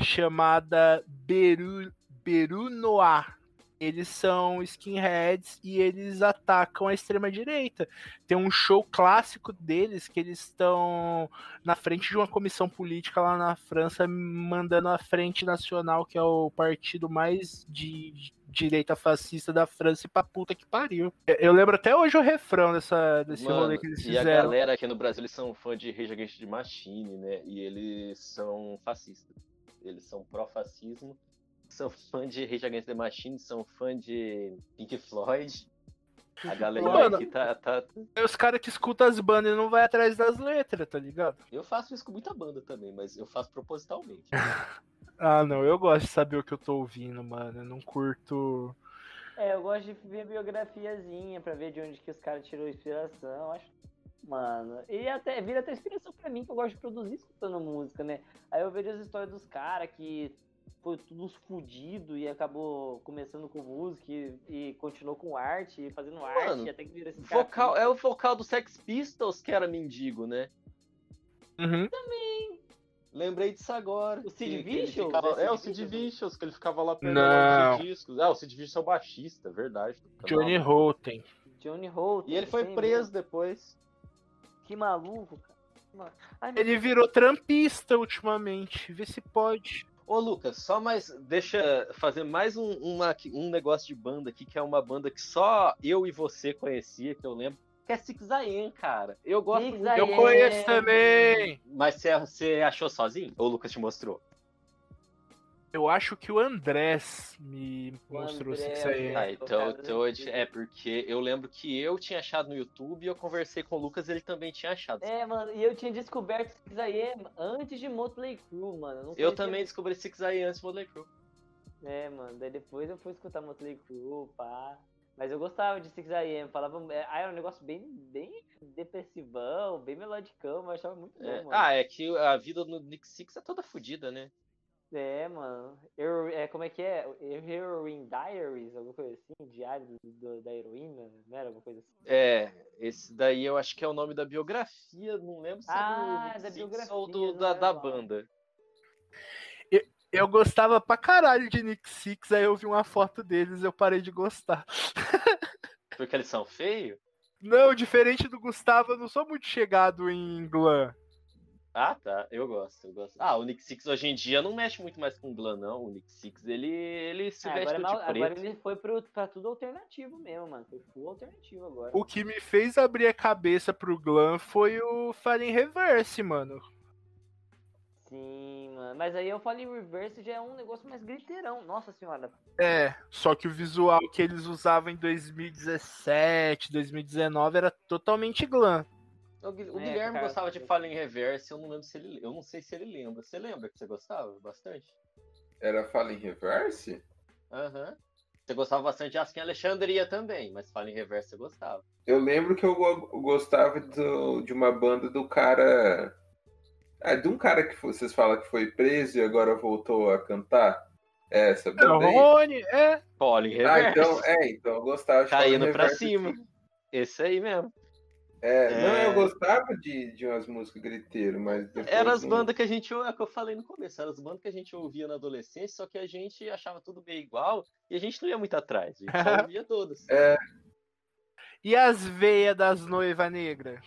chamada Beru, Beru Noir. Eles são skinheads e eles atacam a extrema-direita. Tem um show clássico deles que eles estão na frente de uma comissão política lá na França, mandando a Frente Nacional, que é o partido mais de direita fascista da França, e pra puta que pariu. Eu lembro até hoje o refrão dessa, desse Mano, rolê que eles e a fizeram. galera aqui no Brasil, eles são fã de Rage Against the Machine, né? E eles são fascistas. Eles são pró-fascismo. São fã de Rage Against the Machine, são fã de Pink Floyd. A galera Mano. aqui tá, tá... É os caras que escutam as bandas e não vai atrás das letras, tá ligado? Eu faço isso com muita banda também, mas eu faço propositalmente. Ah, não, eu gosto de saber o que eu tô ouvindo, mano. Eu não curto. É, eu gosto de ver biografiazinha pra ver de onde que os caras tirou inspiração. Acho. Mano, e até vira até inspiração pra mim, que eu gosto de produzir escutando música, né? Aí eu vejo as histórias dos caras que foi tudo uns fudido e acabou começando com música e, e continuou com arte, fazendo Mano, arte, até que vira esse cara. Vocal, é o vocal do Sex Pistols que era mendigo, né? Uhum. Lembrei disso agora. O Sid Vicious? ficava- É É, o Sid Sid Vicious? Que ele ficava lá pegando Não. os discos. Ah, o Sid Vicious é o baixista, verdade. Johnny Rotten. Johnny Holt. E ele foi preso mesmo. depois. Que maluco, cara. Ai, meu Ele virou trampista ultimamente. Vê se pode. Ô, Lucas, só mais. Deixa fazer mais um, uma- um negócio de banda aqui, que é uma banda que só eu e você conhecia, que eu lembro. Que é Six AM, cara. Eu gosto Six muito. Eu conheço também. Mas você, você achou sozinho? Ou o Lucas te mostrou? Eu acho que o Andrés me O mostrou André, isso aí. É, Ah, então, então é porque eu lembro que eu tinha achado no YouTube e eu conversei com o Lucas ele também tinha achado. É, mano, e eu tinha descoberto Six AM antes de Motley Crue, mano. Eu, não eu conhecia também descobri Six AM antes do Motley Crue. É, mano, daí depois eu fui escutar Motley Crue, pá. Mas eu gostava de Six AM, falava. é, Ah, era um negócio bem, bem depressivão, bem melodicão, mas eu achava muito bom, É, mano. Ah, é que a vida no Nick Six é toda fodida, né? É, mano. Hero- é, como é que é? Heroine Diaries, alguma coisa assim? Diário do- do- da heroína, não era alguma coisa assim? É, esse daí eu acho que é o nome da biografia, não lembro se Ah, é do da Nick Six biografia, ou do, da, da banda. Eu gostava pra caralho de Nick Six, aí eu vi uma foto deles e eu parei de gostar. Porque eles são feios? Não, diferente do Gustavo, eu não sou muito chegado em glam. Ah, tá. Eu gosto, eu gosto. Ah, o Nick Six hoje em dia não mexe muito mais com glam, não. O Nick Six, ele, ele se Ah, veste agora, é todo mal- de preto. agora ele foi pro, pra tudo alternativo mesmo, mano. Foi full alternativo agora. O que me fez abrir a cabeça pro glam foi o Fallen Reverse, mano. Sim, mano. Mas aí eu falei reverse já é um negócio mais griteirão. Nossa senhora. É, só que o visual que eles usavam em 2017, 2019 era totalmente glam. O, É, Guilherme cara, gostava de eu- Fallen Reverse, eu não lembro se ele. Eu não sei se ele lembra. Você lembra que você gostava bastante? Era Fala em Reverse? Aham. Você gostava bastante de Askin Alexandria também, mas Fallen Reverse você gostava. Eu lembro que eu go- gostava do- de uma banda do cara. Ah, de um cara que vocês falam que foi preso e agora voltou a cantar. É, essa o banda aí. Rony, é. Fallen Ah, Reverse. então, é, então eu gostava de Caindo Fallen pra Reverse, cima. Esse aí mesmo. É, não, É. eu gostava de, de umas músicas griteiras, mas depois. Era as não- bandas que a gente, é o que eu falei no começo, eram as bandas que a gente ouvia na adolescência, só que a gente achava tudo meio igual e a gente não ia muito atrás, a gente só ouvia todas. É, E as veias das noivas negras?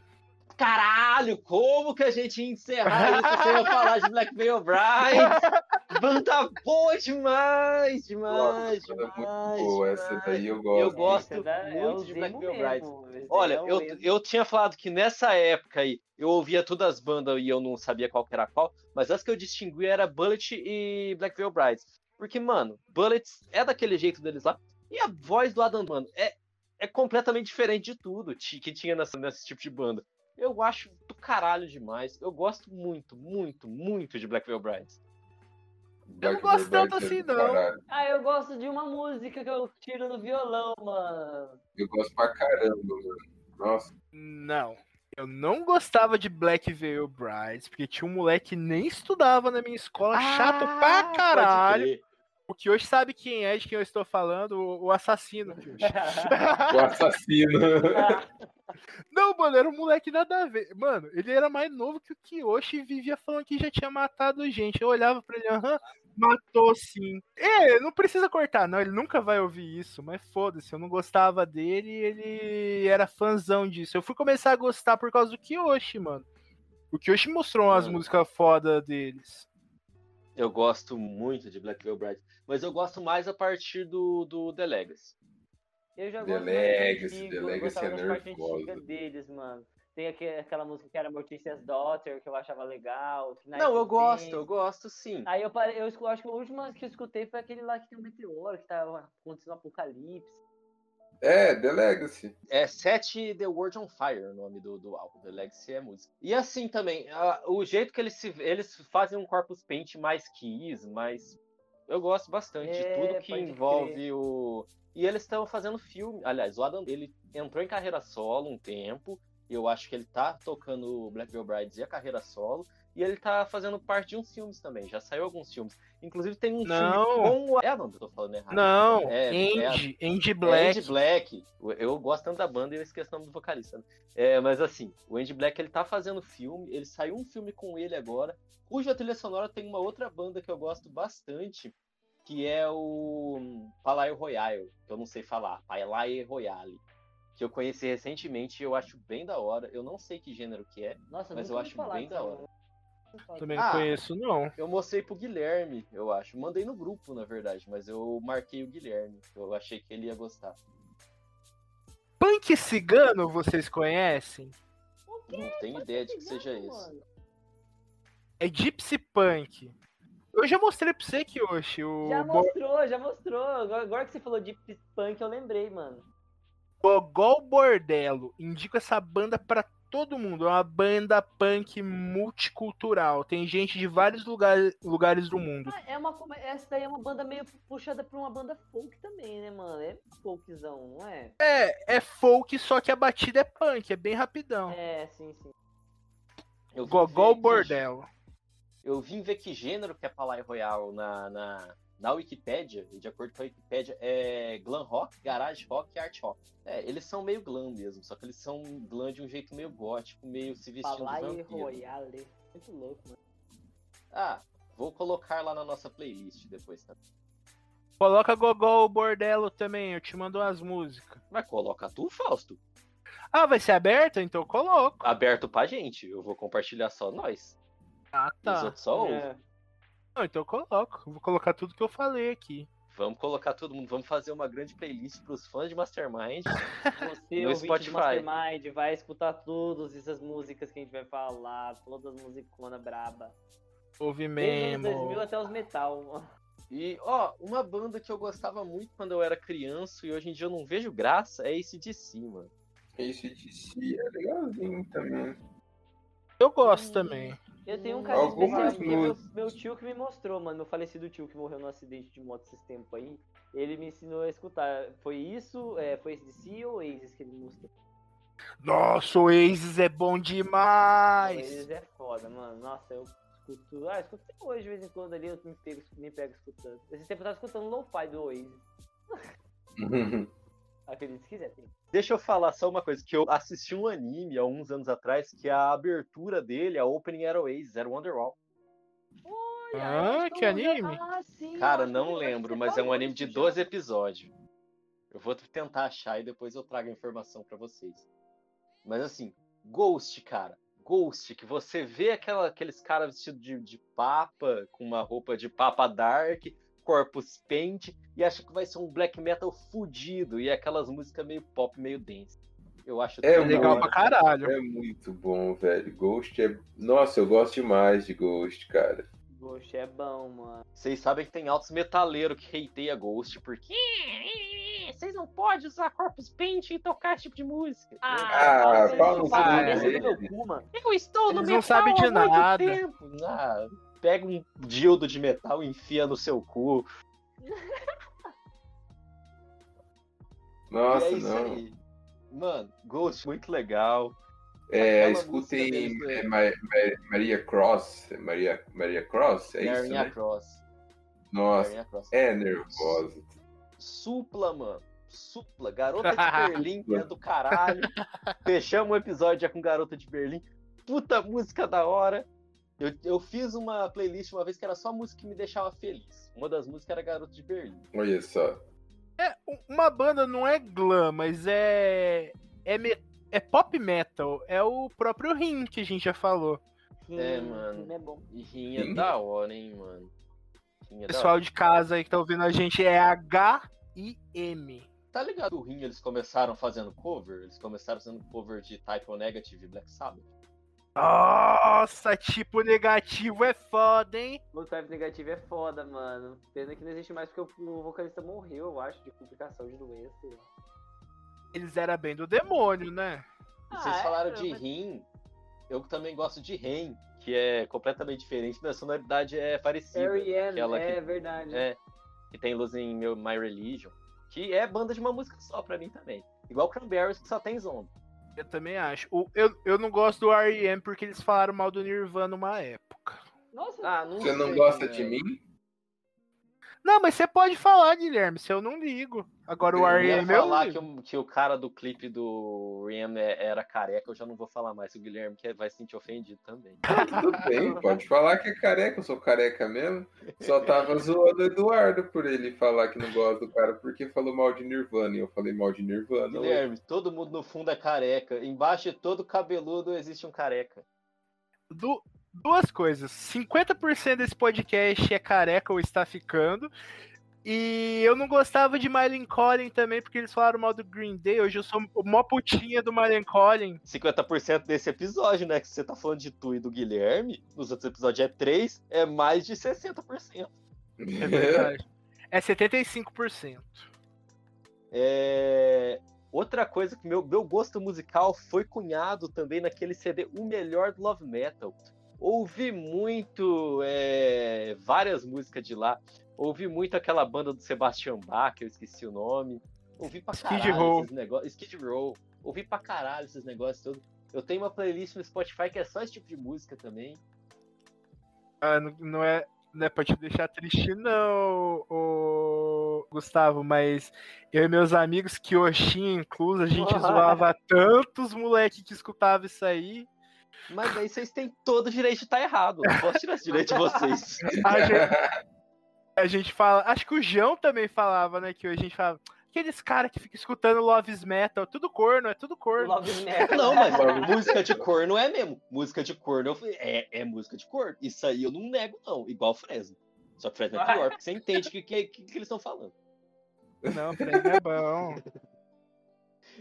Caralho, como que a gente ia encerrar isso sem eu falar de Black Veil Bride? Banda boa demais, demais, Nossa, banda demais. muito boa. Essa daí eu Eu gosto. gosto daí é muito o de Black Veil Olha, é eu, mesmo. eu tinha falado que nessa época aí eu ouvia todas as bandas e eu não sabia qual que era qual, mas as que eu distinguia era Bullet e Black Veil Brides. Porque, mano, Bullets é daquele jeito deles lá, e a voz do Adam, mano, é, é completamente diferente de tudo que tinha nessa, nesse tipo de banda. Eu acho do caralho demais. Eu gosto muito, muito, muito de Black Veil Brides. Eu não gosto tanto é assim, não. caralho. Ah, eu gosto de uma música que eu tiro no violão, mano. Eu gosto pra caramba, mano. Nossa. Não. Eu não gostava de Black Veil Brides, porque tinha um moleque que nem estudava na minha escola, chato Ah, pra pode caralho. O que hoje sabe quem é, de quem eu estou falando, o, o assassino. O assassino. Não, mano, era um moleque nada a ver. Mano, ele era mais novo que o Kiyoshi e vivia falando que já tinha matado gente. Eu olhava pra ele, aham, matou sim. É, não precisa cortar, não, ele nunca vai ouvir isso, mas foda-se, eu não gostava dele e ele era fãzão disso. Eu fui começar a gostar por causa do Kiyoshi, mano. O Kiyoshi mostrou umas músicas foda deles. Eu gosto muito de Black Veil Brides, mas eu gosto mais a partir do, do The Legacy. Eu já The gosto Legacy, mais antigo, The Legacy é nervosa. antigas deles, mano. Tem aque- aquela música que era Morticia's Daughter, que eu achava legal. Não, eu gosto, eu gosto sim. Aí eu, parei, eu acho que o último que eu escutei foi aquele lá que tem um meteoro, que tá acontecendo um apocalipse. É, The Legacy. É Set The World on Fire o nome do, do álbum, The Legacy é música. E assim também, a- o jeito que eles, se, eles fazem um Corpus Paint mais Kiss, mais. Eu gosto bastante de É, tudo que pode envolve crer. o. E eles estão fazendo filme. Aliás, o Adam ele entrou em carreira solo um tempo. Eu acho que ele tá tocando Black Veil Brides e a carreira solo. E ele tá fazendo parte de uns filmes também. Já saiu alguns filmes. Inclusive tem um Não. filme com o. É, não, eu tô falando errado. Não, É, Andy, Andy É Black. Andy Black. Eu gosto tanto da banda e eu esqueço o nome do vocalista. né? É, mas assim, o Andy Black ele tá fazendo filme, ele saiu um filme com ele agora, cuja trilha sonora tem uma outra banda que eu gosto bastante, que é o Palais Royale, que eu não sei falar, Palais Royale, que eu conheci recentemente e eu acho bem da hora. Eu não sei que gênero que é, Nossa, Mas eu acho falar bem da hora. Também Ah. não conheço, não. eu mostrei pro Guilherme, eu acho. Mandei no grupo, na verdade, mas eu marquei o Guilherme, eu achei que ele ia gostar. Punk cigano, vocês conhecem? Não tenho ideia de que seja esse. Mano, É Gypsy Punk. Eu já mostrei pra você, Kiyoshi. O Já Bo- mostrou, já mostrou. Agora, que você falou de punk, eu lembrei, mano. Bogol Bordello. Indico essa banda pra todo mundo. É uma banda punk multicultural. Tem gente de vários lugares, lugares do mundo. Ah, é uma, essa daí é uma banda meio puxada pra uma banda folk também, né, mano? É folkzão, não é? É, é folk, só que a batida é punk. É bem rapidão. É, sim, sim. Eu Gogol Bordello. Eu vim ver que gênero que é Palais Royal na, na, na Wikipédia, e de acordo com a Wikipédia, é glam rock, garage rock e art rock. É, eles são meio glam mesmo, só que eles são glam de um jeito meio gótico, meio se vestindo de Palais vampiro. Royale. Muito louco, mano. Ah, vou colocar lá na nossa playlist depois, tá? Coloca Gogol Bordello também. Eu te mando umas músicas. Mas coloca tu, Fausto. Ah, vai ser aberta? Então eu coloco. Aberto pra gente, eu vou compartilhar só nós. Ah, Os tá. outros só ouvem. É. Não, então eu coloco. Vou colocar tudo que eu falei aqui. Vamos colocar todo mundo, vamos fazer uma grande playlist pros fãs de Mastermind. Você, No Spotify. Mastermind, vai escutar todas essas músicas que a gente vai falar, todas as musiconas braba. Ouve Desde os mesmo. 2000 até os metal. E, ó, uma banda que eu gostava muito quando eu era criança e hoje em dia eu não vejo graça é esse DC, mano. Esse DC é legalzinho também. Eu gosto também. Eu tenho um carinho Algumas especial porque meu, meu tio que me mostrou, mano, meu falecido tio que morreu num acidente de moto esses tempos aí, ele me ensinou a escutar. Foi isso? É, foi esse DC ou Oasis que ele me mostrou? Nossa, o Oasis é bom demais. Oasis é foda, mano. Nossa, eu escuto. Ah, eu escuto até hoje de vez em quando ali, eu me pego, me pego escutando. Esse tempo eu tava escutando lo-fi do Oasis. Acredite se quiser, tem. Deixa eu falar só uma coisa, que eu assisti um anime há uns anos atrás, que a abertura dele, a opening era Oasis, era Wonderwall. Olha, Ah, que anime? Ah, sim, Cara, não lembro, você mas é um anime de isso já. 12 episódios. Eu vou tentar achar e depois eu trago a informação pra vocês. Mas assim, Ghost, cara. Ghost, que você vê aquela, aqueles caras vestidos de, de papa, com uma roupa de papa dark, corpus paint, e acha que vai ser um black metal fudido, e é aquelas músicas meio pop, meio dance. Eu acho É da Legal pra caralho. É muito bom, velho. Ghost é. Nossa, eu gosto demais de Ghost, cara. Ghost é bom, mano. Vocês sabem que tem altos metaleiros que hateia Ghost, porque Vocês não podem usar Corpus Paint e tocar esse tipo de música. Ah, vocês pau no não cu é. Eu estou no Eles metal não sabem de há muito nada. tempo. Ah, pega um dildo de metal e enfia no seu cu. Nossa, e é isso não. aí. Mano, Ghost, muito legal. É, escutem é, Ma- Maria Cross. Maria, Maria Cross? É isso, Marinha né? Cross. Nossa, Cross. é nervosa. Supla, mano. Supla. Garota de Berlim, que é do caralho. Fechamos o episódio já com Garota de Berlim. Puta música da hora. Eu, eu fiz uma playlist uma vez que era só música que me deixava feliz. Uma das músicas era Garota de Berlim. Olha só. É, uma banda não é glam, mas é. É, me- é pop metal. É o próprio Rim que a gente já falou. É, Sim, mano. sim, É bom. E rinha Sim. da hora, hein, mano. Da Pessoal hora. de casa aí que tá ouvindo a gente é H-I-M. Tá ligado? O Rim, eles começaram fazendo cover. Eles começaram fazendo cover de Type O Negative e Black Sabbath. Nossa, tipo negativo é foda, hein? Type negativo é foda, mano. Pena que não existe mais porque o vocalista morreu, eu acho, de complicação de doença. Eles eram bem do demônio, né? E vocês Ah, é, falaram de mas- Rim. Eu também gosto de Ren, que é completamente diferente, mas a sonoridade é parecida. Aquela é que- verdade. É, que tem luz em meu, My Religion. Que é banda de uma música só pra mim também. Igual Cranberries, que só tem zombie. Eu também acho. O- eu, eu não gosto do R.E.M. porque eles falaram mal do Nirvana uma época. Nossa, Ah, não Você não gosta de mim? Não, mas você pode falar, Guilherme, se eu não ligo. Agora o Eu Eu ia R.E.M. eu falar que, o- que o cara do clipe do Rem era careca, eu já não vou falar mais. O Guilherme que vai se sentir ofendido também. Tudo bem, pode falar que é careca, eu sou careca mesmo. Só tava zoando o Eduardo por ele falar que não gosta do cara porque falou mal de Nirvana. E eu falei mal de Nirvana. hoje. Guilherme, todo mundo no fundo é careca. Embaixo de todo cabeludo existe um careca. Du- duas coisas. 50% desse podcast é careca ou está ficando. E eu não gostava de Mylen Collin também, porque eles falaram mal do Green Day. Hoje eu sou mó putinha do Mylen Collin. 50% desse episódio, né? Que você tá falando de tu e do Guilherme. Nos outros episódios é 3, é mais de 60%. É verdade. É 75%. É, Outra coisa que meu, meu gosto musical foi cunhado também naquele CD O Melhor do Love Metal. Ouvi muito é, várias músicas de lá. Ouvi muito aquela banda do Sebastian Bach, que eu esqueci o nome. Ouvi pra Skid caralho Row. esses negócios. Skid Row. Ouvi pra caralho esses negócios todos. Eu tenho uma playlist no Spotify que é só esse tipo de música também. Ah, não, não é, não é pra te deixar triste, não, ô, Gustavo, mas eu e meus amigos, Kyoshin incluso, a gente zoava tantos moleque que escutava isso aí. Mas aí vocês têm todo o direito de estar errado. Não posso tirar esse direito de vocês. A gente, a gente fala. Acho que o João também falava, né? Que a gente fala. Aqueles caras que ficam escutando Love's Metal, tudo corno, é tudo corno. Love Metal. Não, mas música de corno é mesmo. Música de corno eu falei, é, é música de corno. Isso aí eu não nego, não. Igual Fresno. Só que Fresno é pior, porque você entende o que, que, que, que eles estão falando. Não, Fred é bom.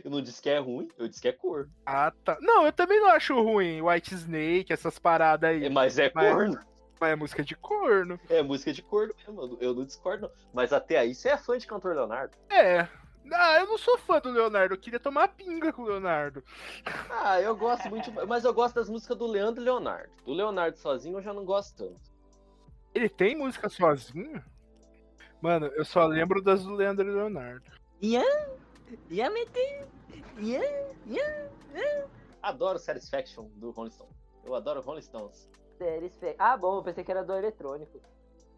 Eu não disse que é ruim, eu disse que é corno. Ah, tá. Não, eu também não acho ruim. White Snake, essas paradas aí. É, Mas é Mas- corno. Mas é música de corno. É música de corno mesmo. eu não- Eu não discordo, não. Mas até aí você é fã de cantor Leonardo. É. Ah, eu não sou fã do Leonardo, eu queria tomar pinga com o Leonardo. Ah, eu gosto muito. Mas eu gosto das músicas do Leandro e Leonardo. Do Leonardo sozinho eu já não gosto tanto. Ele tem música sozinho? Mano, eu só lembro das do Leandro e Leonardo. Adoro Satisfaction do Rolling Stone. Eu adoro Rolling Stones. Satisfac- Ah, bom, eu pensei que era do eletrônico.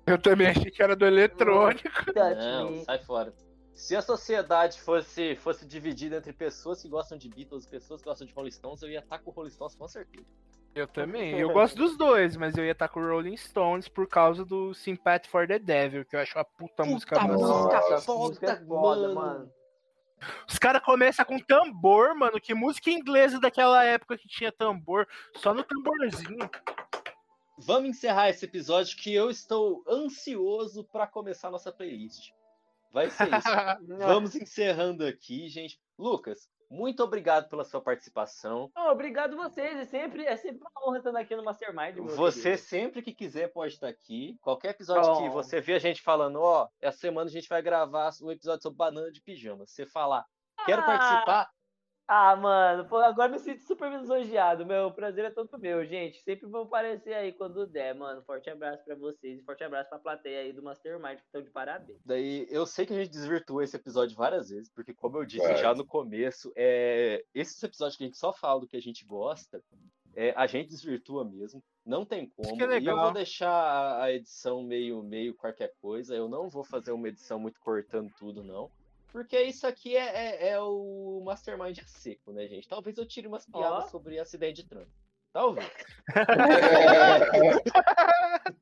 Eu também achei que era do eletrônico. Não, sai fora. Se a sociedade fosse, fosse dividida entre pessoas que gostam de Beatles e pessoas que gostam de Rolling Stones, eu ia estar com o Rolling Stones com certeza. Eu também. Eu gosto dos dois, mas eu ia estar com o Rolling Stones por causa do Sympathy for the Devil, que eu acho uma puta, música Puta boa. música foda, música é foda, mano. mano. Os caras começam com tambor, mano. Que música inglesa daquela época que tinha tambor, só no tamborzinho. Vamos encerrar esse episódio que eu estou ansioso pra começar a nossa playlist. Vai ser isso. Vamos encerrando aqui, gente. Lucas, muito obrigado pela sua participação. Não, obrigado vocês. É sempre, é sempre uma honra estar aqui no Mastermind. Você querido. sempre que quiser pode estar aqui. Qualquer episódio que Oh. você vê a gente falando, ó, essa semana a gente vai gravar um episódio sobre banana de pijama. Você falar, quero Ah, participar, Ah, mano, pô, agora me sinto super lisonjeado. Meu prazer é todo meu, gente. Sempre vou aparecer aí quando der, mano. Forte abraço pra vocês e forte abraço pra plateia aí do Mastermind, que estão de parabéns. Daí eu sei que a gente desvirtuou esse episódio várias vezes, porque como eu disse Vai. já no começo, é... esses episódios que a gente só fala do que a gente gosta, é, a gente desvirtua mesmo, não tem como. que é e eu vou deixar a- a edição meio, meio qualquer coisa, eu não vou fazer uma edição muito cortando tudo, não. Porque isso aqui é, é- é o Mastermind a seco, né, gente? Talvez eu tire umas piadas Ó. sobre acidente de trânsito. Talvez.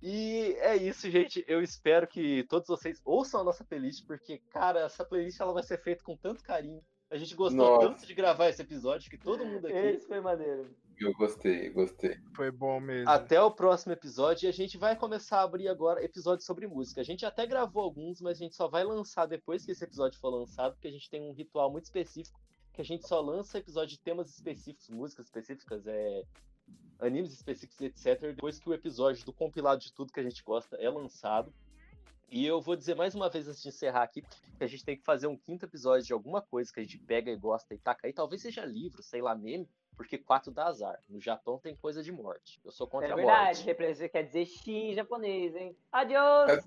E é isso, gente. Eu espero que todos vocês ouçam a nossa playlist, porque, cara, essa playlist ela vai ser feita com tanto carinho. A gente gostou Nossa. tanto de gravar esse episódio que todo mundo aqui. Esse foi maneiro. Eu gostei, gostei. Foi bom mesmo. Até o próximo episódio e a gente vai começar a abrir agora episódios sobre música. A gente até gravou alguns, mas a gente só vai lançar depois que esse episódio for lançado, porque a gente tem um ritual muito específico que a gente só lança episódio de temas específicos, músicas específicas, é, animes específicos, etc. Depois que o episódio do compilado de tudo que a gente gosta é lançado. E eu vou dizer mais uma vez antes de encerrar aqui que a gente tem que fazer um quinto episódio de alguma coisa que a gente pega e gosta e taca aí. Talvez seja livro, sei lá, meme, porque 4 dá azar. No Japão tem coisa de morte. Eu sou contra É a verdade, morte. representa- quer dizer X em japonês, hein? Adiós!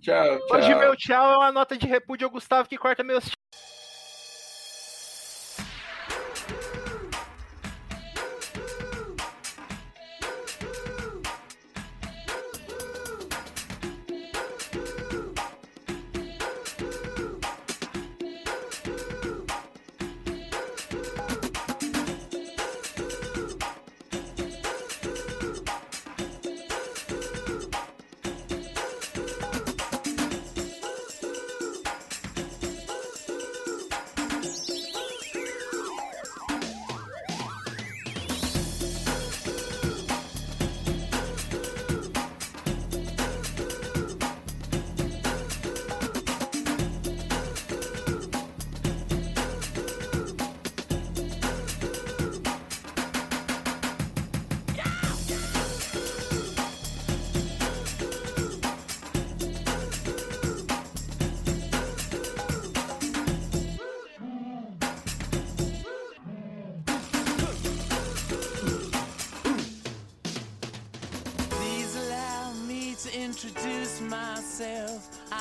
Tchau, tchau. Hoje meu tchau é uma nota de repúdio ao Gustavo que corta meus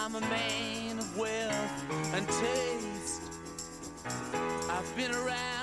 I'm a man of wealth and taste. I've been around